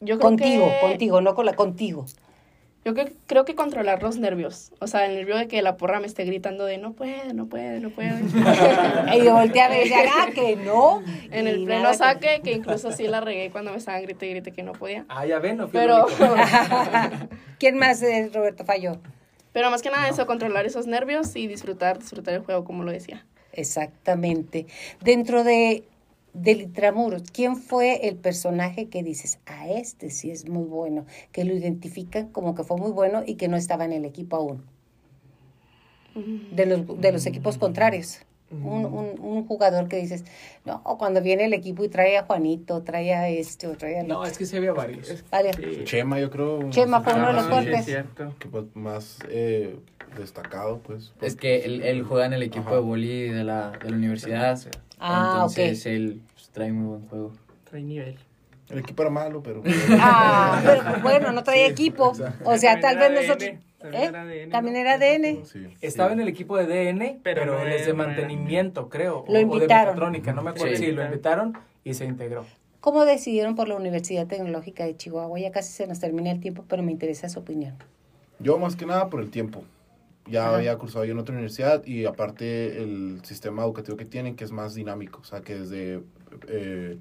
Yo creo Contigo, que- contigo, no con la contigo. Yo creo, creo que controlar los nervios. O sea, el nervio de que la porra me esté gritando de no puede, no puede, no puede. Y yo volteé a ver y decía, ah, que no. en el pleno que- saque, que incluso sí la regué cuando me estaban grite y grite que no podía. Ah, ya ven, no fui Pero. ¿Quién más, eh, Roberto Falló? pero más que nada eso, controlar esos nervios y disfrutar, disfrutar el juego, como lo decía. Exactamente. Dentro de del Intramuros, ¿quién fue el personaje que dices, a este sí es muy bueno, que lo identifican como que fue muy bueno y que no estaba en el equipo aún? De los, de los equipos contrarios. Un, un, un jugador que dices, no, cuando viene el equipo y trae a Juanito, trae a este o trae a... No, es que sí había varios. Vale. Sí. Chema, yo creo. Chema fue uno de los Ah, fuertes. sí, es cierto. Que pues, más eh, destacado, pues. Es que él, él juega en el equipo Ajá. de boli de la, de la universidad. Ah, entonces ok. él pues, trae muy buen juego. Trae nivel. El equipo era malo, pero. Ah, pero pues, bueno, no traía equipo. O sea, tal vez nosotros... también ¿eh? era ADN, También era ADN. Sí. Estaba en el equipo de DN, pero, Pero no él es de no mantenimiento, creo. Lo o- invitaron. O de no me acuerdo. Sí. Sí, lo invitaron y se integró. ¿Cómo decidieron por la Universidad Tecnológica de Chihuahua? Ya casi se nos termina el tiempo, pero me interesa su opinión. Yo más que nada por el tiempo. Ya Ajá. había cursado yo en otra universidad y aparte el sistema educativo que tienen que es más dinámico. O sea, que desde eh,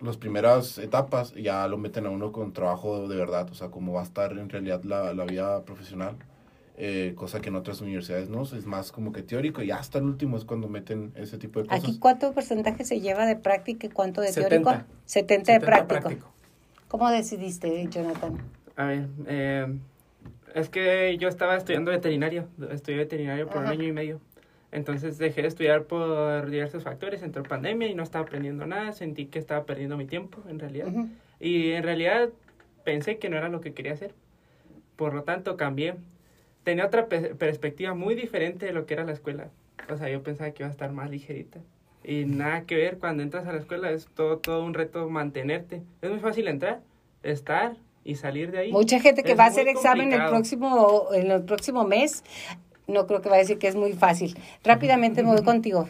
las primeras etapas ya lo meten a uno con trabajo de verdad. O sea, cómo va a estar en realidad la, la vida profesional. eh, cosa que en otras universidades no, es más como que teórico y hasta el último es cuando meten ese tipo de cosas. ¿Aquí cuánto porcentaje se lleva de práctica y cuánto de 70. teórico? 70 de 70 práctico. ¿Cómo decidiste, Jonathan? A ver, eh, es que yo estaba estudiando veterinario, estudié veterinario por Ajá. un año y medio. Entonces dejé de estudiar por diversos factores, entró pandemia y no estaba aprendiendo nada, sentí que estaba perdiendo mi tiempo en realidad. Y en realidad pensé que no era lo que quería hacer. Por lo tanto, cambié. Tenía otra pe- perspectiva muy diferente de lo que era la escuela. O sea, yo pensaba que iba a estar más ligerita. Y nada que ver, cuando entras a la escuela es todo, todo un reto mantenerte. Es muy fácil entrar, estar y salir de ahí. Mucha gente que va a hacer examen el próximo, en el próximo mes, no creo que va a decir que es muy fácil. Rápidamente me voy contigo.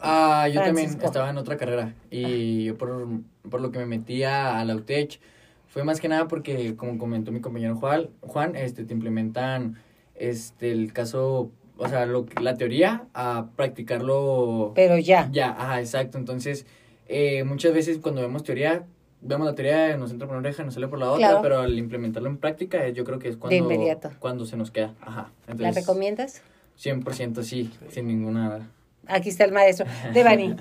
Ah, yo también estaba en otra carrera y yo por, por lo que me metía a la UTEC fue más que nada porque, como comentó mi compañero Juan, Juan este, te implementan este, el caso o sea, lo, la teoría a practicarlo Pero ya. ya, ajá, exacto. Entonces, eh, muchas veces cuando vemos teoría, vemos la teoría, nos entra por una oreja, nos sale por la otra, Claro. pero al implementarlo en práctica, yo creo que es cuando, inmediato. cuando se nos queda. Ajá. ¿La Entonces, recomiendas? 100% sí, sin ninguna... Aquí está el maestro. Devani.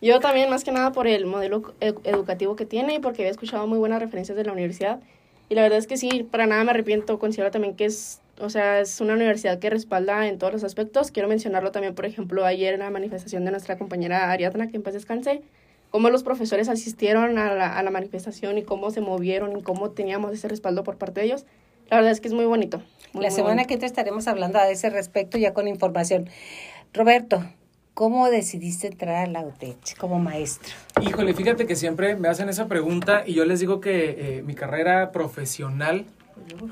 Yo también, más que nada, por el modelo edu- educativo que tiene y porque había escuchado muy buenas referencias de la universidad. Y la verdad es que sí, para nada me arrepiento. Considero también que es, o sea, es una universidad que respalda en todos los aspectos. Quiero mencionarlo también, por ejemplo, ayer en la manifestación de nuestra compañera Ariadna, que en paz descanse, cómo los profesores asistieron a la, a la manifestación y cómo se movieron y cómo teníamos ese respaldo por parte de ellos. La verdad es que es muy bonito. muy, La muy semana bonito. que entra estaremos hablando a ese respecto ya con información. Roberto, ¿cómo decidiste entrar a la UTEC como maestro? Híjole, fíjate que siempre me hacen esa pregunta y yo les digo que eh, mi carrera profesional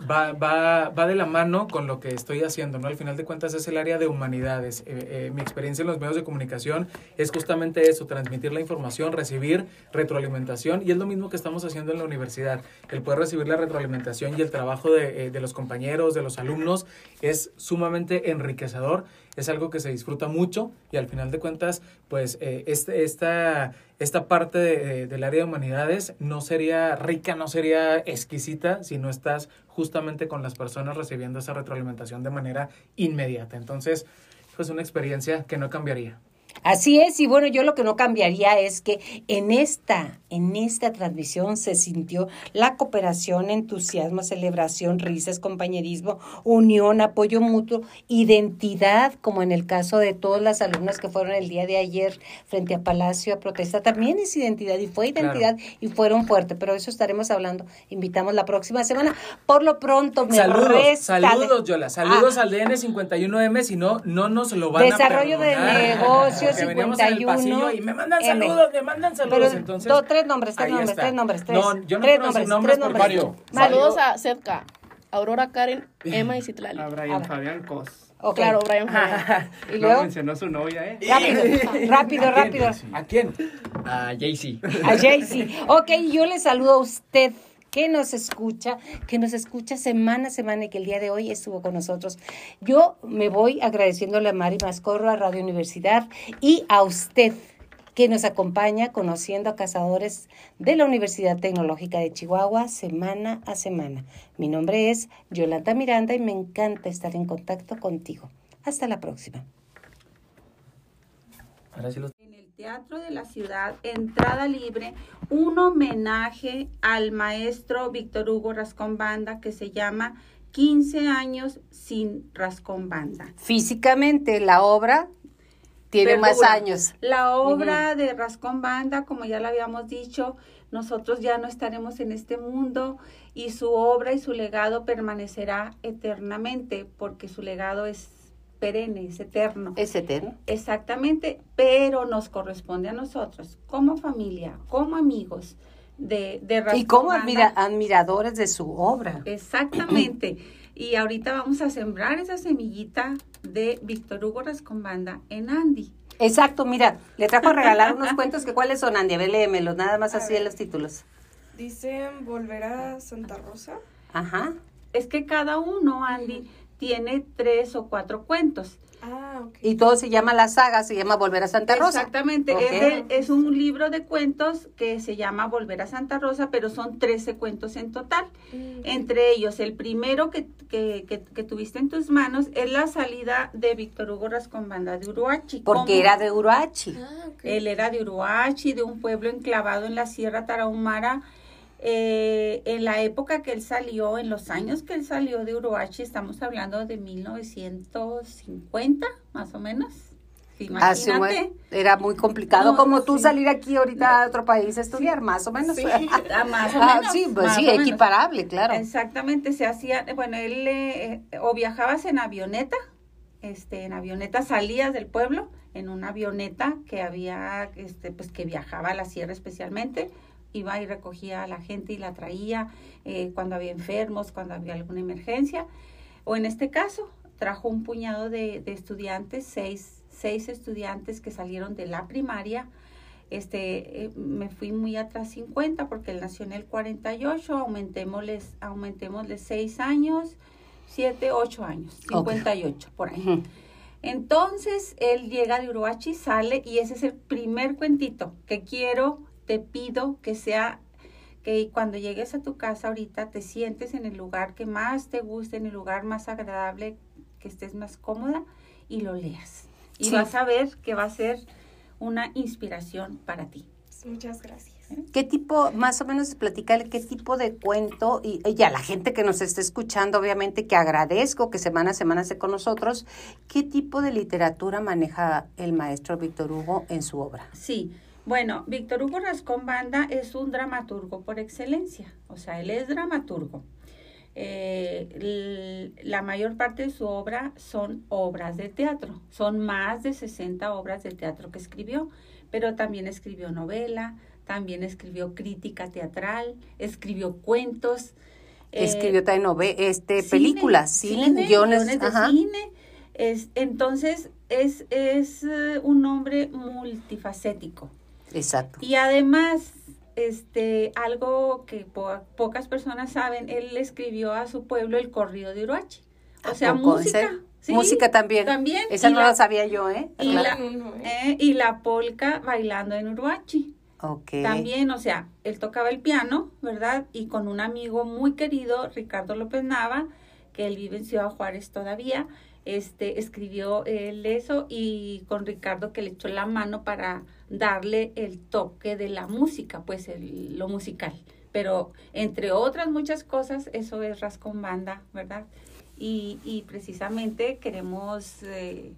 va, va, va de la mano con lo que estoy haciendo, ¿no? Al final de cuentas es el área de humanidades. Eh, eh, mi experiencia en los medios de comunicación es justamente eso, transmitir la información, recibir retroalimentación y es lo mismo que estamos haciendo en la universidad. El poder recibir la retroalimentación y el trabajo de, eh, de los compañeros, de los alumnos, es sumamente enriquecedor, es algo que se disfruta mucho y al final de cuentas, pues este, esta, esta parte de- del área de humanidades no sería rica, no sería exquisita si no estás justamente con las personas recibiendo esa retroalimentación de manera inmediata. Entonces, pues una experiencia que no cambiaría. Así es, y bueno, yo lo que no cambiaría es que en esta, en esta transmisión se sintió la cooperación, entusiasmo, celebración, risas, compañerismo, unión, apoyo mutuo, identidad, como en el caso de todas las alumnas que fueron el día de ayer frente a Palacio a protesta, también es identidad y fue identidad y fueron fuertes, pero eso estaremos hablando, invitamos la próxima semana. Por lo pronto, me Saludos, de- saludos, Yola. Saludos Ah. al DN51M, si no, no nos lo van Desarrollo a de perdonar. negocios El 51 pasillo y me mandan M. saludos, me mandan saludos. Pero Entonces, do- tres nombres, tres nombres, está. tres nombres, tres. No, yo no tres quiero decir nombres, nombres tres Mario. Saludos a Sedka, Aurora Karen, Emma y Citlali. A Brian Ah. Fabián Cos. Claro, Brian Fabián. Y No luego, mencionó su novia, ¿eh? rápido, rápido, rápido. ¿A quién? A Jaycee. A Jaycee. Ok, yo le saludo a usted que nos escucha, que nos escucha semana a semana y que el día de hoy estuvo con nosotros. Yo me voy agradeciéndole a Mari Mascorro, a Radio Universidad y a usted que nos acompaña conociendo a cazadores de la Universidad Tecnológica de Chihuahua semana a semana. Mi nombre es Yolanda Miranda y me encanta estar en contacto contigo. Hasta la próxima. Teatro de la Ciudad, entrada libre, un homenaje al maestro Víctor Hugo Rascón Banda que se llama 15 años sin Rascón Banda. Físicamente, la obra tiene más años. La obra de Rascón Banda, como ya lo habíamos dicho, nosotros ya no estaremos en este mundo y su obra y su legado permanecerá eternamente porque su legado es perenne, es eterno. Es eterno. Exactamente, pero nos corresponde a nosotros, como familia, como amigos de, de Y como admira- admiradores de su obra. Exactamente. Y ahorita vamos a sembrar esa semillita de Víctor Hugo Rascombanda en Andy. Exacto, mira, le trajo a regalar unos cuentos que cuáles son, Andy, a ver, léemelos, nada más así en los títulos. Dicen volver a Santa Rosa. Ajá. Es que cada uno, Andy, tiene tres o cuatro cuentos. Ah. Y todo se llama la saga, se llama Volver a Santa Rosa. Exactamente. Es, de- es un libro de cuentos que se llama Volver a Santa Rosa, pero son 13 cuentos en total. Mm, Entre ellos, el primero que, que, que- que tuviste en tus manos es la salida de Víctor Hugo Rascombanda de Uruachi. Porque ¿Cómo? era de Uruachi. Ah. Él era de Uruachi, de un pueblo enclavado en la Sierra Tarahumara. Eh, en la época que él salió, en los años que él salió de Uruachi, estamos hablando de 1950, más o menos. Un- Imagínate. era muy complicado No, como tú sí. salir aquí ahorita a otro país a estudiar, más o menos. Sí, ah, más o Ah, menos, sí, pues más sí, o menos. equiparable, claro. Exactamente, se hacía, bueno, él eh, o viajabas en avioneta, este, en avioneta salías del pueblo, en una avioneta que había, este, pues que viajaba a la sierra especialmente, iba y recogía a la gente y la traía eh, cuando había enfermos, cuando había alguna emergencia, o en este caso, trajo un puñado de, de estudiantes, seis, seis estudiantes que salieron de la primaria, este, eh, me fui muy atrás 50 porque él nació en el 48, aumentémosles, aumentémosle 6 años, 7, 8 años, Ok. 58 por ahí. Entonces él llega de Uruachi, sale y ese es el primer cuentito que quiero, te pido que sea que cuando llegues a tu casa ahorita te sientes en el lugar que más te guste, en el lugar más agradable, que estés más cómoda y lo leas. Y Sí. vas a ver que va a ser una inspiración para ti. Muchas gracias. ¿Qué tipo, más o menos, platicarle qué tipo de cuento, y, y a la gente que nos está escuchando, obviamente, que agradezco que semana a semana esté con nosotros, qué tipo de literatura maneja el maestro Víctor Hugo en su obra? Sí, bueno, Víctor Hugo Rascón Banda es un dramaturgo por excelencia, o sea, él es dramaturgo. Eh, la mayor parte de su obra son obras de teatro, son más de 60 obras de teatro que escribió, pero también escribió novela, también escribió crítica teatral, escribió cuentos. eh, Escribió también este, cine, películas, cine, guiones, de cine. Es, entonces, es, es eh, un hombre multifacético. Exacto. Y además, este, algo que po- pocas personas saben, él escribió a su pueblo el corrido de Uruachi. O ¿A sea, música. sí, Música también. También. Esa y no la, la sabía yo, ¿eh? y Claro. la- ¿eh? y la polca bailando en Uruachi. También, o sea, él tocaba el piano, ¿verdad? Y con un amigo muy querido, Ricardo López Nava, que él vive en Ciudad Juárez todavía, este, escribió él eso y con Ricardo que le echó la mano para darle el toque de la música, pues el- lo musical. Pero entre otras muchas cosas, eso es Rascón Banda, ¿verdad? Y, y precisamente queremos, eh,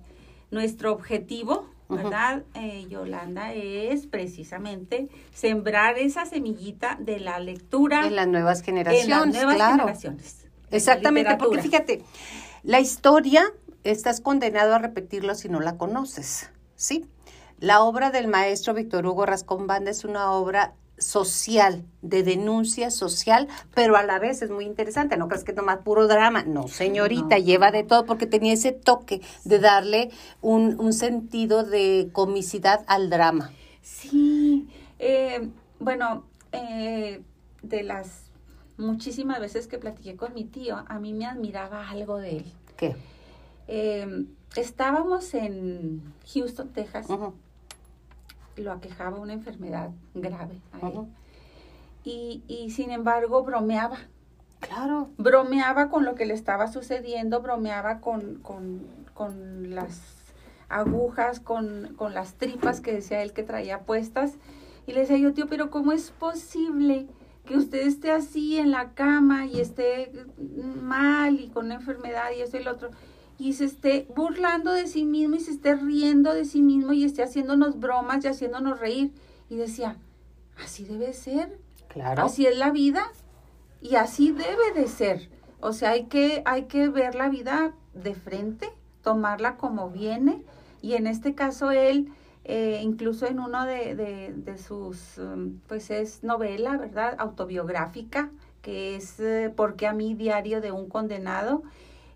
nuestro objetivo. ¿verdad? Eh, Yolanda, es precisamente sembrar esa semillita de la lectura En las nuevas en generaciones, las nuevas claro. generaciones. Exactamente, porque fíjate, la historia estás condenado a repetirlo si no la conoces, ¿sí? La obra del maestro Víctor Hugo Rascón Banda es una obra social, de denuncia social, pero a la vez es muy interesante, no crees que es nomás puro drama, no señorita, No. lleva de todo porque tenía ese toque de darle un, un sentido de comicidad al drama. Sí, eh, bueno, eh, de las muchísimas veces que platiqué con mi tío, a mí me admiraba algo de él. ¿Qué? Eh, estábamos en Houston, Texas, lo aquejaba una enfermedad grave a él. y, y sin embargo bromeaba. Claro. bromeaba con lo que le estaba sucediendo, bromeaba con, con, con las agujas, con, con las tripas que decía él que traía puestas. Y le decía yo, tío, pero ¿cómo es posible que usted esté así en la cama y esté mal y con una enfermedad y eso y lo otro? Y se esté burlando de sí mismo y se esté riendo de sí mismo y esté haciéndonos bromas y haciéndonos reír. Y decía, así debe ser. Claro. Así es la vida y así debe de ser. O sea, hay que, hay que ver la vida de frente, tomarla como viene. Y en este caso él, eh, incluso en uno de, de- de sus, um, pues es novela, ¿verdad? Autobiográfica, que es eh, Porque a mí diario de un condenado.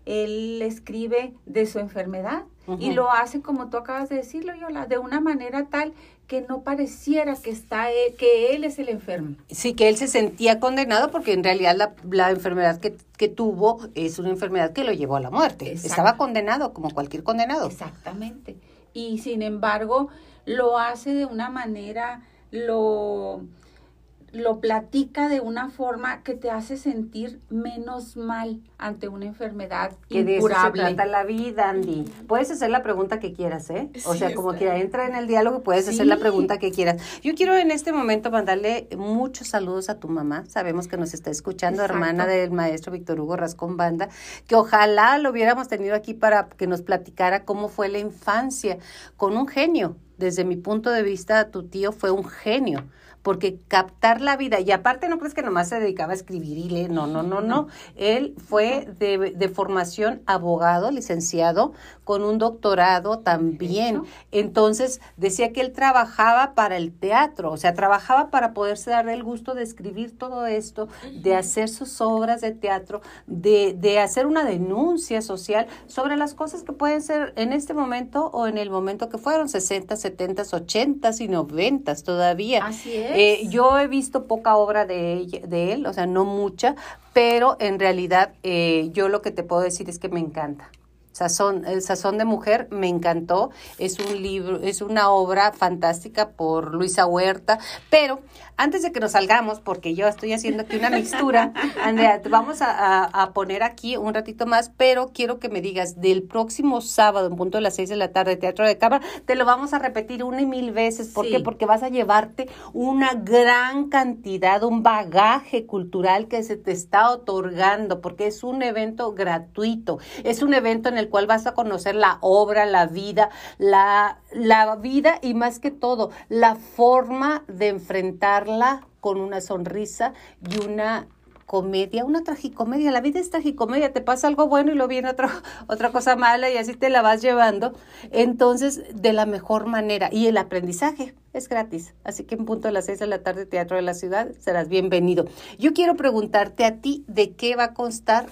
Él escribe de su enfermedad y lo hace como tú acabas de decirlo, Yola, de una manera tal que no pareciera que está él- que él es el enfermo. Sí, que él se sentía condenado porque en realidad la, la enfermedad que, que tuvo es una enfermedad que lo llevó a la muerte. Estaba condenado como cualquier condenado. Exactamente. Y sin embargo, lo hace de una manera, lo, lo platica de una forma que te hace sentir menos mal ante una enfermedad Que de eso se incurable. trata la vida, Andy. Puedes hacer la pregunta que quieras, ¿eh? O Sí, sea, como que bien. entra en el diálogo y puedes hacer la pregunta que quieras. Yo quiero en este momento mandarle muchos saludos a tu mamá. Sabemos que nos está escuchando, Exacto. hermana del maestro Víctor Hugo Rascón Banda, que ojalá lo hubiéramos tenido aquí para que nos platicara cómo fue la infancia con un genio. Desde mi punto de vista, tu tío fue un genio porque captar la vida, y aparte no crees que nomás se dedicaba a escribir y leer, no, no, no, no. Él fue de, de formación abogado, licenciado, con un doctorado también. Entonces, decía que él trabajaba para el teatro, o sea, trabajaba para poderse dar el gusto de escribir todo esto, de hacer sus obras de teatro, de, de hacer una denuncia social sobre las cosas que pueden ser en este momento o en el momento que fueron, 60, 70, 80 y 90 todavía. Así es. Eh, yo he visto poca obra de, ella- de él, o sea, no mucha, pero en realidad eh, yo lo que te puedo decir es que me encanta. Sazón, el Sazón de Mujer me encantó. Es un libro, es una obra fantástica por Luisa Huerta. Pero antes de que nos salgamos, porque yo estoy haciendo aquí una mixtura, Andrea, te vamos a, a- a poner aquí un ratito más, pero quiero que me digas del próximo sábado, en punto de las seis de la tarde, Teatro de Cámara, te lo vamos a repetir una y mil veces. ¿Por Sí. qué? Porque vas a llevarte una gran cantidad, un bagaje cultural que se te está otorgando, porque es un evento gratuito, es un evento en el cual vas a conocer la obra, la vida, la, la vida y más que todo, la forma de enfrentarla con una sonrisa y una comedia, una tragicomedia. La vida es tragicomedia, te pasa algo bueno y luego viene otra, otra cosa mala y así te la vas llevando. Entonces, de la mejor manera. Y el aprendizaje es gratis. Así que en punto de las seis de la tarde, Teatro de la Ciudad, serás bienvenido. Yo quiero preguntarte a ti de qué va a constar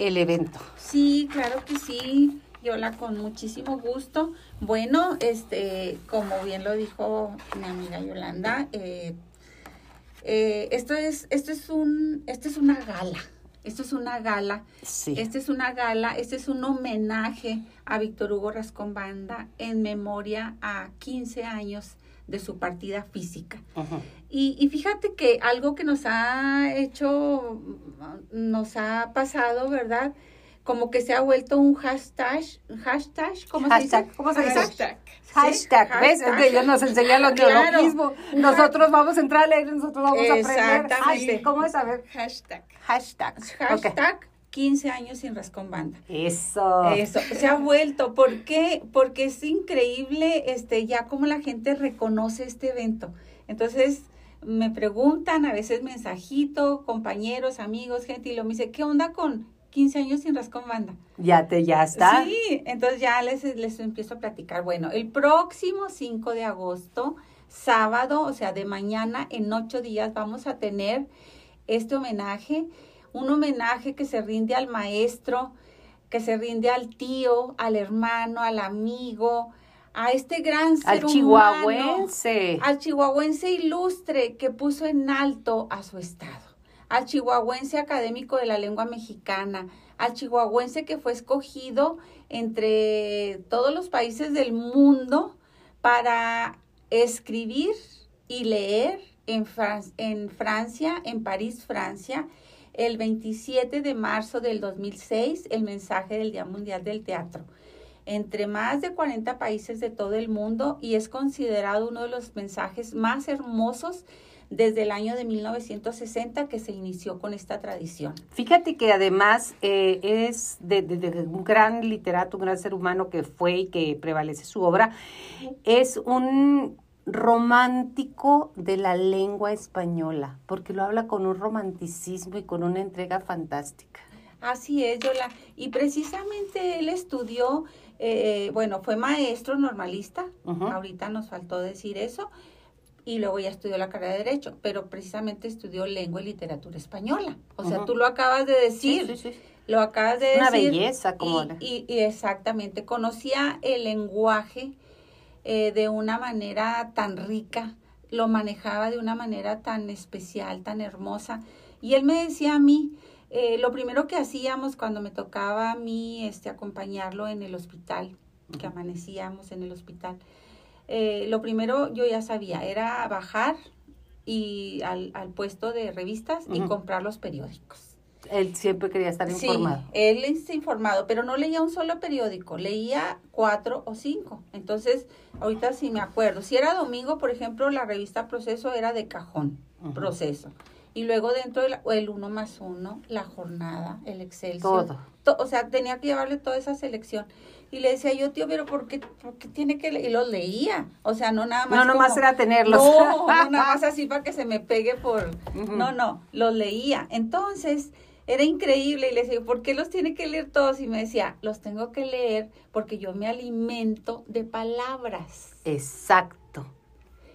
el evento. Sí, claro que sí. Yola, con muchísimo gusto. Bueno, este, como bien lo dijo mi amiga Yolanda, eh, eh, esto es, esto es un, esto es una gala. Esto es una gala. Sí. Esta es una gala, este es un homenaje a Víctor Hugo Rascón Banda en memoria a 15 años de su partida física. Y, y fíjate que algo que nos ha hecho, nos ha pasado, ¿verdad? Como que se ha vuelto un hashtag, hashtag, ¿cómo Hashtag, se dice? ¿cómo se dice? Hashtag. Hashtag, Sí, ¿ves? hashtag. Es que ellos nos enseñan los Claro. neologismos. Nosotros vamos a entrar a leer, nosotros vamos a aprender. ¿Cómo es? A ver, Hashtag. hashtag. Hashtag 15 años sin Rascón Banda. Eso. Eso, se ha vuelto. ¿Por qué? Porque es increíble este, ya como la gente reconoce este evento. Entonces, me preguntan, a veces mensajito, compañeros, amigos, gente, y lo me dice, ¿qué onda con 15 años sin Rascón Banda? Ya te, ya está. Sí, entonces ya les, les empiezo a platicar. Bueno, el próximo 5 de agosto, sábado, o sea, de mañana, en ocho días, vamos a tener este homenaje, un homenaje que se rinde al maestro, que se rinde al tío, al hermano, al amigo, a este gran ser Al humano, chihuahuense. al chihuahuense ilustre que puso en alto a su estado, al chihuahuense académico de la lengua mexicana, al chihuahuense que fue escogido entre todos los países del mundo para escribir y leer en, Fran- en Francia, en París, Francia, el 27 de marzo del 2006, el mensaje del Día Mundial del Teatro entre más de 40 países de todo el mundo y es considerado uno de los mensajes más hermosos desde el año de 1960 que se inició con esta tradición. Fíjate que además eh, es de, de- de un gran literato, un gran ser humano que fue y que prevalece su obra. Es un romántico de la lengua española, porque lo habla con un romanticismo y con una entrega fantástica. Así es, Yola. Y precisamente él estudió, eh, bueno, fue maestro normalista, ahorita nos faltó decir eso, y luego ya estudió la carrera de Derecho, pero precisamente estudió lengua y literatura española. O sea, tú lo acabas de decir. Sí, sí, sí. Lo acabas de Una decir. belleza, como y, la- y- y exactamente, conocía el lenguaje eh, de una manera tan rica, lo manejaba de una manera tan especial, tan hermosa. Y él me decía a mí, eh, lo primero que hacíamos cuando me tocaba a mí este, acompañarlo en el hospital, que amanecíamos en el hospital, eh, lo primero yo ya sabía, era bajar y al, al puesto de revistas y comprar los periódicos. Él siempre quería estar informado. Sí, él está informado, pero no leía un solo periódico, leía cuatro o cinco. Entonces, ahorita sí me acuerdo. Si era domingo, por ejemplo, la revista Proceso era de cajón. Proceso. Y luego dentro del el uno más uno, la jornada, el Excelsior. Todo. To- o sea, tenía que llevarle toda esa selección. Y le decía yo, tío, pero ¿por qué, por qué tiene que leer? Y los leía. O sea, no nada más. No, nomás era tenerlos. No, no nada más así para que se me pegue por. No, no, los leía. Entonces, era increíble. Y le decía, ¿por qué los tiene que leer todos? Y me decía, los tengo que leer porque yo me alimento de palabras. Exacto.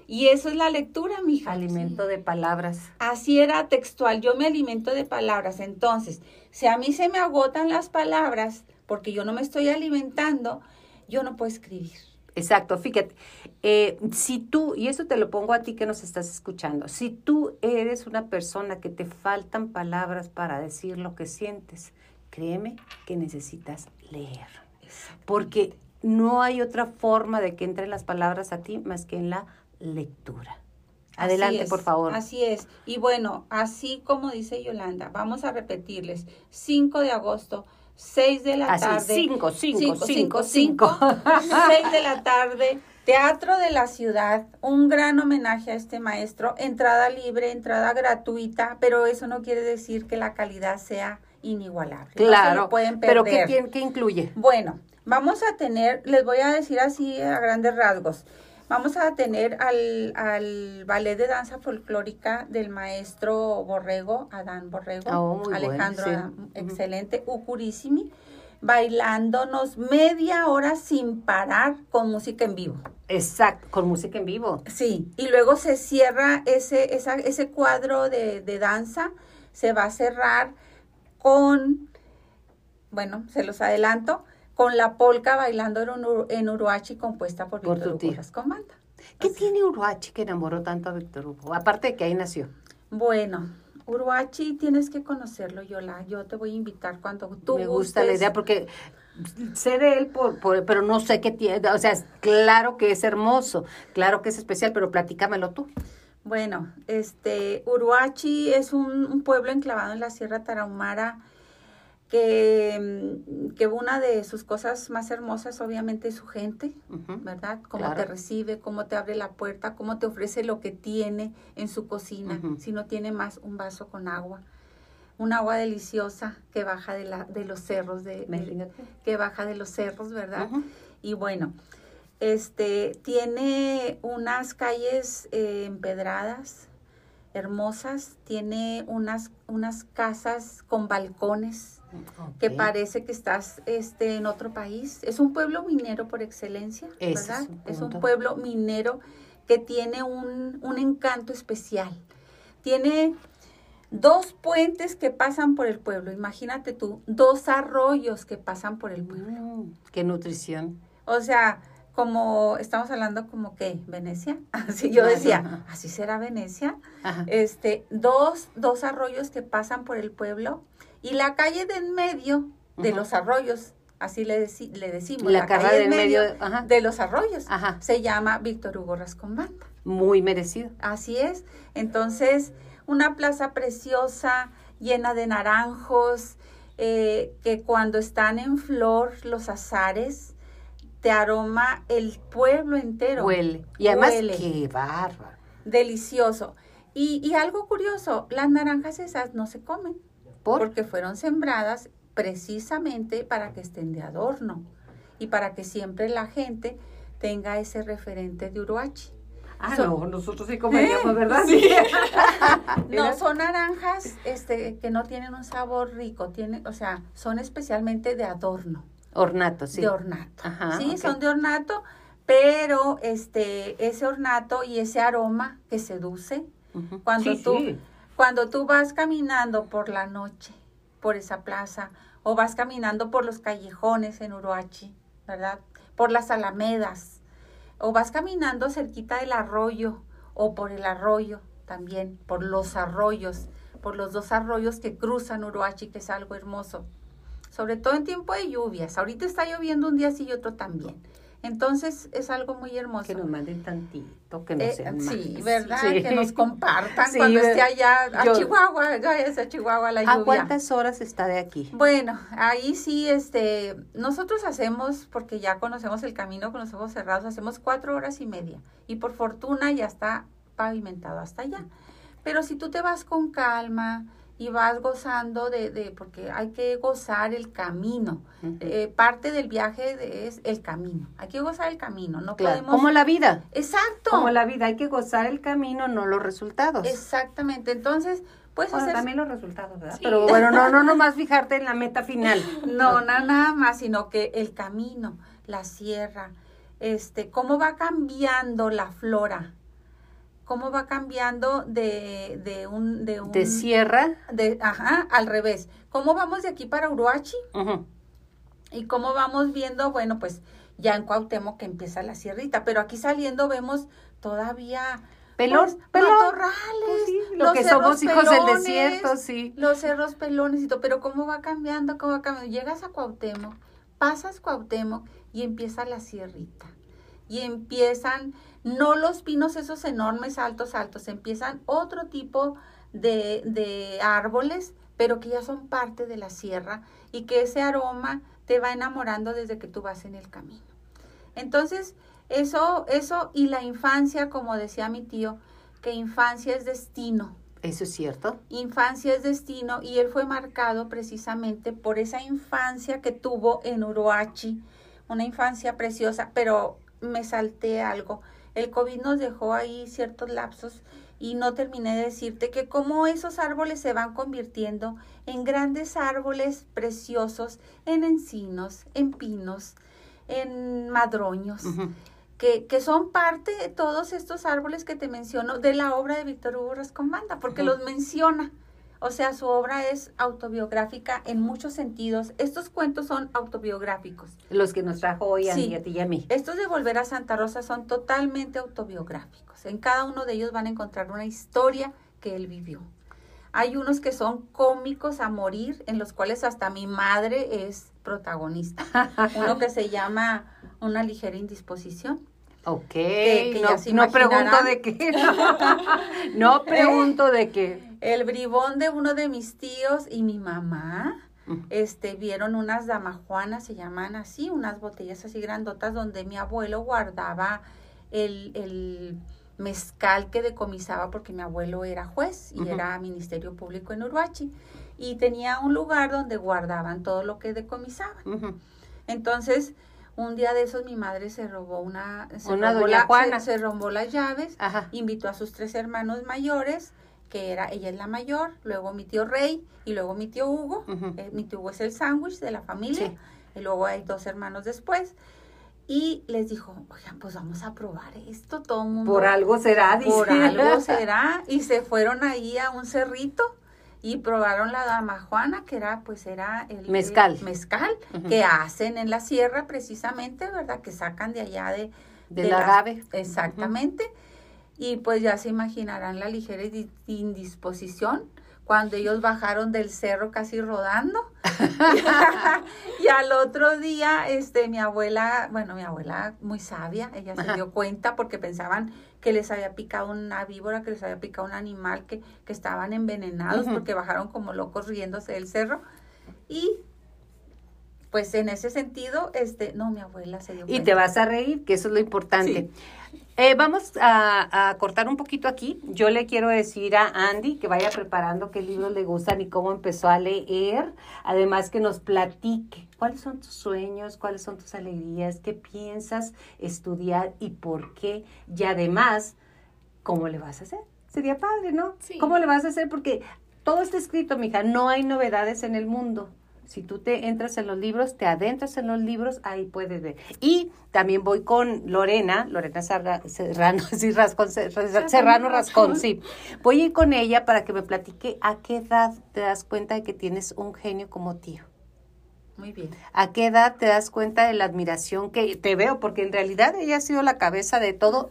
Y eso es la lectura, mija. Alimento de palabras. Así era textual, yo me alimento de palabras. Entonces, si a mí se me agotan las palabras porque yo no me estoy alimentando, yo no puedo escribir. Exacto, fíjate, eh, si tú, y eso te lo pongo a ti que nos estás escuchando, si tú eres una persona que te faltan palabras para decir lo que sientes, créeme que necesitas leer. porque no hay otra forma de que entren las palabras a ti más que en la lectura. Adelante, es, por favor. Así es. Y bueno, así como dice Yolanda, vamos a repetirles. 5 de agosto, 6 de la Así, tarde. cinco, cinco, cinco, cinco, cinco, cinco. 6 de la tarde. Teatro de la Ciudad, un gran homenaje a este maestro, entrada libre, entrada gratuita, pero eso no quiere decir que la calidad sea inigualable. No se Claro, pueden pero ¿qué, perder. tiene- qué incluye? Bueno, vamos a tener, les voy a decir así a grandes rasgos. Vamos a tener al, al ballet de danza folclórica del maestro Borrego, Adán Borrego, Oh, muy bueno, Alejandro sí. Adán, excelente, Ucurísimi, bailándonos media hora sin parar con música en vivo. Exacto, con música en vivo. Sí, y luego se cierra ese, esa, ese cuadro de, de danza, se va a cerrar con, bueno, se los adelanto, con la polca bailando en, Uru- en Uruachi compuesta por Por Víctor Hugo. ¿Qué tiene Uruachi que enamoró tanto a Víctor Hugo? Aparte de que ahí nació. Bueno, Uruachi tienes que conocerlo, Yola. Yo te voy a invitar cuando tú Me gusta la idea porque sé de él, por, por- pero no sé qué tiene. O sea, claro que es hermoso, claro que es especial, pero platícamelo tú. Bueno, este, Uruachi es un, un pueblo enclavado en la Sierra Tarahumara que, mm, que una de sus cosas más hermosas obviamente es su gente. ¿verdad? Cómo Claro. te recibe, cómo te abre la puerta, cómo te ofrece lo que tiene en su cocina, si no tiene más un vaso con agua. Un agua deliciosa que baja de, la, de los cerros, de, que baja de los cerros, ¿verdad? Y bueno, este tiene unas calles eh, empedradas, hermosas, tiene unas, unas casas con balcones que parece que estás este, en otro país. Es un pueblo minero por excelencia, Ese ¿verdad? es un Es un pueblo minero que tiene un, un encanto especial. Tiene dos puentes que pasan por el pueblo, imagínate tú, dos arroyos que pasan por el pueblo. Mm, qué nutrición. O sea, como estamos hablando como que Venecia, así yo decía, así será Venecia. Ajá. Este, dos, dos arroyos que pasan por el pueblo y la calle de en medio de los arroyos, así le, deci- le decimos, La calle del medio, ajá. de los arroyos, Ajá. se llama Víctor Hugo Rascombanda. Muy merecido. Así es. Entonces, una plaza preciosa, llena de naranjos, eh, que cuando están en flor los azares, te aroma el pueblo entero. Huele. Y además, Huele. qué bárbaro. Delicioso. Y, y algo curioso, las naranjas esas no se comen, ¿Por? porque fueron sembradas precisamente para que estén de adorno y para que siempre la gente tenga ese referente de Uruachi. Ah, Son- no, nosotros sí comeríamos, ¿verdad? No, Era- son naranjas este, que no tienen un sabor rico, tienen, o sea, son especialmente de adorno, Ornato, sí. de ornato. Ajá, sí, son de ornato, pero este, ese ornato y ese aroma que seduce, Ujú. cuando Sí, tú, sí. Cuando tú vas caminando por la noche, por esa plaza, o vas caminando por los callejones en Uruachi, ¿verdad? Por las alamedas, o vas caminando cerquita del arroyo, o por el arroyo también, por los arroyos, por los dos arroyos que cruzan Uruachi, que es algo hermoso. Sobre todo en tiempo de lluvias. Ahorita está lloviendo un día sí y otro también. Entonces es algo muy hermoso. Que nos manden tantito, que no Eh, sean sí, más. ¿verdad? Sí. Que nos compartan Sí, cuando esté allá a yo- Chihuahua, a Chihuahua la ¿A lluvia. cuántas horas está de aquí? Bueno, ahí sí, este, nosotros hacemos, porque ya conocemos el camino con los ojos cerrados, hacemos cuatro horas y media. Y por fortuna ya está pavimentado hasta allá. Pero si tú te vas con calma y vas gozando de, de porque hay que gozar el camino. Eh, parte del viaje de- es el camino. Hay que gozar el camino, no Claro, podemos... como la vida. Exacto. Como la vida, hay que gozar el camino, no los resultados. Exactamente. Entonces, Bueno, hacer también los resultados, ¿verdad? Pero bueno, no, no nomás fijarte en la meta final. No, na- nada más, sino que el camino, la sierra, este, cómo va cambiando la flora, cómo va cambiando de, de un, de un, de, ajá, al revés, cómo vamos de aquí para Uruachi y cómo vamos viendo, bueno, pues ya en Cuauhtémoc que empieza la sierrita, pero aquí saliendo vemos todavía Pelón, pues, pelón. matorrales, Pues sí, lo los que somos hijos del desierto, sí. los cerros pelones y todo, pero cómo va cambiando, cómo va cambiando. Llegas a Cuauhtémoc, pasas Cuauhtémoc y empieza la sierrita. Y empiezan, no los pinos esos enormes, altos, altos, empiezan otro tipo de, de árboles, pero que ya son parte de la sierra y que ese aroma te va enamorando desde que tú vas en el camino. Entonces, eso, eso y la infancia, como decía mi tío, que infancia es destino. Eso es cierto. Infancia es destino y él fue marcado precisamente por esa infancia que tuvo en Uruachi, una infancia preciosa, pero me salté algo. El COVID nos dejó ahí ciertos lapsos y no terminé de decirte que como esos árboles se van convirtiendo en grandes árboles preciosos, en encinos, en pinos, en madroños. Que, que, son parte de todos estos árboles que te menciono de la obra de Víctor Hugo Rascomanda, porque los menciona. O sea, su obra es autobiográfica en muchos sentidos. Estos cuentos son autobiográficos. Los que nos trajo hoy a, Sí. a ti y a mí. Estos de Volver a Santa Rosa son totalmente autobiográficos. En cada uno de ellos van a encontrar una historia que él vivió. Hay unos que son cómicos a morir, en los cuales hasta mi madre es protagonista. Uno que se llama Una ligera indisposición. Ok, que no, no pregunto de qué. No, pregunto de qué. El bribón de uno de mis tíos y mi mamá, este, vieron unas damajuanas, se llaman así, unas botellas así grandotas donde mi abuelo guardaba el, el mezcal que decomisaba porque mi abuelo era juez y era ministerio público en Uruachi. Y tenía un lugar donde guardaban todo lo que decomisaban. Entonces, un día de esos mi madre se robó una... Se Una robó la- Juana. Se, se robó las llaves Ajá. invitó a sus tres hermanos mayores, que era, ella es la mayor, luego mi tío Rey y luego mi tío Hugo. Eh, mi tío Hugo es el sándwich de la familia, Sí. y luego hay dos hermanos después. Y les dijo, oigan, pues vamos a probar esto, todo el mundo. Por algo será, dice. Por algo será. Y se fueron ahí a un cerrito y probaron la damajuana, que era, pues era el Mezcal. el mezcal, que hacen en la sierra precisamente, ¿verdad? Que sacan de allá de, Del agave. Exactamente. Y pues ya se imaginarán la ligera di- indisposición cuando ellos bajaron del cerro casi rodando. y al otro día, este, mi abuela, bueno, mi abuela muy sabia, ella se dio cuenta porque pensaban que les había picado una víbora, que les había picado un animal, que, que estaban envenenados porque bajaron como locos riéndose del cerro. Y pues en ese sentido, este, no, mi abuela se dio Y cuenta. te vas a reír, que eso es lo importante. Eh, vamos a, a cortar un poquito aquí. Yo le quiero decir a Andy que vaya preparando qué libros le gustan y cómo empezó a leer. Además que nos platique cuáles son tus sueños, cuáles son tus alegrías, qué piensas estudiar y por qué. Y además, ¿cómo le vas a hacer? Sería padre, ¿no? Sí. ¿Cómo le vas a hacer? Porque todo está escrito, mija. No hay novedades en el mundo. Si tú te entras en los libros, te adentras en los libros, ahí puedes ver. Y también voy con Lorena, Lorena Sarga- Serrano, sí, Rascón, Ser- Serrano Rascón, sí. Voy a ir con ella para que me platique a qué edad te das cuenta de que tienes un genio como tío. Muy bien. ¿A qué edad te das cuenta de la admiración que te veo? Porque en realidad ella ha sido la cabeza de todo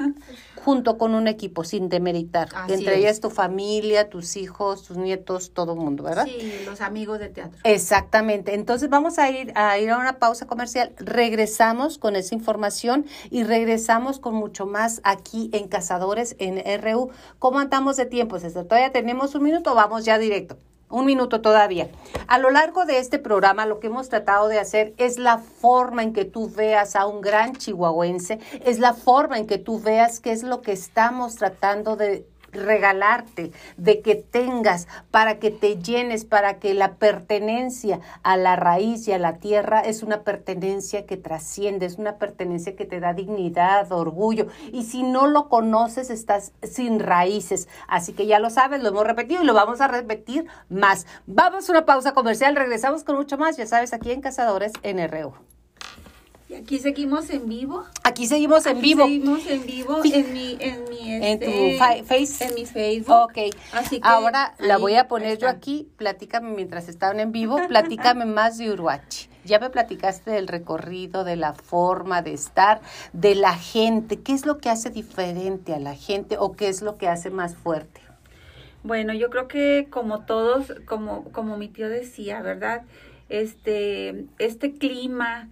junto con un equipo, sin demeritar. Así Entre es. ellas tu familia, tus hijos, tus nietos, todo el mundo, ¿verdad? Sí, los amigos de teatro. Exactamente. Entonces vamos a ir a ir a una pausa comercial. Regresamos con esa información y regresamos con mucho más aquí en Cazadores en RU. ¿Cómo andamos de tiempo? César? ¿Todavía tenemos un minuto? o Vamos ya directo. Un minuto todavía. A lo largo de este programa lo que hemos tratado de hacer es la forma en que tú veas a un gran chihuahuense, es la forma en que tú veas qué es lo que estamos tratando de regalarte, de que tengas, para que te llenes, para que la pertenencia a la raíz y a la tierra es una pertenencia que trasciende, es una pertenencia que te da dignidad, orgullo. Y si no lo conoces, estás sin raíces. Así que ya lo sabes, lo hemos repetido y lo vamos a repetir más. Vamos a una pausa comercial, regresamos con mucho más, ya sabes, aquí en Cazadores NRU. Aquí seguimos en vivo. Aquí seguimos en Aquí vivo. Seguimos en vivo en mi, en mi, En tu este, fa- face. en mi Facebook. Ok. Así que Ahora la voy a poner yo aquí. Platícame mientras estaban en vivo. Platícame más de Uruachi. Ya me platicaste del recorrido, de la forma de estar, de la gente. ¿Qué es lo que hace diferente a la gente o qué es lo que hace más fuerte? Bueno, yo creo que como todos, como, como mi tío decía, ¿verdad? este, este clima,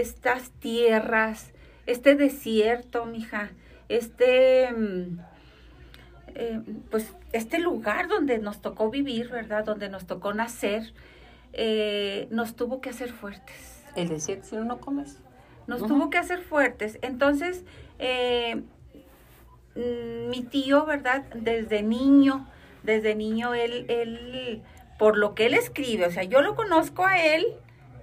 estas tierras, este desierto, mija, este, mm, eh, pues, este lugar donde nos tocó vivir, ¿verdad? Donde nos tocó nacer, eh, nos tuvo que hacer fuertes. El desierto, si no, no comes. Nos tuvo que hacer fuertes. Entonces, eh, mm, mi tío, ¿verdad? Desde niño, desde niño, él, él, por lo que él escribe, o sea, yo lo conozco a él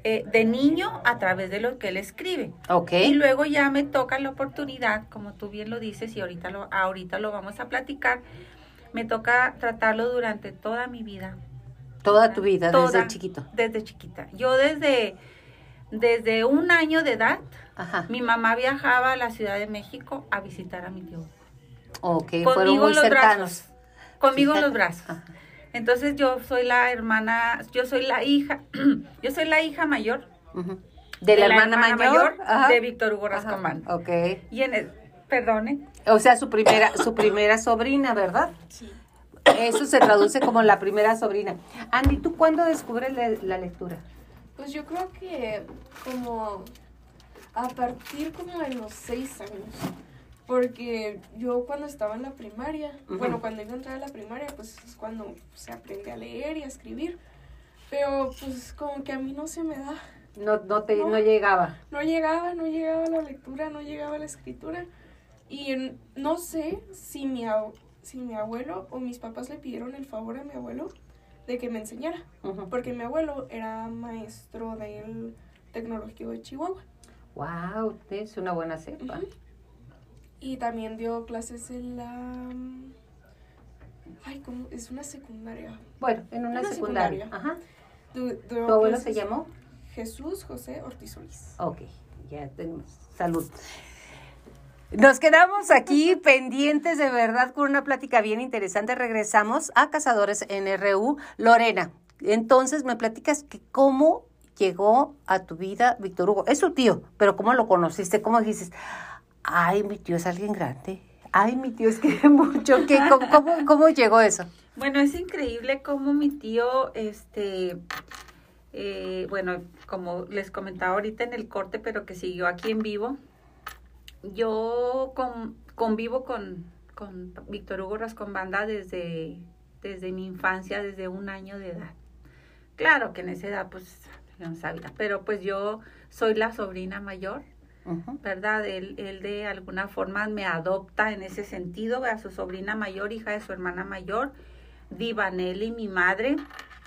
eh, de niño a través de lo que él escribe. Ok. Y luego ya me toca la oportunidad, como tú bien lo dices, y ahorita lo, ahorita lo vamos a platicar, me toca tratarlo durante toda mi vida, Toda tu vida, Toda. desde chiquito. desde chiquita. Yo desde, desde un año de edad, Ajá. mi mamá viajaba a la Ciudad de México a visitar a mi tío. Ok, fueron Conmigo muy en los cercanos. brazos. Conmigo en los brazos. Ajá. Entonces yo soy la hermana, yo soy la hija, yo soy la hija mayor. De la, hermana, mayor, de Víctor Hugo Ajá. Rascomán. Ok. Y en el, perdone, O sea, su primera, su primera sobrina, ¿verdad? Sí. Eso se traduce como la primera sobrina. Andy, ¿tú cuándo descubres le- la lectura? Pues yo creo que como a partir como de los seis años. Porque yo cuando estaba en la primaria, bueno, cuando iba a entrar a la primaria, pues es cuando se aprende a leer y a escribir. Pero pues como que a mí no se me da. No, no te, no No. llegaba. No llegaba, no llegaba la lectura, no llegaba la escritura. Y en- no sé si mi, ab- si mi abuelo o mis papás le pidieron el favor a mi abuelo de que me enseñara. Porque mi abuelo era maestro del Tecnológico de Chihuahua. Wow, es una buena cepa. Y también dio clases en la... Ay, ¿cómo? Es una secundaria. Bueno, en una, Una secundaria. secundaria. Ajá. Du- ¿Tu abuelo se llamó? Jesús José Ortiz Solís. Ok, ya tenemos. Salud. Nos quedamos aquí pendientes de verdad con una plática bien interesante. Regresamos a Cazadores NRU. Lorena, entonces me platicas que cómo llegó a tu vida Víctor Hugo. Es tu tío, pero ¿cómo lo conociste? ¿Cómo dices? Ay, mi tío es alguien grande. Ay, mi tío es que mucho. ¿Qué, cómo, cómo, llegó eso? Bueno, es increíble cómo mi tío, este, eh, bueno, como les comentaba ahorita en el corte, pero que siguió aquí en vivo, yo con- convivo con, con Víctor Hugo Rascombanda desde, desde mi infancia, desde un año de edad. Claro que en esa edad, pues, no sabía, pero pues yo soy la sobrina mayor ¿verdad? Él, él de alguna forma me adopta en ese sentido, a su sobrina mayor, hija de su hermana mayor, Diva Nelly, mi madre,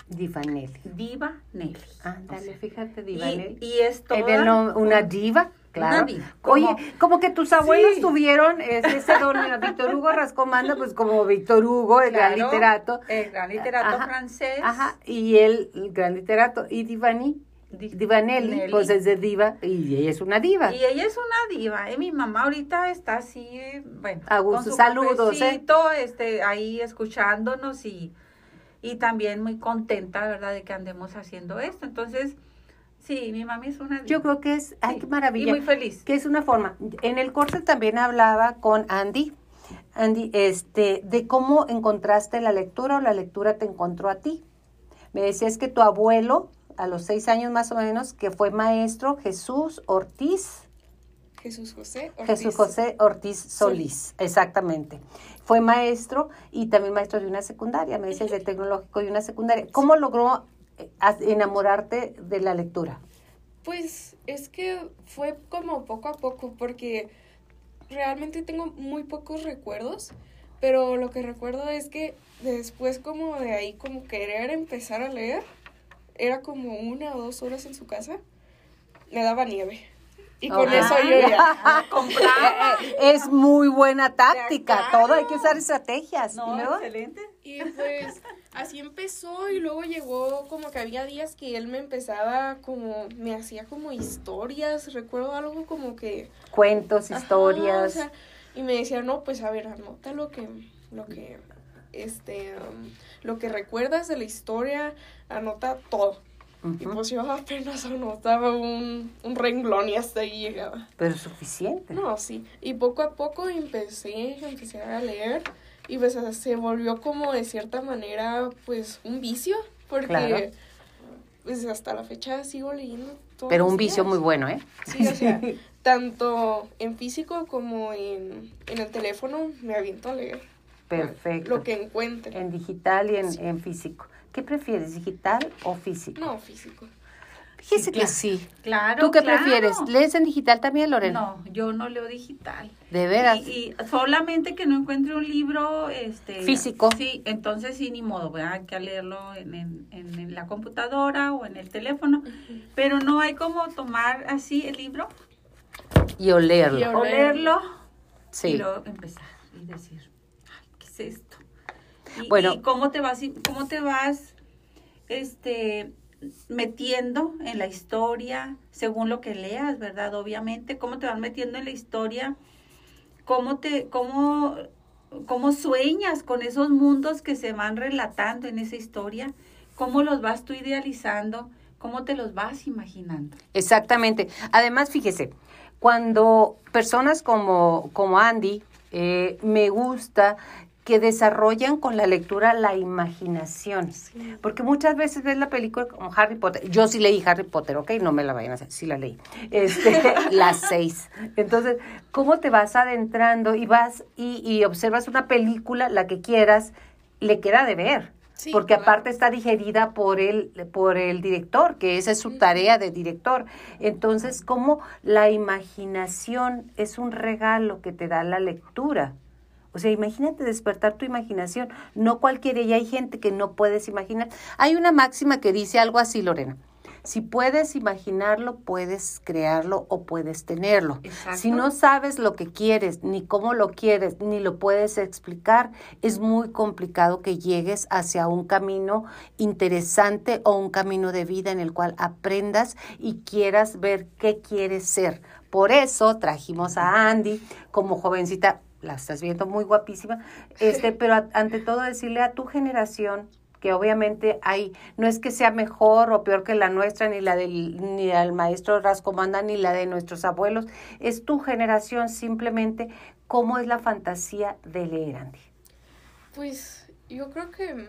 Divanelli. Diva Nelly. Ándale, fíjate, Y, Divanelli. y es toda... En el nom- una diva, claro. Una diva, como- Oye, como que tus abuelos Sí. tuvieron ese, ese don, Víctor Hugo Rascomanda, pues como Víctor Hugo, el gran literato. El gran literato Ajá, francés. Ajá, y él, el gran literato. Y Divani, Di- Divanelli, Nelly. pues es de diva, y ella es una diva. Y ella es una diva, ¿eh? Mi mamá ahorita está así, bueno. A gusto. con su Saludos, ¿eh? cafecito, este, ahí escuchándonos y, y también muy contenta, ¿verdad? De que andemos haciendo esto. Entonces, sí, mi mami es una diva. Yo creo que es, ay, Sí, qué maravilla. Y muy feliz. que es una forma. En el corte también hablaba con Andy, Andy, este, de cómo encontraste la lectura o la lectura te encontró a ti. Me decías que tu abuelo, a los seis años más o menos, que fue maestro Jesús Ortiz, Jesús José Ortiz. Jesús José Ortiz Solís, exactamente. Fue maestro y también maestro de una secundaria, me decías de tecnológico y una secundaria. ¿Cómo logró eh, enamorarte de la lectura? Pues es que fue como poco a poco, porque realmente tengo muy pocos recuerdos, pero lo que recuerdo es que después como de ahí como querer empezar a leer, era como una o dos horas en su casa, me daba nieve. Y con eso yo ya... compraba. Es muy buena táctica, todo hay que usar estrategias. No, ¿Y luego? excelente. Y pues así empezó y luego llegó como que había días que él me empezaba como, me hacía como historias, recuerdo algo como que... Cuentos, Ajá, historias. o sea, y me decía, no, pues a ver, anota lo que, lo que, este, um, lo que recuerdas de la historia, anota todo. Y Ujú, pues yo apenas anotaba un, un renglón y hasta ahí llegaba. Pero suficiente. No, sí. Y poco a poco empecé, empecé a leer y pues se volvió como de cierta manera pues un vicio porque Claro. pues hasta la fecha sigo leyendo. todos Pero un vicio días. muy bueno, ¿eh? Sí, o sea, tanto en físico como en, en el teléfono me aviento a leer Perfecto. lo que encuentre. En digital y en, en físico. ¿Qué prefieres, digital o físico? No, físico. Fíjese que sí. Claro. ¿Tú qué claro. prefieres? ¿Lees en digital también, Lorena? No, yo no leo digital. De veras. Y, y solamente que no encuentre un libro este Físico. Sí, entonces sí, ni modo, ¿verdad? hay que leerlo en, en, en- en la computadora o en el teléfono. Pero no hay como tomar así el libro, Y olerlo. Y o leerlo y Sí. luego empezar y decir, ay, ¿qué es esto? Y, Bueno. y cómo te vas, cómo te vas, este, metiendo en la historia, según lo que leas, ¿verdad? Obviamente, cómo te vas metiendo en la historia, cómo te, cómo, cómo sueñas con esos mundos que se van relatando en esa historia, cómo los vas tú idealizando, cómo te los vas imaginando. Exactamente. Además, fíjese, cuando personas como, como Andy, eh, me gusta que desarrollan con la lectura la imaginación. Porque muchas veces ves la película como Harry Potter. Yo sí leí Harry Potter, ¿ok? No me la vayan a hacer, sí la leí. Este, las seis. Entonces, ¿cómo te vas adentrando y vas y, y observas una película, la que quieras, le queda de ver? Sí, porque claro. aparte está digerida por el, por el director, que esa es su tarea de director. Entonces, como la imaginación es un regalo que te da la lectura. O sea, imagínate despertar tu imaginación. No cualquiera, y hay gente que no puedes imaginar. Hay una máxima que dice algo así, Lorena. Si puedes imaginarlo, puedes crearlo o puedes tenerlo. Exacto. Si no sabes lo que quieres, ni cómo lo quieres, ni lo puedes explicar, es muy complicado que llegues hacia un camino interesante o un camino de vida en el cual aprendas y quieras ver qué quieres ser. Por eso trajimos a Andy como jovencita, la estás viendo muy guapísima, este, pero a- ante todo decirle a tu generación que obviamente hay, no es que sea mejor o peor que la nuestra, ni la del, ni del maestro Rascomanda, ni la de nuestros abuelos, es tu generación simplemente cómo es la fantasía de leer, Andy. Pues yo creo que,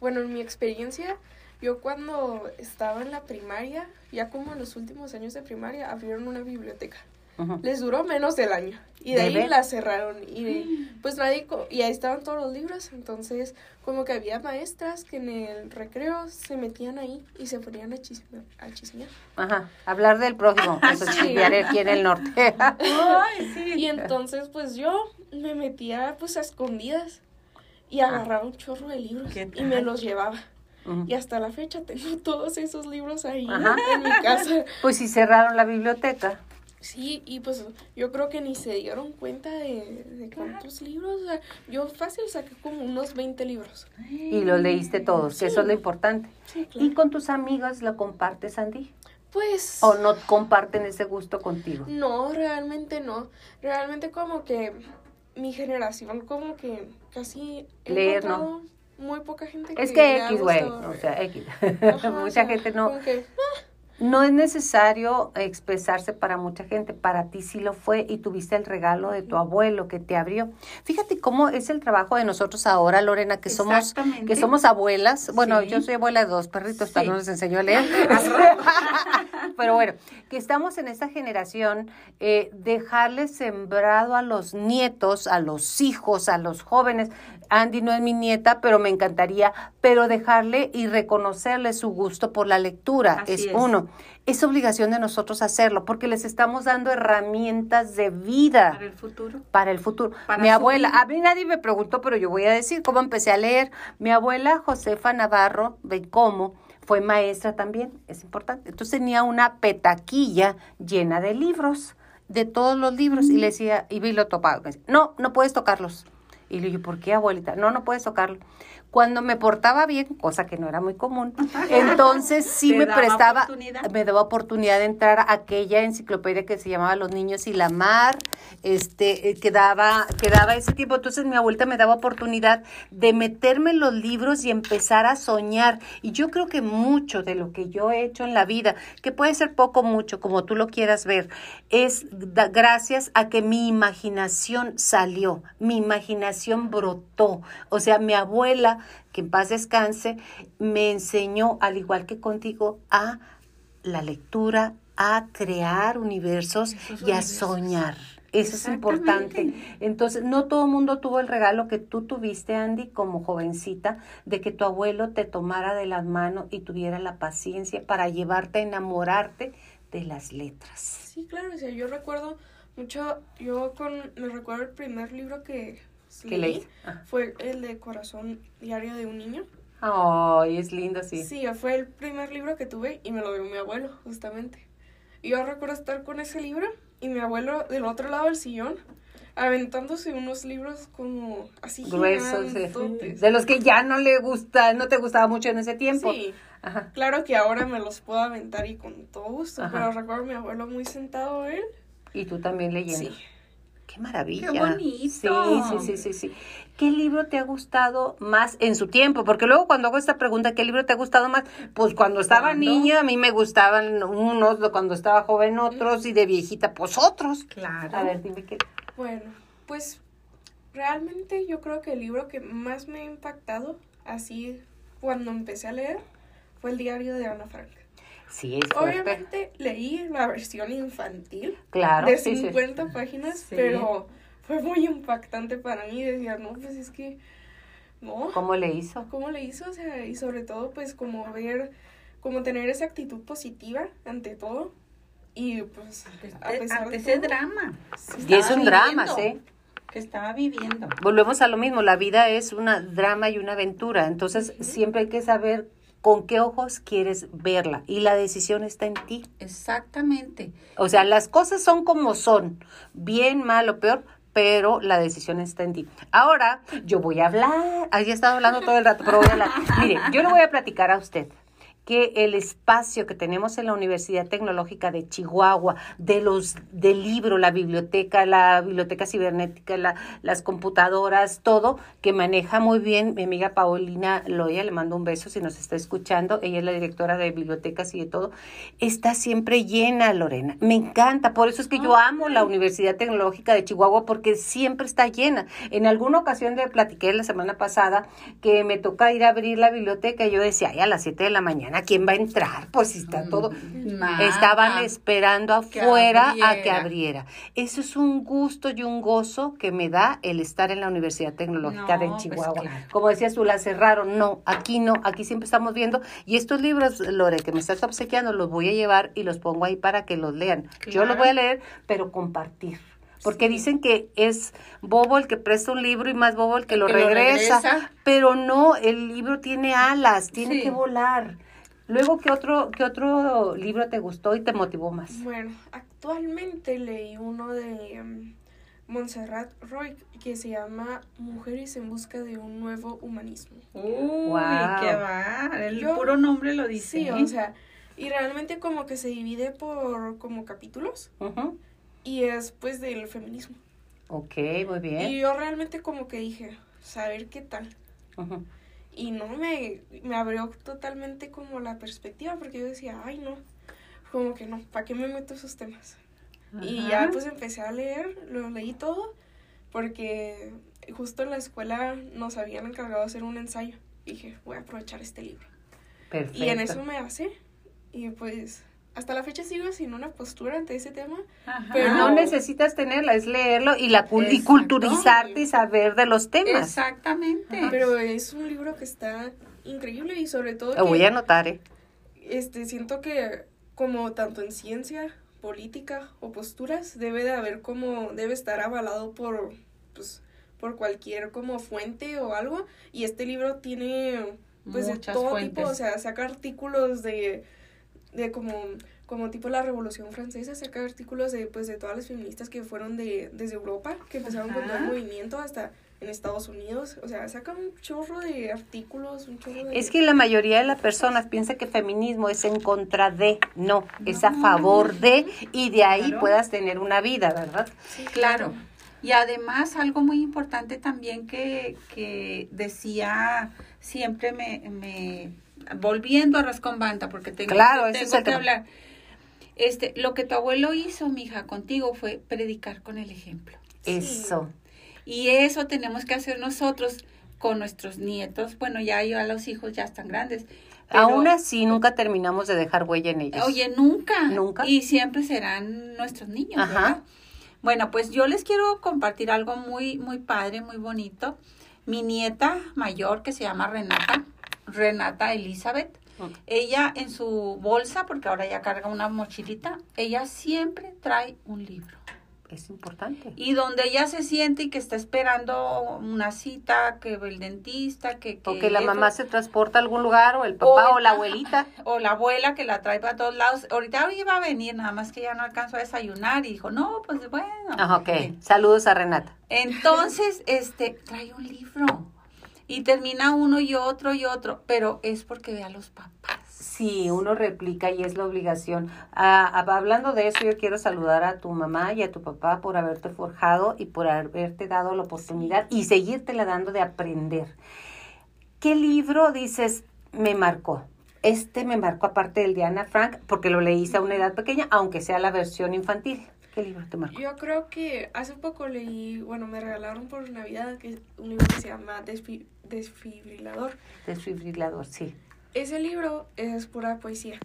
bueno, en mi experiencia, yo cuando estaba en la primaria, ya como en los últimos años de primaria, abrieron una biblioteca. Les duró menos del año. Y de, ¿De ahí ver? la cerraron. Y pues nadie, co- y ahí estaban todos los libros. Entonces, como que había maestras que en el recreo se metían ahí y se ponían a chismear. A chismear. Ajá, hablar del prójimo, eso es Sí. chismear aquí en el norte. Ay, sí. Y entonces, pues yo me metía pues a escondidas y agarraba un chorro de libros ¿Qué y me los llevaba. Y hasta la fecha tengo todos esos libros ahí Ajá. en mi casa. Pues si cerraron la biblioteca. Sí, y pues yo creo que ni se dieron cuenta de, de cuántos libros. o sea, yo fácil saqué como unos 20 libros. Y los leíste todos, que eso es lo importante. Sí, claro. ¿Y con tus amigas lo compartes, Andy? Pues... ¿O no comparten ese gusto contigo? No, realmente no. Realmente como que mi generación como que casi he Leer, ¿no? muy poca gente Es le que X, güey, o sea, X. Ajá, o mucha sea, gente no, como que, no es necesario expresarse para mucha gente, para ti sí lo fue y tuviste el regalo de tu abuelo que te abrió. Fíjate cómo es el trabajo de nosotros ahora, Lorena, que somos que somos abuelas. Bueno, Sí. yo soy abuela de dos perritos, Sí. no les enseñó a leer. pero bueno, que estamos en esta generación, eh, dejarle sembrado a los nietos, a los hijos, a los jóvenes. Andy no es mi nieta, pero me encantaría, pero dejarle y reconocerle su gusto por la lectura es es. uno. Es obligación de nosotros hacerlo, porque les estamos dando herramientas de vida Para el futuro. para el futuro. Para mi abuela, vida. a mí nadie me preguntó, pero yo voy a decir cómo empecé a leer. Mi abuela Josefa Navarro Bencomo fue maestra también, es importante. Entonces tenía una petaquilla llena de libros, de todos los libros, y le decía, y vi lo decía, no, no puedes tocarlos. Y le dije, ¿por qué, abuelita? No, no puedes tocarlo. Cuando me portaba bien, cosa que no era muy común, entonces sí me prestaba, me daba oportunidad de entrar a aquella enciclopedia que se llamaba Los Niños y la Mar, este, eh, que daba, que daba ese tiempo. Entonces mi abuelita me daba oportunidad de meterme en los libros y empezar a soñar. Y yo creo que mucho de lo que yo he hecho en la vida, que puede ser poco o mucho, como tú lo quieras ver, es da- gracias a que mi imaginación salió, mi imaginación brotó. O sea, mi abuela que en paz descanse, me enseñó, al igual que contigo, a la lectura, a crear universos y a soñar. Eso es importante. Entonces, no todo el mundo tuvo el regalo que tú tuviste, Andy, como jovencita, de que tu abuelo te tomara de las manos y tuviera la paciencia para llevarte a enamorarte de las letras. Sí, claro, o sea, yo recuerdo mucho, yo con, me recuerdo el primer libro que ¿Qué leí? Ah. fue el de Corazón Diario de un Niño. Ay, es lindo, sí. Sí, fue el primer libro que tuve y me lo dio mi abuelo, justamente. Y yo recuerdo estar con ese libro y mi abuelo del otro lado del sillón aventándose unos libros como así gruesos de los que ya no le gusta no te gustaba mucho en ese tiempo Sí, Ajá. claro que ahora me los puedo aventar y con todo gusto, Ajá. pero recuerdo a mi abuelo muy sentado él. y tú también leyendo Sí. Qué maravilla Qué bonito. sí sí sí sí sí qué libro te ha gustado más en su tiempo porque luego cuando hago esta pregunta qué libro te ha gustado más pues cuando estaba ¿Cuándo? niña a mí me gustaban unos cuando estaba joven otros y de viejita pues otros Claro. a ver dime qué Bueno, pues realmente yo creo que el libro que más me ha impactado así cuando empecé a leer fue el diario de Ana Frank. Sí es fuerte Obviamente leí la versión infantil claro de sí, sí. 50 páginas, Sí. pero fue muy impactante para mí. Decía, no, pues es que, no, cómo le hizo ¿cómo le hizo? O sea, y sobre todo, pues como ver, como tener esa actitud positiva ante todo. Y pues, a pesar Ante de ese todo, drama. sí, y es un drama sí Que estaba viviendo. volvemos a lo mismo, la vida es una drama y una aventura, entonces siempre hay que saber con qué ojos quieres verla y la decisión está en ti. Exactamente. O sea, las cosas son como son, bien, mal o peor, pero la decisión está en ti. Ahora, yo voy a hablar, ahí he estado hablando todo el rato, pero voy a hablar. Mire, yo le voy a platicar a usted que el espacio que tenemos en la Universidad Tecnológica de Chihuahua, de los del libro, la biblioteca, la biblioteca cibernética, la- las computadoras, todo, que maneja muy bien mi amiga Paulina Loya, le mando un beso si nos está escuchando, ella es la directora de bibliotecas y de todo, está siempre llena, Lorena. Me encanta, por eso es que yo amo la Universidad Tecnológica de Chihuahua, porque siempre está llena. En alguna ocasión le platiqué la semana pasada que me toca ir a abrir la biblioteca y yo decía, ay, a las 7 de la mañana, ¿quién va a entrar? Pues si está todo. Nada. Estaban esperando Que afuera a que abriera. Eso es un gusto y un gozo que me da el estar en la Universidad Tecnológica No, de pues Chihuahua. claro. Como decías tú, la cerraron. No, aquí no, aquí siempre estamos viendo. Y estos libros, Lore, que me estás obsequiando, los voy a llevar y los pongo ahí para que los lean. Yo los voy a leer, pero compartir. Porque dicen que es bobo el que presta un libro y más bobo el que, El lo, que lo regresa. regresa. Pero no, el libro tiene alas, tiene Sí. que volar. Luego, ¿qué otro, ¿qué otro libro te gustó y te motivó más? Bueno, actualmente leí uno de em, Montserrat Roy que se llama Mujeres en busca de un nuevo humanismo. Uy, Wow. qué va. El Yo- puro nombre lo dice. Sí, o sea, y realmente como que se divide por como capítulos Ujú. y es pues del feminismo. Ok, muy bien. Y yo realmente como que dije, saber qué tal. Ujú. Y no, me, me abrió totalmente como la perspectiva porque yo decía, ay no, como que no, ¿para qué me meto esos temas? Y ya pues empecé a leer, lo leí todo, porque justo en la escuela nos habían encargado de hacer un ensayo. Dije, voy a aprovechar este libro. Perfecto. Y en eso me hace, y pues hasta la fecha sigo sin una postura ante ese tema. Ajá. pero- No necesitas tenerla, es leerlo y, la, cul- y culturizarte y saber de los temas. Exactamente. Pero es un libro que está increíble y sobre todo Lo voy a anotar, ¿eh? este, siento que como tanto en ciencia, política o posturas, debe de haber como, debe estar avalado por, pues, por cualquier como fuente o algo. Y este libro tiene pues de todo fuentes. tipo, o sea, saca artículos de, de como, como tipo la Revolución Francesa, saca artículos de pues de todas las feministas que fueron de, desde Europa, que empezaron con todo el Ajá. movimiento hasta en Estados Unidos, o sea, saca un chorro de artículos, un chorro de... Es que la mayoría de las personas piensa que feminismo es en contra de, no, es a favor de y de ahí Claro. puedas tener una vida, ¿verdad? Sí, Claro. Y además algo muy importante también que, que decía siempre me, me volviendo a Rascón Banta, porque tengo, Claro, tengo es que tema. hablar. Este, lo que tu abuelo hizo, mija, contigo fue predicar con el ejemplo. Eso. Y eso tenemos que hacer nosotros con nuestros nietos. Bueno, ya yo a los hijos ya están grandes. pero- Aún así, nunca terminamos de dejar huella en ellos. Oye, nunca. Nunca. Y siempre serán nuestros niños, Ajá. ¿verdad? Bueno, pues yo les quiero compartir algo muy, muy padre, muy bonito. Mi nieta mayor, que se llama Renata, Renata Elizabeth, ella en su bolsa, porque ahora ya carga una mochilita, ella siempre trae un libro. Es importante. Y donde ella se siente y que está esperando una cita, que el dentista, que... O que la eso, mamá se transporta a algún lugar, o el papá, o, la abuelita. O la abuela que la trae para todos lados. Ahorita iba a venir, nada más que ya no alcanzó a desayunar y dijo, no, pues bueno. Ajá, ok. Bien. Saludos a Renata. Entonces, este, trae un libro. Y termina uno y otro y otro, pero es porque ve a los papás. Sí, uno replica y es la obligación. Ah, ah, hablando de eso, yo quiero saludar a tu mamá y a tu papá por haberte forjado y por haberte dado la oportunidad y seguírtela dando de aprender. ¿Qué libro dices me marcó? Este me marcó aparte del de Ana Frank porque lo leíste a una edad pequeña, aunque sea la versión infantil. ¿Qué libro te marcó? Yo creo que hace poco leí, bueno, me regalaron por Navidad que un libro que se llama Desfi- Desfibrilador. Desfibrilador, sí. Ese libro es pura poesía.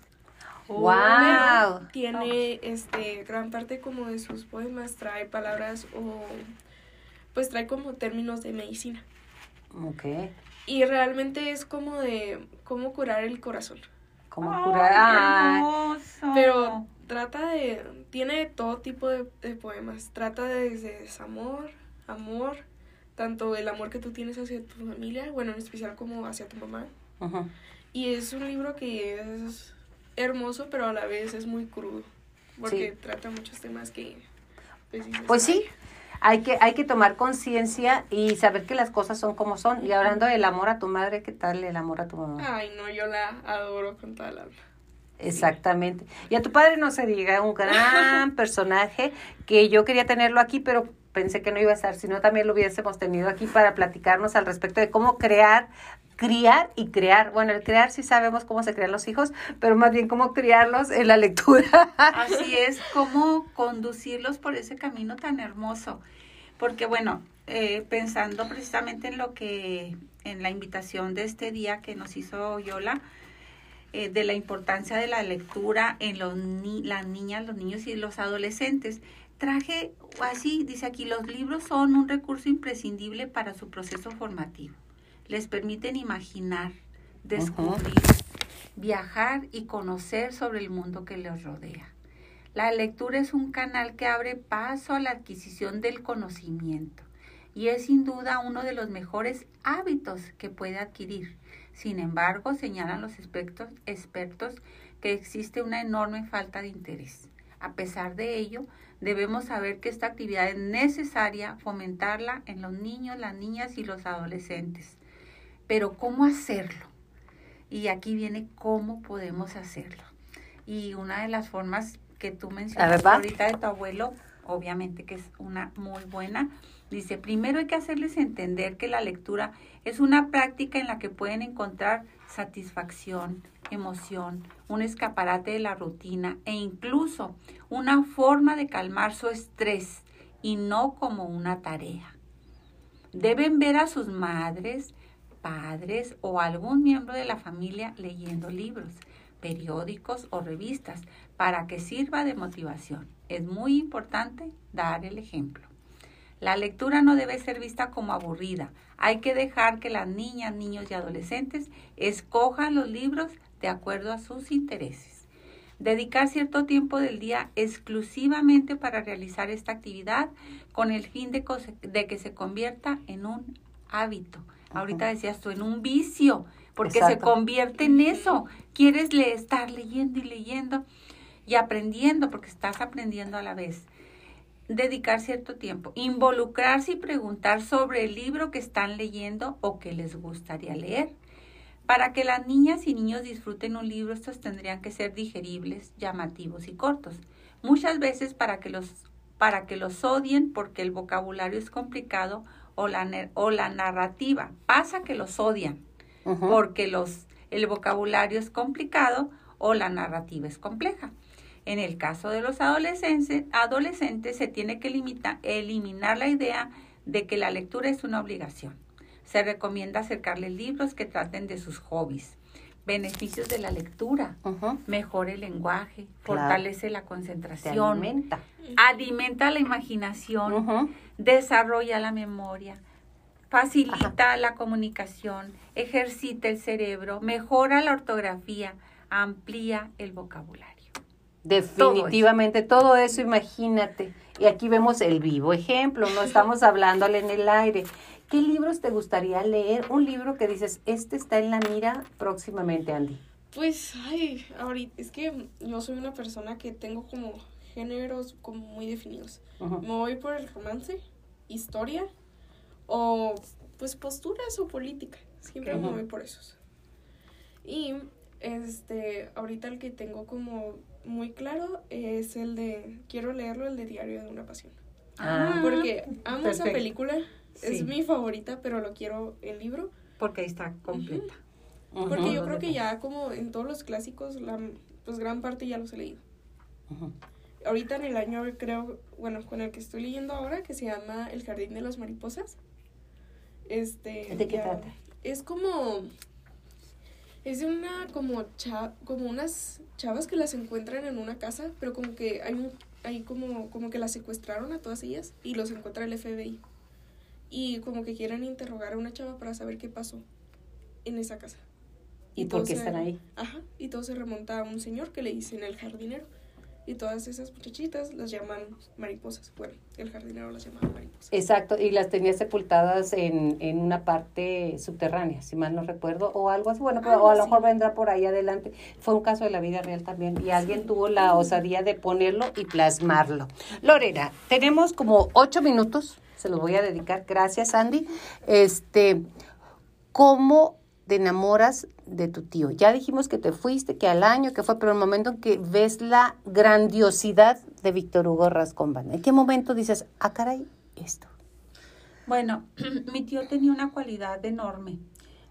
¡Wow! Pero tiene este gran parte como de sus poemas trae palabras o pues trae como términos de medicina Ok. y realmente es como de cómo curar el corazón ¿Cómo ¡Ay, curar? Ay, hermoso! pero trata de tiene todo tipo de, de poemas trata de desde desamor amor tanto el amor que tú tienes hacia tu familia bueno en especial como hacia tu mamá y es un libro que es hermoso pero a la vez es muy crudo porque Sí. trata muchos temas que pues, Pues sí, "Ay". hay que, hay que tomar conciencia y saber que las cosas son como son. Y hablando del amor a tu madre, ¿qué tal el amor a tu mamá? Ay, no, yo la adoro con toda la alma. Exactamente. Y a tu padre no se diga, un gran personaje que yo quería tenerlo aquí, pero pensé que no iba a estar, sino también lo hubiésemos tenido aquí para platicarnos al respecto de cómo crear, criar y crear. Bueno, el crear sí sabemos cómo se crean los hijos, pero más bien cómo criarlos en la lectura. Así es, cómo conducirlos por ese camino tan hermoso. Porque bueno, eh, pensando precisamente en lo que, en la invitación de este día que nos hizo Yola, eh, de la importancia de la lectura en los ni las niñas, los niños y los adolescentes, traje así, dice aquí, los libros son un recurso imprescindible para su proceso formativo. Les permiten imaginar, descubrir, viajar y conocer sobre el mundo que les rodea. La lectura es un canal que abre paso a la adquisición del conocimiento y es sin duda uno de los mejores hábitos que puede adquirir. Sin embargo, señalan los expertos, expertos que existe una enorme falta de interés. A pesar de ello, debemos saber que esta actividad es necesaria fomentarla en los niños, las niñas y los adolescentes. Pero ¿cómo hacerlo? Y aquí viene cómo podemos hacerlo. Y una de las formas que tú mencionaste ahorita de tu abuelo, obviamente que es una muy buena, dice, primero hay que hacerles entender que la lectura es una práctica en la que pueden encontrar satisfacción, emoción, un escaparate de la rutina e incluso una forma de calmar su estrés y no como una tarea. Deben ver a sus madres, padres o algún miembro de la familia leyendo libros, periódicos o revistas para que sirva de motivación. Es muy importante dar el ejemplo. La lectura no debe ser vista como aburrida. Hay que dejar que las niñas, niños y adolescentes escojan los libros de acuerdo a sus intereses. Dedicar cierto tiempo del día exclusivamente para realizar esta actividad con el fin de, de que se convierta en un hábito. Ahorita decías tú, en un vicio, porque se convierte en eso. Quieres le- estar leyendo y leyendo y aprendiendo, porque estás aprendiendo a la vez dedicar cierto tiempo, involucrarse y preguntar sobre el libro que están leyendo o que les gustaría leer. Para que las niñas y niños disfruten un libro, estos tendrían que ser digeribles, llamativos y cortos. Muchas veces para que los, para que los odien porque el vocabulario es complicado o la, o la narrativa. Pasa que los odian porque los, el vocabulario es complicado o la narrativa es compleja. En el caso de los adolescentes, adolescentes se tiene que limita- eliminar la idea de que la lectura es una obligación. Se recomienda acercarle libros que traten de sus hobbies. Beneficios de la lectura. Mejora el lenguaje, Claro. fortalece la concentración, alimenta. alimenta la imaginación, desarrolla la memoria, facilita la comunicación, ejercita el cerebro, mejora la ortografía, amplía el vocabulario. Definitivamente, todo eso, imagínate. Y aquí vemos el vivo ejemplo, no estamos hablándole en el aire. ¿Qué libros te gustaría leer? Un libro que dices, este está en la mira próximamente, Andy. Pues, ay, ahorita, es que yo soy una persona que tengo como géneros como muy definidos. Me voy por el romance, historia o pues posturas o política. Siempre me voy por esos. Y este, ahorita el que tengo como muy claro es el de, quiero leerlo, el de Diario de una Pasión. Ah, Porque amo esa película, Sí. es mi favorita, pero lo quiero en libro. Porque ahí está completa. Porque yo creo que ya como en todos los clásicos, la, pues gran parte ya los he leído. Ahorita en el año creo, bueno, con el que estoy leyendo ahora, que se llama El Jardín de las Mariposas. Este, ¿De qué ya- trata? Es como, es de una, como, cha- como unas chavas que las encuentran en una casa, pero como que hay un, hay como, como que las secuestraron a todas ellas y los encuentra el FBI. Y como que quieren interrogar a una chava para saber qué pasó en esa casa. ¿Y por qué se- están ahí? Ajá, y todo se remonta a un señor que le dicen el jardinero. Y todas esas muchachitas las llaman mariposas. Bueno, el jardinero las llamaba mariposas. Exacto, y las tenía sepultadas en, en una parte subterránea, si mal no recuerdo, o algo así. Bueno, pero, Algo o a lo mejor vendrá por ahí adelante. Fue un caso de la vida real también, y alguien tuvo la osadía de ponerlo y plasmarlo. Lorena, tenemos como ocho minutos, se los voy a dedicar. Gracias, Andy. Este, ¿cómo te enamoras de tu tío? Ya dijimos que te fuiste, que al año, que fue, pero el momento en que ves la grandiosidad de Víctor Hugo Rascón Banda, ¿en qué momento dices, ah, caray, esto? Bueno, mi tío tenía una cualidad enorme.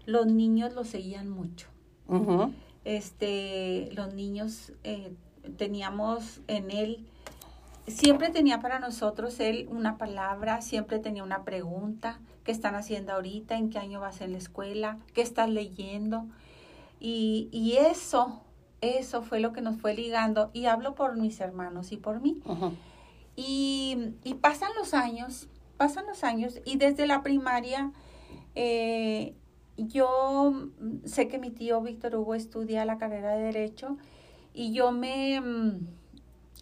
Los niños lo seguían mucho. Este, los niños eh, teníamos en él, siempre tenía para nosotros él una palabra, siempre tenía una pregunta, ¿qué están haciendo ahorita? ¿En qué año vas en la escuela? ¿Qué estás leyendo? Y, y eso, eso fue lo que nos fue ligando, y hablo por mis hermanos y por mí. Y, y pasan los años, pasan los años, y desde la primaria, eh, yo sé que mi tío Víctor Hugo estudia la carrera de Derecho, y yo me, mm,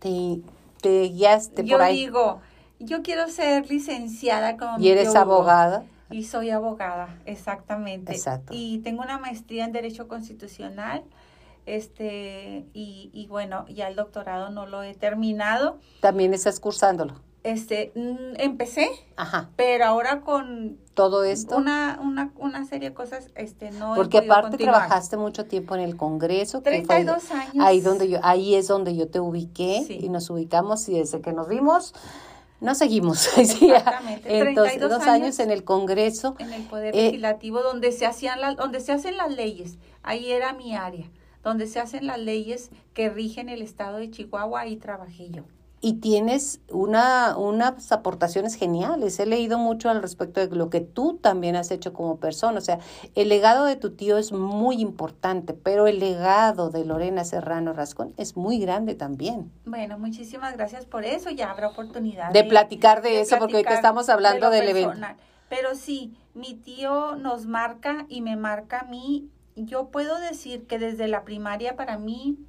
Te, te guiaste yo por ahí. digo, yo quiero ser licenciada como y eres abogada. Y soy abogada, exactamente. Exacto. Y tengo una maestría en Derecho Constitucional. Este, y, y bueno, ya el doctorado no lo he terminado. También estás cursándolo. Este, mm, empecé, Ajá. pero ahora con Todo esto. una, una, una serie de cosas, este, no porque aparte continuar. trabajaste mucho tiempo en el Congreso. que fue 32 años. ahí donde yo, ahí es donde yo te ubiqué Sí. y nos ubicamos y desde que nos vimos, nos seguimos. Exactamente, Entonces, 32 dos años años. en el Congreso. en el poder Eh, legislativo donde se hacían las, donde se hacen las leyes. Ahí era mi área, donde se hacen las leyes que rigen el estado de Chihuahua, ahí trabajé yo. Y tienes una, unas aportaciones geniales. He leído mucho al respecto de lo que tú también has hecho como persona. O sea, el legado de tu tío es muy importante, pero el legado de Lorena Serrano Rascón es muy grande también. Bueno, muchísimas gracias por eso. Ya habrá oportunidad De platicar de de eso, porque ahorita estamos hablando de del evento. Pero sí, mi tío nos marca y me marca a mí. Yo puedo decir que desde la primaria para mí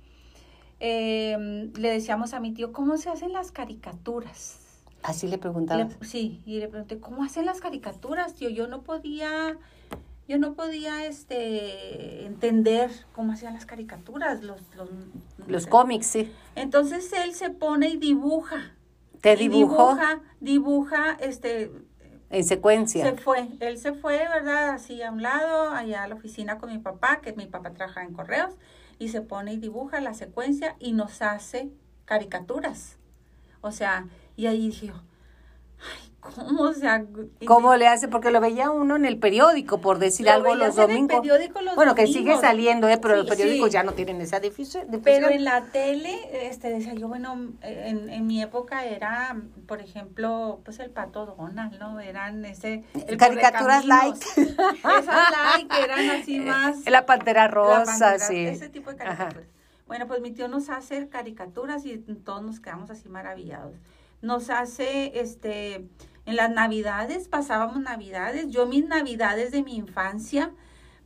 eh, le decíamos a mi tío, ¿cómo se hacen las caricaturas? Así le preguntaba. sí, y le pregunté, ¿cómo hacen las caricaturas, tío? Yo no podía, yo no podía, este, entender cómo hacían las caricaturas, los, los, no Los sé. cómics, sí. Entonces él se pone y dibuja. Te dibujó dibuja, dibuja, este, en secuencia. se fue. Él se fue, ¿verdad? Así a un lado, allá a la oficina con mi papá, que mi papá trabaja en correos, y se pone y dibuja la secuencia y nos hace caricaturas. O sea, y ahí dije ¿cómo? O sea, ¿Cómo le hace? Porque lo veía uno en el periódico, por decir Lo algo, los domingos. los bueno, que sigue saliendo, ¿eh? pero Sí, los periódicos sí. ya no tienen esa difusión. Pero en la tele, este, decía yo, bueno, en, en mi época era, por ejemplo, pues el pato Donald, ¿no? Eran ese... el Caricaturas Correcaminos. Esas like eran así más... La Pantera la Rosa, pantera, sí. Ese tipo de Ajá. caricaturas. Bueno, pues mi tío nos hace caricaturas y todos nos quedamos así maravillados. Nos hace, este, en las navidades, pasábamos navidades. Yo mis navidades de mi infancia,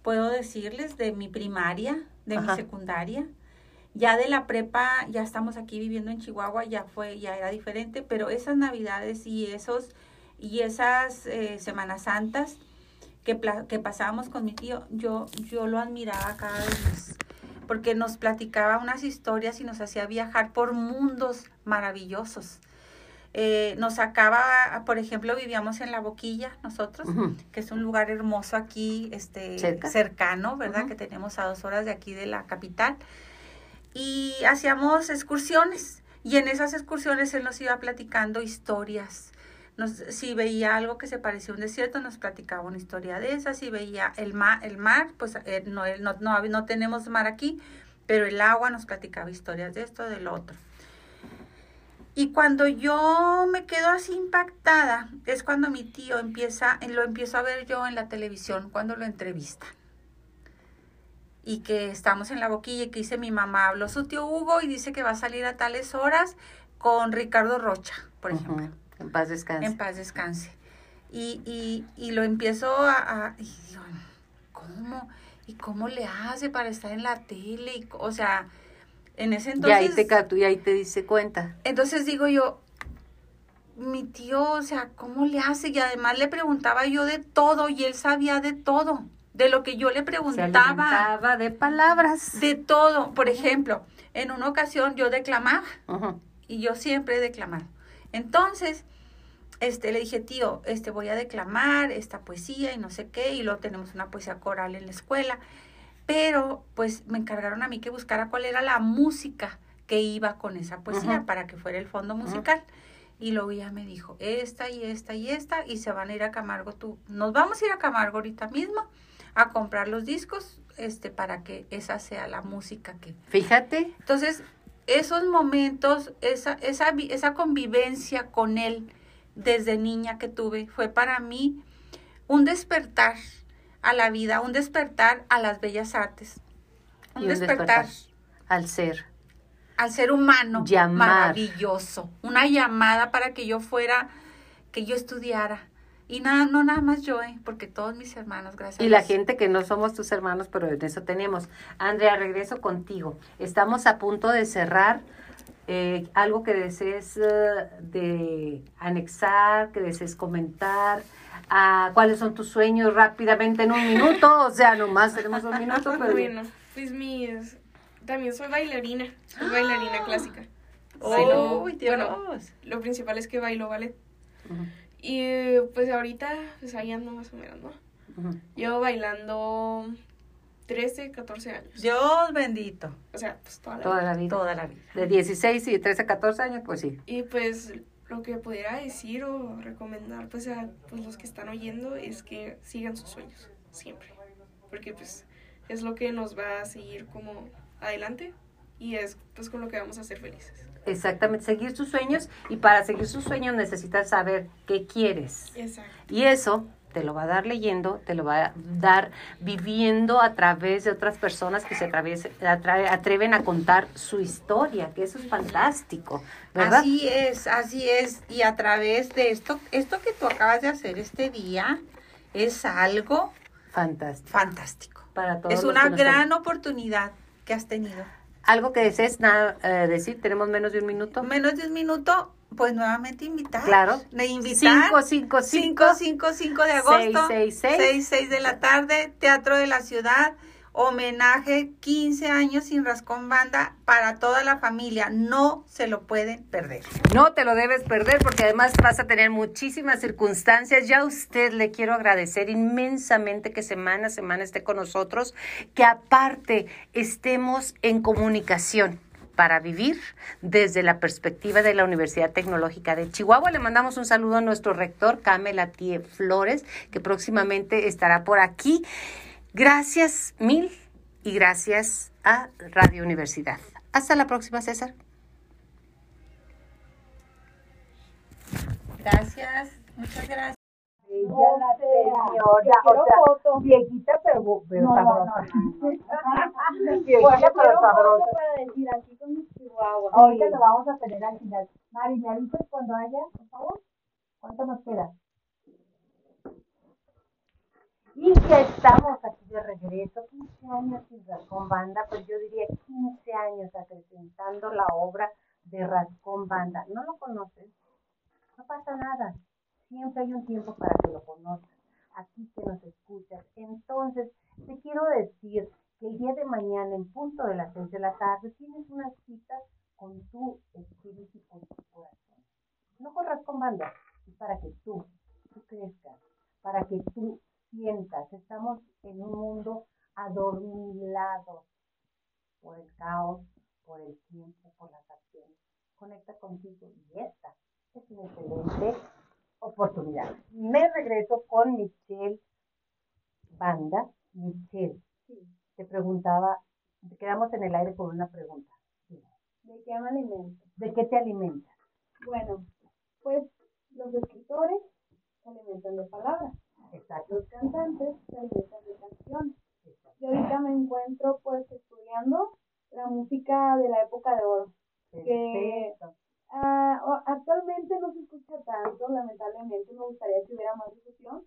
puedo decirles, de mi primaria, de Ajá. mi secundaria. Ya de la prepa, ya estamos aquí viviendo en Chihuahua, ya fue, ya era diferente, pero esas navidades y esos, y esas eh, Semanas Santas que, que pasábamos con mi tío, yo, yo lo admiraba cada vez más, porque nos platicaba unas historias y nos hacía viajar por mundos maravillosos. Eh, nos sacaba, por ejemplo, vivíamos en La Boquilla nosotros, que es un lugar hermoso aquí, este, Cerca. cercano, ¿verdad? Que tenemos a dos horas de aquí de la capital. Y hacíamos excursiones. Y en esas excursiones él nos iba platicando historias. Nos, si veía algo que se parecía a un desierto, nos platicaba una historia de esas. Si veía el mar, el mar pues eh, no, no, no, no tenemos mar aquí, pero el agua nos platicaba historias de esto, del otro. Y cuando yo me quedo así impactada, es cuando mi tío empieza, lo empiezo a ver yo en la televisión, cuando lo entrevistan. Y que estamos en la boquilla y que dice mi mamá, habló su tío Hugo y dice que va a salir a tales horas con Ricardo Rocha, por ejemplo. En paz descanse. En paz descanse. Y, y, y lo empiezo a, a- y digo, ¿cómo? ¿Y cómo le hace para estar en la tele? Y, o sea, en ese y entonces... ahí te y ahí te dice cuenta. Entonces digo yo, mi tío, o sea, ¿cómo le hace? Y además le preguntaba yo de todo y él sabía de todo, de lo que yo le Se preguntaba, alimentaba de palabras. de todo. Por ejemplo, en una ocasión yo declamaba y yo siempre he declamado. Entonces, este, le dije, tío, este, voy a declamar esta poesía y no sé qué, y luego tenemos una poesía coral en la escuela, pero pues me encargaron a mí que buscara cuál era la música que iba con esa poesía para que fuera el fondo musical. Y luego ya me dijo, esta y esta y esta, y se van a ir a Camargo tú. Nos vamos a ir a Camargo ahorita mismo a comprar los discos, este, para que esa sea la música que, Fíjate, entonces, esos momentos, esa, esa, esa convivencia con él desde niña que tuve, fue para mí un despertar a la vida, un despertar a las bellas artes, un, Y un despertar, despertar. al ser. al ser humano Llamar. maravilloso, una llamada para que yo fuera, que yo estudiara. Y nada, no nada más yo, ¿eh? porque todos mis hermanos, gracias Y la gente que no somos tus hermanos, pero en eso tenemos. Andrea, regreso contigo. Estamos a punto de cerrar. Eh, algo que desees eh, de anexar, que desees comentar. Ah, ¿Cuáles son tus sueños rápidamente en un minuto? O sea, nomás tenemos un minuto, pero... Bueno, pues mis... También soy bailarina, soy bailarina clásica. ¡Oh, Bailo- Dios! bueno, lo principal es que bailo ballet. Ujú, Y eh, pues ahorita, pues ahí ando más o menos, ¿no? ujú. Llevo bailando 13, 14 años. Dios bendito, O sea, pues toda la Toda vida. la vida. toda la vida. De 16 y 13 a 14 años, pues sí. Y pues lo que pudiera decir o recomendar pues a pues, los que están oyendo es que sigan sus sueños, siempre. Porque pues es lo que nos va a seguir como adelante y es pues con lo que vamos a ser felices. Exactamente, seguir sus sueños y para seguir sus sueños necesitas saber qué quieres. Exacto. Y eso te lo va a dar leyendo, te lo va a dar viviendo a través de otras personas que se atreven a contar su historia, que eso es fantástico, ¿verdad? Así es, así es. Y a través de esto, esto que tú acabas de hacer este día es algo Fantástico. fantástico. Para todos Es una gran oportunidad que has tenido. Algo que desees nada, eh, decir, tenemos menos de un minuto. Menos de un minuto, pues nuevamente invitar. Claro. De invitar. 5, 5, 5. 5, 5, 5 de agosto. 6, 6, 6, 6 de la tarde, Teatro de la Ciudad. Homenaje 15 años sin Rascón Banda para toda la familia. No se lo pueden perder. No te lo debes perder porque además vas a tener muchísimas circunstancias. Ya a usted le quiero agradecer inmensamente que semana a semana esté con nosotros, que aparte estemos en comunicación para vivir desde la perspectiva de la Universidad Tecnológica de Chihuahua. Le mandamos un saludo a nuestro rector, Camela Tie Flores, que próximamente estará por aquí. Gracias mil y gracias a Radio Universidad. Hasta la próxima, César. Gracias, muchas gracias. Ella la señora, o sea, viejita pero, pero sabrosa. viejita pero sabrosa. para decir aquí con mis chihuahuas. Ahorita lo vamos a tener al final. Mari, ¿me avisas cuando haya, por favor? ¿Cuánto nos queda? Y que estamos aquí de regreso, 15 años sin Rascón Banda, pues yo diría 15 años acrecentando la obra de Rascón Banda. ¿No lo conoces? No pasa nada. Siempre hay un tiempo para que lo conozcas. Aquí que nos escuchas. Entonces, te quiero decir que el día de mañana, en punto de las 6 de la tarde, tienes una cita con tu espíritu y con tu corazón. No corras con banda, es para que tú, tú crezcas, para que tú sientas. Estamos en un mundo adormilado por el caos, por el tiempo, por las acciones. Conecta contigo y esta es una excelente oportunidad. Me regreso con Michelle Banda. Michelle, te preguntaba, te quedamos en el aire con una pregunta. ¿De qué me alimento? ¿De qué te alimentas? Bueno, pues los escritores se alimentan de palabras. Exacto. Los cantantes se alimentan de canciones. Yo ahorita me encuentro pues estudiando la música de la época de oro. Perfecto. O- actualmente no se escucha tanto, lamentablemente me gustaría que hubiera más difusión,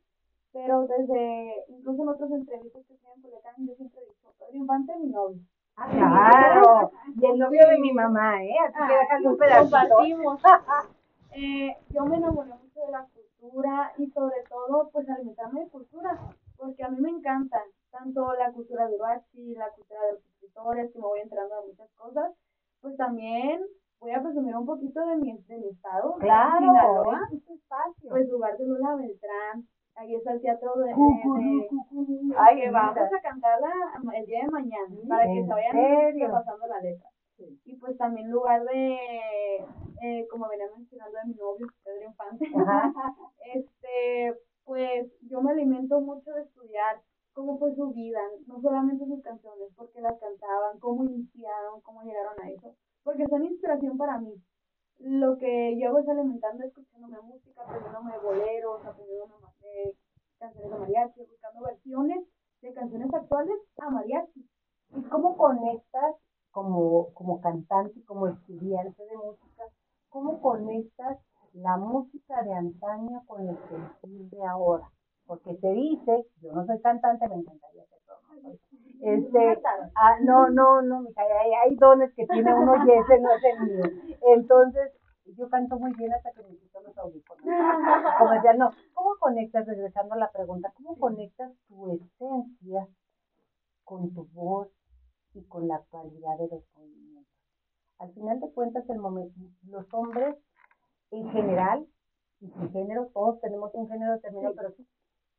pero desde, incluso en otras entrevistas que tienen en yo siempre he dicho, Pedro Infante mi novio. Ah, claro. Y el novio de mi mamá, ¿eh? Así que Ah, déjale un pedacito. Eh, yo me enamoré mucho de la cultura y sobre todo pues alimentarme de cultura, porque a mí me encanta tanto la cultura de Uruachi, la cultura de los escritores, que me voy enterando de muchas cosas, pues también voy a presumir un poquito de mi, de mi estado, de Claro, Sinaloa, es tu espacio. pues lugar de Lula Beltrán, ahí está el teatro de. Ay, que vamos a cantarla el día de mañana, para que ¿En se vayan pasando la letra. Y pues también lugar de, eh, como venía mencionando de mi novio, Pedro Infante, este, pues yo me alimento mucho de estudiar cómo fue su vida, no solamente sus canciones, porque las cantaban, cómo iniciaron, cómo llegaron a eso, porque son inspiración para mí. Lo que yo hago es alimentando escuchándome música, aprendiéndome boleros, aprendiéndome canciones de mariachi, buscando versiones de canciones actuales a mariachi. ¿Y cómo conectas como, como cantante como estudiante de música? ¿Cómo conectas la música de antaño con el sentir de ahora? Porque se dice, yo no soy cantante, me encantaría ser. Este, ah, no, no, no, mija, hay, hay dones que tiene uno y ese no es el mío. Entonces, yo canto muy bien hasta que me quito los audífonos. Como decía, no, ¿cómo conectas, regresando a la pregunta, cómo conectas tu esencia con tu voz y con la actualidad de los movimientos? Al final de cuentas, el momento, los hombres en general, y sin género, todos tenemos un género determinado, pero sí,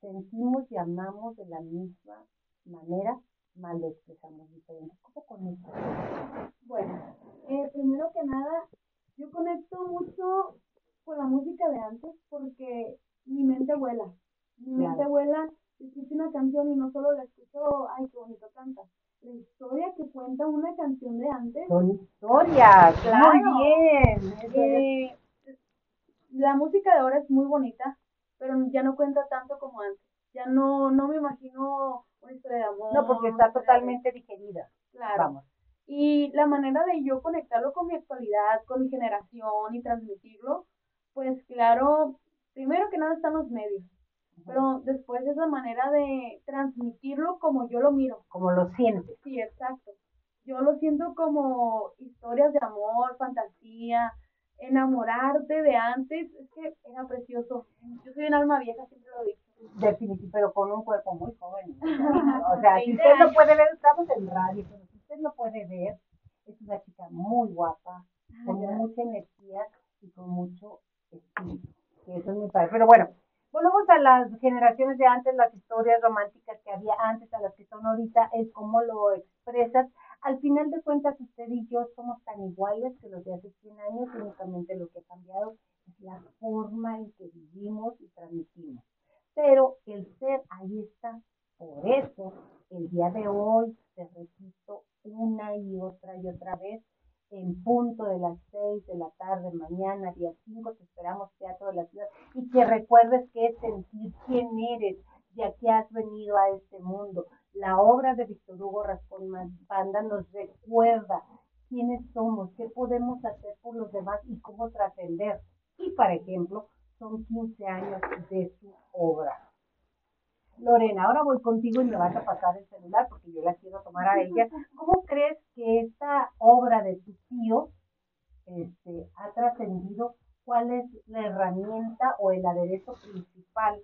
sentimos y amamos de la misma manera, mal expresamos diferente. ¿Cómo conectas? Bueno, eh, primero que nada, yo conecto mucho con la música de antes porque mi mente vuela. Mi Claro. mente vuela, escucho una canción y no solo la escucho, ay, qué bonito canta. La historia que cuenta una canción de antes, Son historias. Claro. Muy bien. Eh, la música de ahora es muy bonita, pero ya no cuenta tanto como antes. Ya no, no me imagino una historia de amor. No, porque está totalmente digerida. Claro. Vamos. Y la manera de yo conectarlo con mi actualidad, con mi generación y transmitirlo, pues claro, primero que nada están los medios, pero después es la manera de transmitirlo como yo lo miro. Como lo sientes. Sí, exacto. Yo lo siento como historias de amor, fantasía, enamorarte de antes, es que era precioso. Yo soy un alma vieja, siempre lo digo. Definitivamente, pero con un cuerpo muy joven. O sea, si 20 usted lo puede ver, estamos en radio, pero si usted lo puede ver, es una chica muy guapa, con gracias. mucha energía y con mucho espíritu. Que eso es muy padre. Pero bueno, volvemos a las generaciones de antes, las historias románticas que había antes, a las que son ahorita, es cómo lo expresas Al final de cuentas, usted y yo somos tan iguales que los de hace 100 años, únicamente lo que ha cambiado es la forma en que vivimos y transmitimos. Pero el ser ahí está. Por eso, el día de hoy, te repito una y otra y otra vez, en punto de las 6 de la tarde, mañana, día 5, te esperamos Teatro de la Ciudad. Y que recuerdes que es sentir quién eres, de aquí has venido a este mundo. La obra de Víctor Hugo Rascón Banda nos recuerda quiénes somos, qué podemos hacer por los demás y cómo trascender. Y, por ejemplo, son 15 años de su obra. Lorena, ahora voy contigo y me vas a pasar el celular porque yo la quiero tomar a ella. ¿Cómo crees que esta obra de tu tío este, ha trascendido? ¿Cuál es la herramienta o el aderezo principal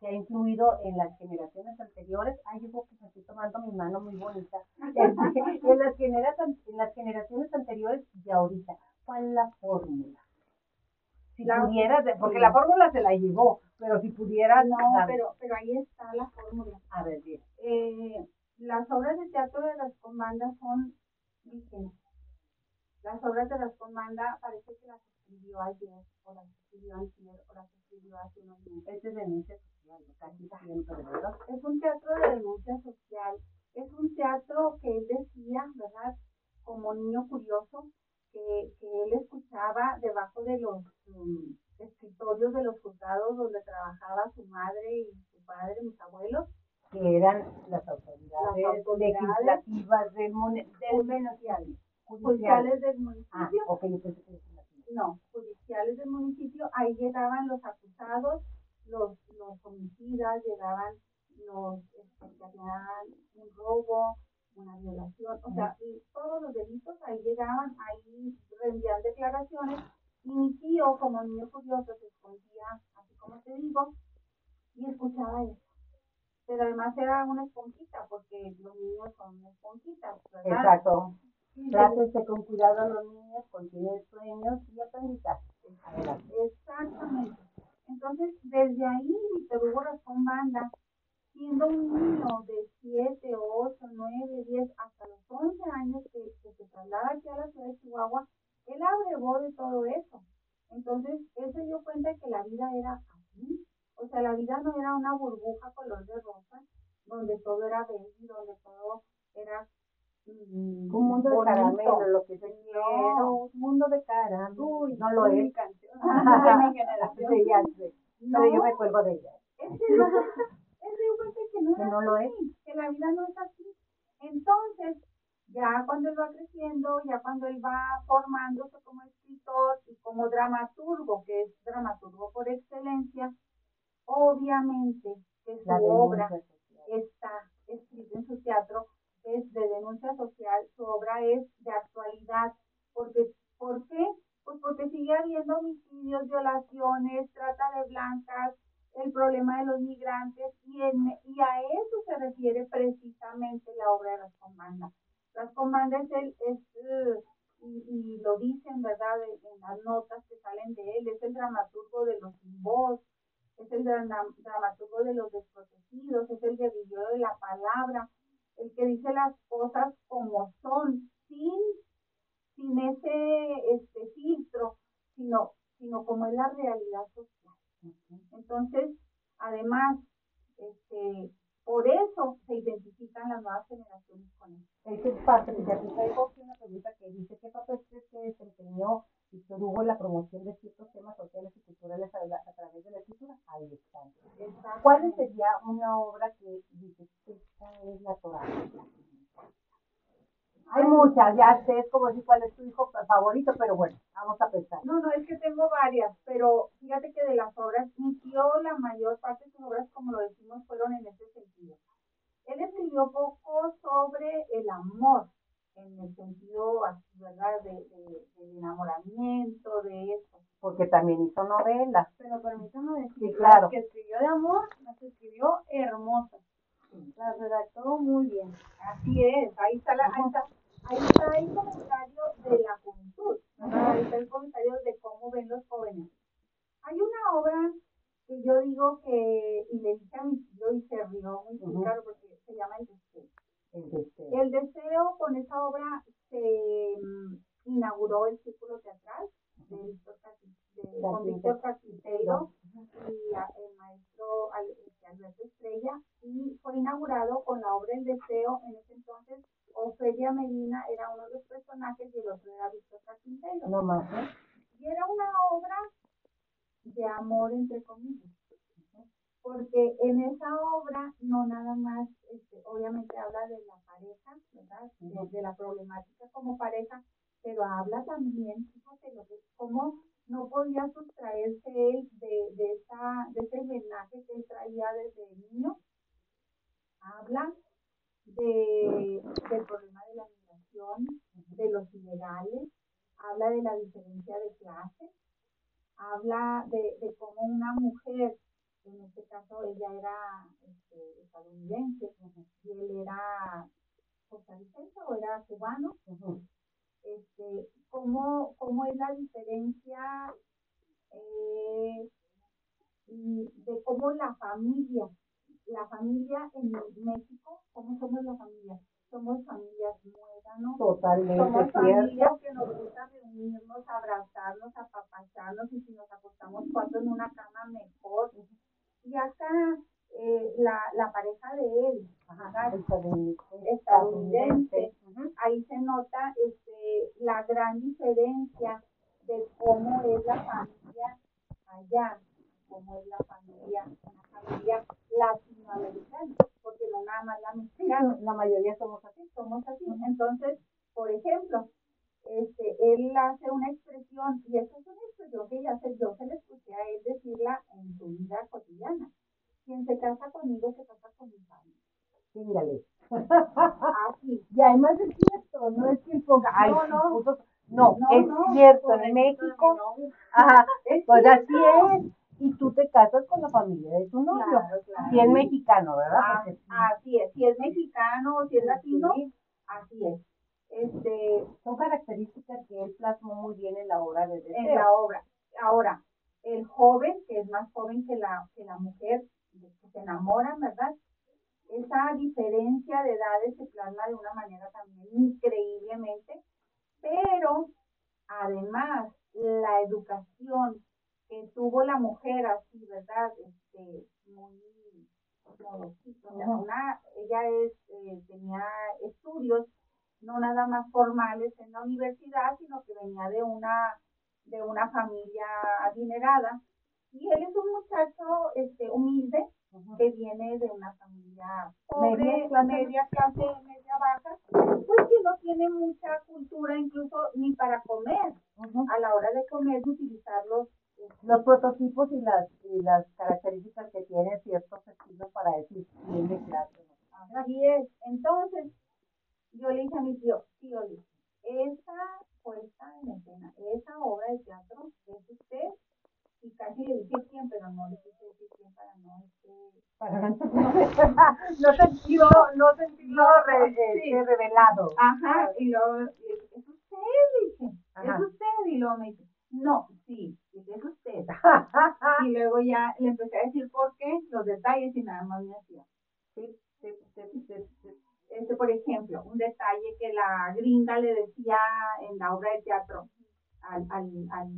que ha influido en las generaciones anteriores? Ay, yo creo que me estoy tomando mi mano muy bonita. En las generaciones anteriores y ahorita, ¿cuál es la fórmula? Si pudieras, porque la fórmula se la llevó, pero si pudieras... No, pero, pero ahí está la fórmula. A ver, bien. Eh, las obras de teatro de las comandas son distintas. Las obras de las comandas parece que las escribió ayer, o las escribió ayer, o las escribió hace unos meses. Este es denuncia social, casi siempre, ¿verdad? Es un teatro de denuncia social. Es un teatro que él decía, ¿verdad? Como niño curioso, que, que él escuchaba debajo de los um, escritorios de los juzgados donde trabajaba su madre y su padre, mis abuelos. Que eran las autoridades, Las autoridades legislativas del, del judiciales, judicial. judiciales del Ah, municipio. así. No, judiciales del municipio, ahí llegaban los acusados, los, los homicidas, llegaban los este, que hacían un robo, una violación, o sea, y todos los delitos ahí llegaban, ahí rendían declaraciones, y mi tío, como niño curioso, se escondía, así como te digo, y escuchaba eso. Pero además era una esponjita, porque los niños son una esponjita, ¿verdad? Exacto. Trátese con cuidado a los niños, contienen sueños y aprendizaje. Exactamente. Entonces, desde ahí, Víctor Hugo Rascón Banda, siendo un niño de 7, 8, 9, 10, hasta los 11 años que, que se traslada aquí a la ciudad de Chihuahua, él abrevó de todo eso. Entonces, él se dio cuenta de que la vida era así. O sea, la vida no era una burbuja color de rosa, donde todo era bello, donde todo era mm, Un mundo de caramelo, lo que se. No. Un mundo de caramelo. Uy, no lo es es. mi canción, de mi generación. Sí, ya sé. No. Pero yo me cuelgo de ella. Él se dio que no, Que era no lo es. que la vida no es así. Entonces, ya cuando él va creciendo, ya cuando él va formándose como escritor y como dramaturgo, que es dramaturgo por excelencia, obviamente que su La obra social. está escrita en su teatro, es de denuncia social, su obra es de actualidad. Porque, ¿Por qué? Pues porque sigue habiendo homicidios, violaciones, trata de blancas, el problema de los migrantes, y, en, y a eso se refiere precisamente la obra de las comandas. Las comandas es, el, eh, y, y lo dicen, ¿verdad?, en, las notas que salen de él, es el dramaturgo de los sin voz, es el dra- dramaturgo de los desprotegidos, es el guerrillero de la palabra, el que dice las cosas como son, sin, sin ese este filtro, sino, sino como es la realidad social. Entonces, además, este, por eso se identifican las nuevas generaciones con él. Ese es parte, fíjate, traigo una pregunta que dice, ¿qué papel crees que desempeñó Víctor Hugo en la promoción de ciertos temas sociales y culturales a, la- a través de la escritura? Ahí están. ¿Cuál sería una obra que dices, esta es la Torah? Hay muchas, ya sé, es como decir cuál es tu hijo favorito, pero bueno, vamos a pensar. No, no, es que tengo varias, pero fíjate que de las obras, mi tío, la mayor parte de sus obras, como lo decimos, fueron en ese sentido. Él escribió poco sobre el amor, en el sentido, ¿verdad?, de, de, del enamoramiento, de eso. Porque también hizo novelas. Pero permítame decir, Sí, claro. que escribió de amor, las escribió hermosas. Las redactó muy bien. Así es, ahí está, la, ahí está, ahí está el comentario de la juventud, ahí está el comentario de cómo ven los jóvenes. Hay una obra que yo digo que, y le dije a mi tío y se rió muy Ujú. claro porque se llama El Deseo. El deseo. El deseo con esa obra inauguró el Círculo Teatral de Víctor de- con Víctor Carpinteiro y a- el maestro Al- este, Alberto Estrella y fue inaugurado con la obra El Deseo. En ese entonces, Ofelia Medina era uno de los personajes y el otro era Víctor Carpinteiro. No más. Y era una obra de amor, entre comillas. Porque en esa obra no nada más, este, obviamente habla de la pareja, ¿verdad? De, de la problemática como pareja, pero habla también, fíjate, lo que, cómo no podía sustraerse él de, de, esa, de ese homenaje que él traía desde niño. Habla de, del problema de la migración, de los ilegales, habla de la diferencia de clases, habla de, de cómo una mujer, en este caso ella era este, estadounidense y él era costarricense o era cubano, este, cómo, cómo es la diferencia eh, de cómo la familia, la familia en México, ¿cómo somos la familia? Somos familias muéganos, Totalmente somos cierto. familias que nos gusta reunirnos, abrazarnos, apapacharnos y si nos acostamos cuatro en una cama mejor. Y acá eh, la, la pareja de él, estadounidense, ahí se nota este, la gran diferencia de cómo es la familia allá, cómo es la familia, una familia latinoamericana, porque no nada más la mexicana, la mayoría somos así, somos así. Entonces, por ejemplo, este, él hace una expresión, y esta es una expresión que ya se, yo se le escuché a él decirla en su vida cotidiana. Quien se casa conmigo se casa con mi padre. Síngale. Así. Y además es cierto, no es que el ay, No, no. putos- no, No, es no, cierto, en México, ajá, Es pues así es, y tú te casas con la familia de tu novio, Claro, claro. si es mexicano, ¿verdad? Ah, Porque así es, si es mexicano o si es latino, Sí. así es. Este, son características que él plasmó muy bien en la obra de en Deseo. la obra. Ahora, el joven, que es más joven que la, que la mujer, se enamoran, ¿verdad? Esa diferencia de edades se plasma de una manera también increíblemente, pero además la educación que tuvo la mujer así, ¿verdad? Este, muy una, ella es, eh, tenía estudios no nada más formales en la universidad, sino que venía de una, de una familia adinerada. Y él es un muchacho este, humilde, que viene de una familia pobre, Media clase. media clase, media baja, pues que no tiene mucha cultura incluso ni para comer. A la hora de comer, de utilizar los, Los prototipos y las, y las características que tiene ciertos estilos para decir es de clase. Así es. Entonces, yo le dije a mi tío, tío, esa puesta en escena, esa obra de teatro es usted, y casi le dije quién, pero no le quise decir quién para no este, Para no sentirlo, no sentirlo re- Sí. este, revelado. Ajá, y luego es usted, Ajá. es usted, y luego me dice, no, sí, es usted. y luego ya le empecé a decir por qué, los detalles y nada más me hacía. Sí, sí, sí, sí, sí. Este, por ejemplo, un detalle que la gringa le decía en la obra de teatro al, al, al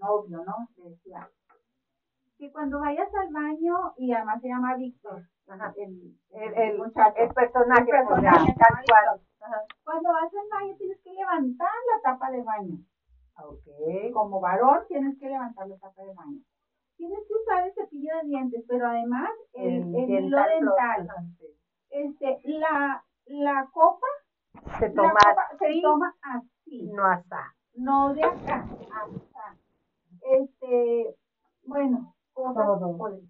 novio, ¿no? Le decía que cuando vayas al baño, y además se llama Víctor, el, El, el, muchacho. el personaje, El personaje, o sea, tal cual. Ajá. Cuando vas al baño tienes que levantar la tapa de baño. Como varón tienes que levantar la tapa de baño. Tienes que usar el cepillo de dientes, pero además el, el hilo dental. Este, la, la copa, Se la toma copa se así, toma así. no hasta. no de acá, acá. Este, bueno, cosas Todo. estilo.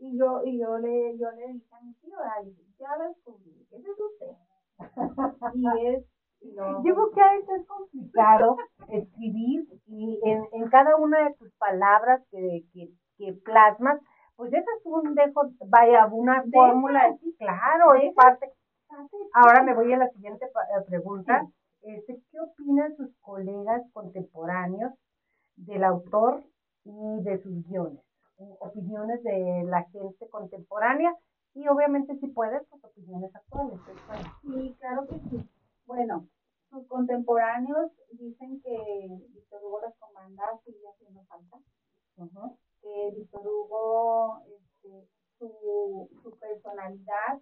Y yo, y yo le, yo le dije a mi tío, "Ay, ya descubrí, ese es usted. y es, lo- Yo creo que a veces es complicado escribir y en, en cada una de tus palabras que, que, que plasmas, pues eso es un dejo, vaya, una fórmula, sí. claro, es parte. Ahora me voy a la siguiente eh, pregunta. Este, ¿Qué opinan sus colegas contemporáneos del autor y de sus guiones? Opiniones de la gente contemporánea y obviamente si puedes, pues opiniones actuales. Sí, claro que sí. Bueno, sus contemporáneos dicen que Víctor Hugo las comanda sigue haciendo falta. Que Víctor Hugo, este, su, su personalidad,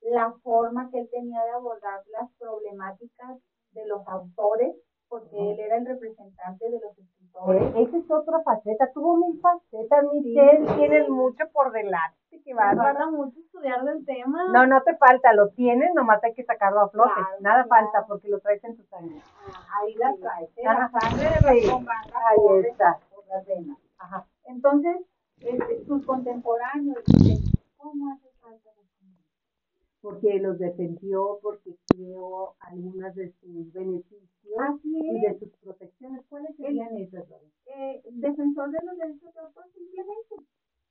la forma que él tenía de abordar las problemáticas de los autores, porque él era el representante de los escritores. Eh, esa es otra faceta, tuvo mil facetas, Michelle, tienen mucho por delante, que Me falta mucho estudiar del tema. No, no te falta, lo tienes, nomás hay que sacarlo a flote, Claro, nada claro. falta porque lo traes en tu sangre. Ahí la traes, ¿eh? La sangre de Sí, ahí está. por las venas. Ajá. Entonces, este, sus contemporáneos dicen, ¿cómo hace falta? Porque los defendió, porque creó algunas de sus beneficios y de sus protecciones. ¿Cuáles serían esas, Lore? Eh, defensor de los derechos de autor simplemente.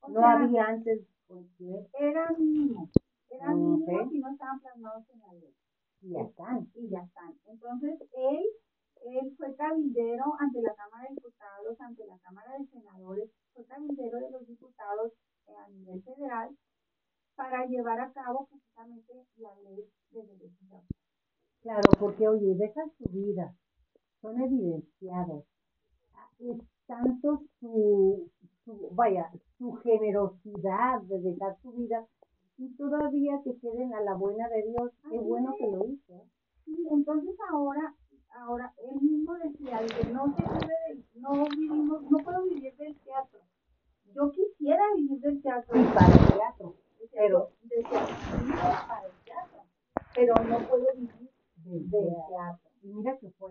O No sea, había antes, porque Eran mínimos, eran Ok. mínimos y no estaban plasmados en la ley. ya están. y ya están. Entonces, él, él fue cabildero ante la Cámara de Diputados, ante la Cámara de Senadores, fue cabildero de los diputados eh, a nivel federal para llevar a cabo precisamente la ley de derechos de. Claro, porque oye, dejan su vida, son evidenciados. Es tanto su, su, vaya, su generosidad de dejar su vida y todavía que queden a la buena de Dios. Qué bueno es. que lo hizo. Sí, entonces ahora, ahora él mismo decía, no se del- no vivimos, no puedo vivir del teatro. Yo quisiera vivir del teatro. Y para el teatro, pero- para el teatro, pero no puedo vivir del teatro. Y mira que fue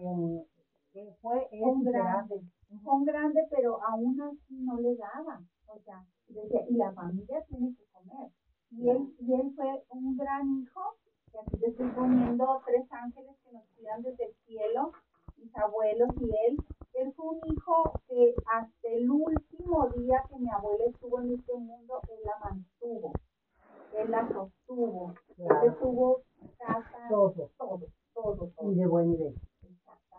fue un grande. grande, un grande, pero aún así no le daba. O sea, decía, y la familia tiene que comer. Y él, y él fue un gran hijo, que aquí te estoy poniendo tres ángeles que nos cuidan desde el cielo, mis abuelos y él. Él fue un hijo que hasta el último día que mi abuela estuvo en este mundo, él la mantuvo. Él la sostuvo. Claro. Él tuvo casa, Todo. todo, todo, todo. Y de buen nivel.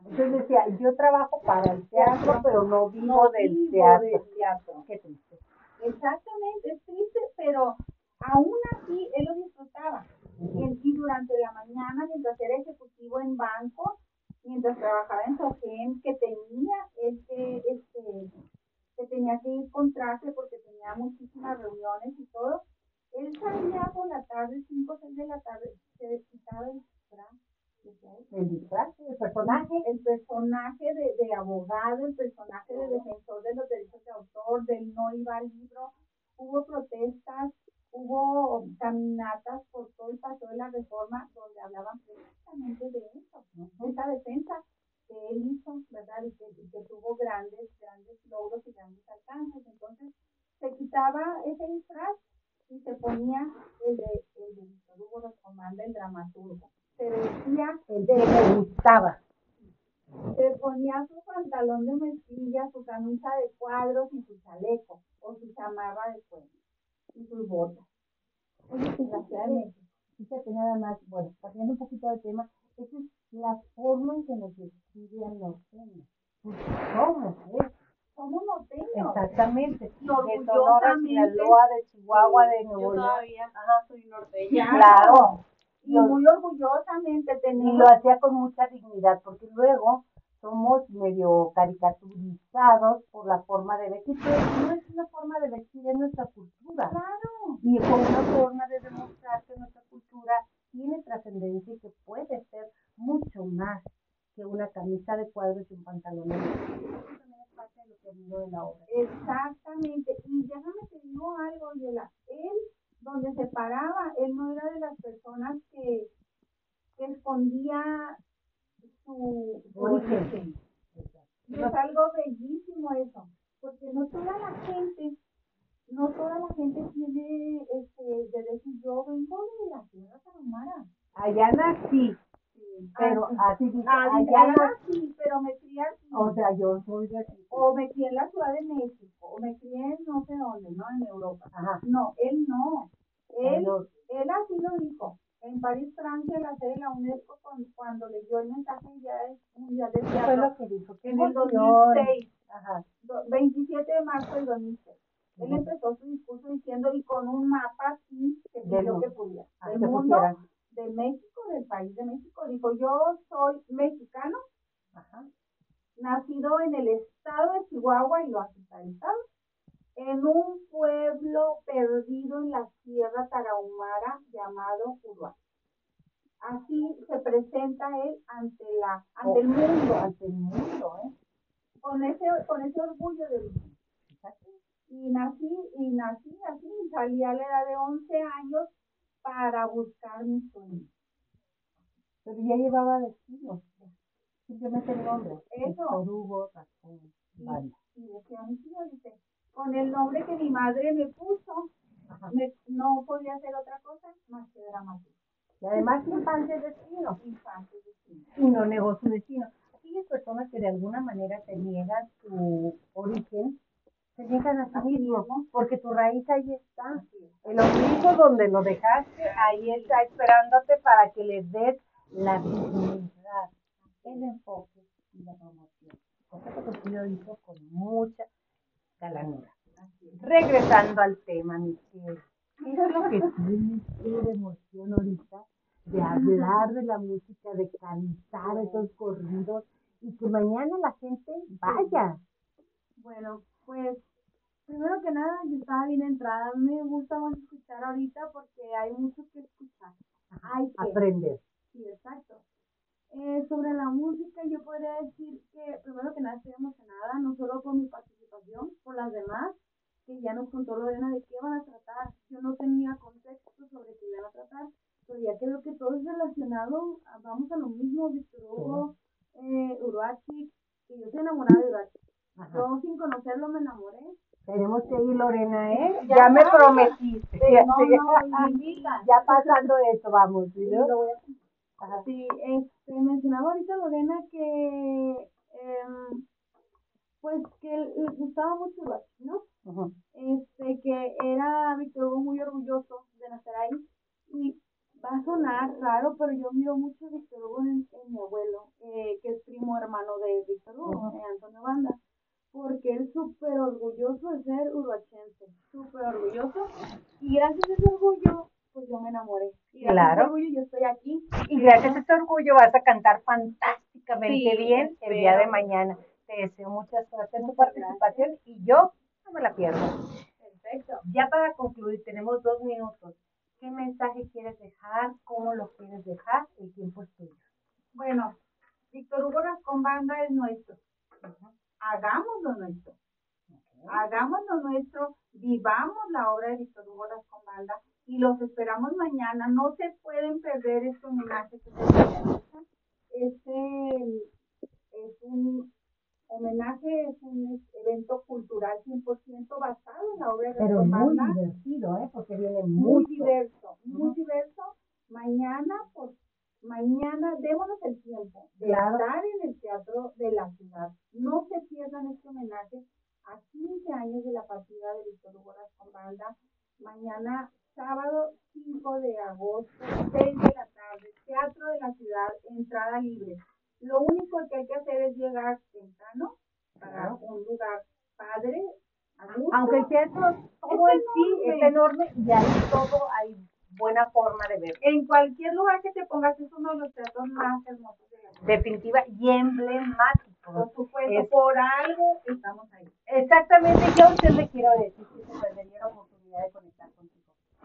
Entonces decía, yo trabajo para el teatro, pero no vivo No del vivo teatro. del teatro. Qué triste. Exactamente, es triste, pero aún así él lo disfrutaba. Y, y durante la mañana, mientras era ejecutivo en banco, mientras trabajaba en Sogem, que tenía este, este, que tenía que ir con traje porque tenía muchísimas reuniones y todo, él salía por la tarde, 5 o 6 de la tarde, se quitaba el disfraz. El disfraz, el personaje. el personaje de, de abogado, el personaje de defensor de los derechos de autor, del no iba al libro, hubo protestas, hubo caminatas por todo el paseo de la reforma donde hablaban precisamente de eso, de esa defensa que él hizo, ¿verdad? Y que, y que tuvo grandes, grandes logros y grandes alcances. Entonces, se quitaba ese disfraz y se ponía el de, el de Víctor Hugo el dramaturgo. Se vestía El que le gustaba. se ponía su pantalón de mezclilla, su camisa de cuadros y su chaleco, o su chamarra de cuero, y sus botas. Fíjate, fíjate nada más, bueno, cambiando un poquito de tema, esa es la forma en que nos describen los temas. Pues somos, ¿eh? Somos norteños. Exactamente. Y De Sonora, orgullosamente- Sinaloa, de Chihuahua, de Yo Nuevo León. todavía soy norteña. Claro. Y Lo- muy orgullosamente Y tenemos. lo hacía con mucha dignidad, porque luego somos medio caricaturizados por la forma de vestir, pero no es una forma de vestir, es nuestra cultura. Claro. Y es una forma de demostrar que nuestra cultura tiene trascendencia y que puede ser mucho más que una camisa de cuadros y un pantalón parte de lo que de la obra. Exactamente. Y déjame te digo algo, Yela. Él, donde se paraba, él no era de las personas que, que escondía su origen. Y es algo bellísimo eso, porque no toda la gente, no toda la gente tiene este, de decir yo vengo de la tierra tarahumara. Allá nací, pero así dice, Ah, allá "Ah, sí, pero me crié aquí. O sea, yo soy de aquí. o me crié en la Ciudad de México, o me crié en no sé dónde, ¿no? En Europa. Ajá. No, él no. Él, él así lo dijo. En París, Francia, la sede de la UNESCO, con- cuando leyó el mensaje ya es mundial del Eso fue teatro, lo que dijo. Qué en el emoción. 2006, Ajá. do- 27 de marzo del 2006. Él empezó su discurso diciendo, y con un mapa así, que pidió que pudiera, Ah, del que mundo, de México, país de México. Dijo, yo soy mexicano, Ajá. nacido en el estado de Chihuahua y lo estado, en un pueblo perdido en la Sierra Tarahumara llamado Uruguay. Así se presenta él ante la ante el mundo, ante el mundo, ¿eh? con ese con ese orgullo de vivir. Y nací y nací así, salí a la edad de 11 años para buscar mi sueño. Pero ya llevaba destino. Simplemente el nombre. Eso. Hugo Rascón Banda. Y decía mi tío, dice, con el nombre que mi madre me puso, me- no podía hacer otra cosa más que dramaturgo. Y además infancia es destino. Infancia es destino. Y no negó su destino. Aquellas personas que de alguna manera te niegan su origen, se niegan a sí mismos, porque tu raíz ahí está. El ombligo donde lo dejaste, ahí está esperándote para que les des la dignidad, el enfoque y la promoción. Cosa que tu tío hizo con mucha galanura. Regresando al tema, Michelle, ¿qué es lo que tienes tú de emoción ahorita de hablar de la música, de cantar esos corridos y que mañana la gente vaya? Bueno, pues primero que nada yo estaba bien entrada. Me gusta más escuchar ahorita porque hay mucho que escuchar. Hay que Aprender. Sí, exacto. Eh, sobre la música, yo podría decir que primero que nada estoy emocionada, no solo por mi participación, por las demás, que ya nos contó Lorena de qué van a tratar. Yo no tenía contexto sobre qué iban a tratar, pero ya creo que todo es relacionado, a- vamos a lo mismo, Víctor Hugo, eh, Uruachi, que yo estoy enamorada de Uruachi. Yo sin conocerlo me enamoré. Tenemos que ir, Lorena, ¿eh? Ya Ya, me prometiste. Sí, no, no, ya pasando eso, vamos. ¿sí, lo voy a- Sí, este, mencionaba ahorita Lorena que, em, pues, que le gustaba mucho Uruachi, ¿no? Este, que era Víctor Hugo muy orgulloso de nacer ahí. Y va a sonar raro, pero yo miro mucho a Víctor Hugo en, en mi abuelo, eh, que es primo hermano de Víctor Hugo, Ujú. eh, Antonio Banda. Porque él es súper orgulloso de ser uruachense, súper orgulloso. Y gracias a ese orgullo, pues yo me enamoré. Y Claro. orgullo yo estoy aquí. Y gracias a este orgullo vas a cantar fantásticamente Sí, bien el día de mañana. Te deseo mucha suerte en tu participación y yo no me la pierdo. Perfecto. Ya para concluir, tenemos dos minutos. ¿Qué mensaje quieres dejar? ¿Cómo lo quieres dejar? El tiempo es tuyo. Bueno, Víctor Hugo con banda es nuestro. Hagámoslo nuestro. Hagámoslo nuestro, vivamos la obra de Víctor Hugo con banda y los esperamos mañana. No se pueden perder este homenaje que se realiza. Este es un homenaje, es un evento cultural 100% basado en la obra de Pero muy divertido, ¿eh? Porque viene muy mucho. diverso, muy diverso. Mañana, pues, mañana démonos el tiempo de Claro. estar en el Teatro de la Ciudad. No se pierdan este homenaje a 15 años de la partida de Víctor Hugo Banda. Mañana, sábado 5 de agosto, 6 de la tarde, Teatro de la Ciudad, entrada libre. Lo único que hay que hacer es llegar temprano para un lugar padre, a gusto. Aunque el teatro todo Es en sí es enorme. y ahí todo hay buena forma de ver. En cualquier lugar que te pongas es uno de los teatros más hermosos de la ciudad. Definitiva y emblemático. Por supuesto, Es- por algo estamos ahí. Exactamente, yo a usted le quiero decir que se perdería la oportunidad de conectar contigo.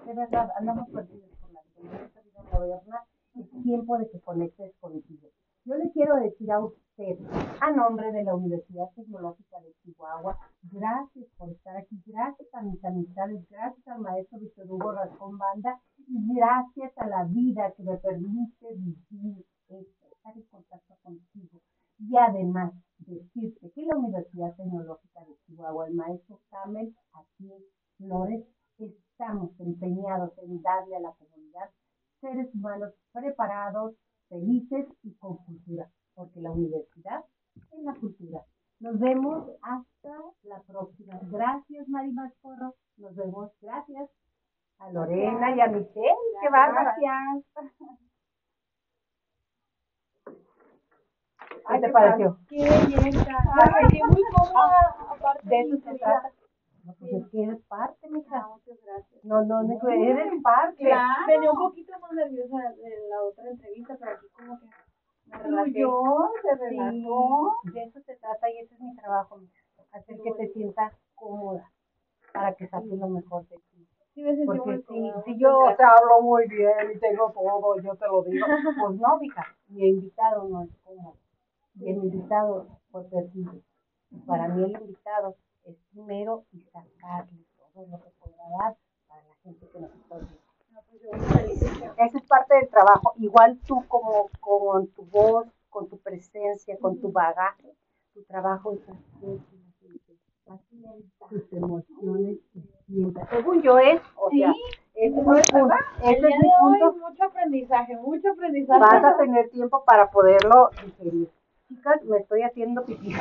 De verdad, andamos perdidos por la vida. Moderna es tiempo de que conectes contigo. Yo le quiero decir a usted, a nombre de la Universidad Tecnológica de Chihuahua, gracias por estar aquí, gracias a mis amistades, gracias al maestro Víctor Hugo Rascón Banda y gracias a la vida que me permite vivir esto, estar en contacto contigo. Y además, decirte que la Universidad Tecnológica de Chihuahua, el maestro Camel, aquí Flores, estamos empeñados en darle a la comunidad seres humanos preparados, felices y con cultura, porque la universidad es la cultura. Nos vemos hasta la próxima. Gracias, Marimar Porro. Nos vemos. Gracias a Lorena y a Michelle. ¡Qué bárbara! Gracias. ¿Qué te pareció? Qué Me sentí muy cómoda. Aparte De eso se trata. No, pues es que eres parte, mija. Ah, muchas gracias. No, no, no, eres parte. Venía un poquito más nerviosa de la otra entrevista, pero aquí como que me relajé. se Sí, relajó. de eso se trata y ese es mi trabajo, hacer que te sientas cómoda para que saques lo mejor de ti. Sí, me Porque si, cómoda, si yo te hablo muy bien y tengo todo, yo te lo digo, pues no, hija, mi invitado no es cómodo. Y el invitado fue perdido. Para mí el invitado es primero y sacarle todo lo que podrá dar para la gente que nos está oyendo. Esa es parte del trabajo. Igual tú como con tu voz, con tu presencia, con tu bagaje, tu trabajo es saque sus emociones. Según yo es, o sea, ese es mi punto. Ese es mi punto. mucho aprendizaje, mucho aprendizaje. Vas a tener tiempo para poderlo digerir. Chicas, me estoy haciendo pipí.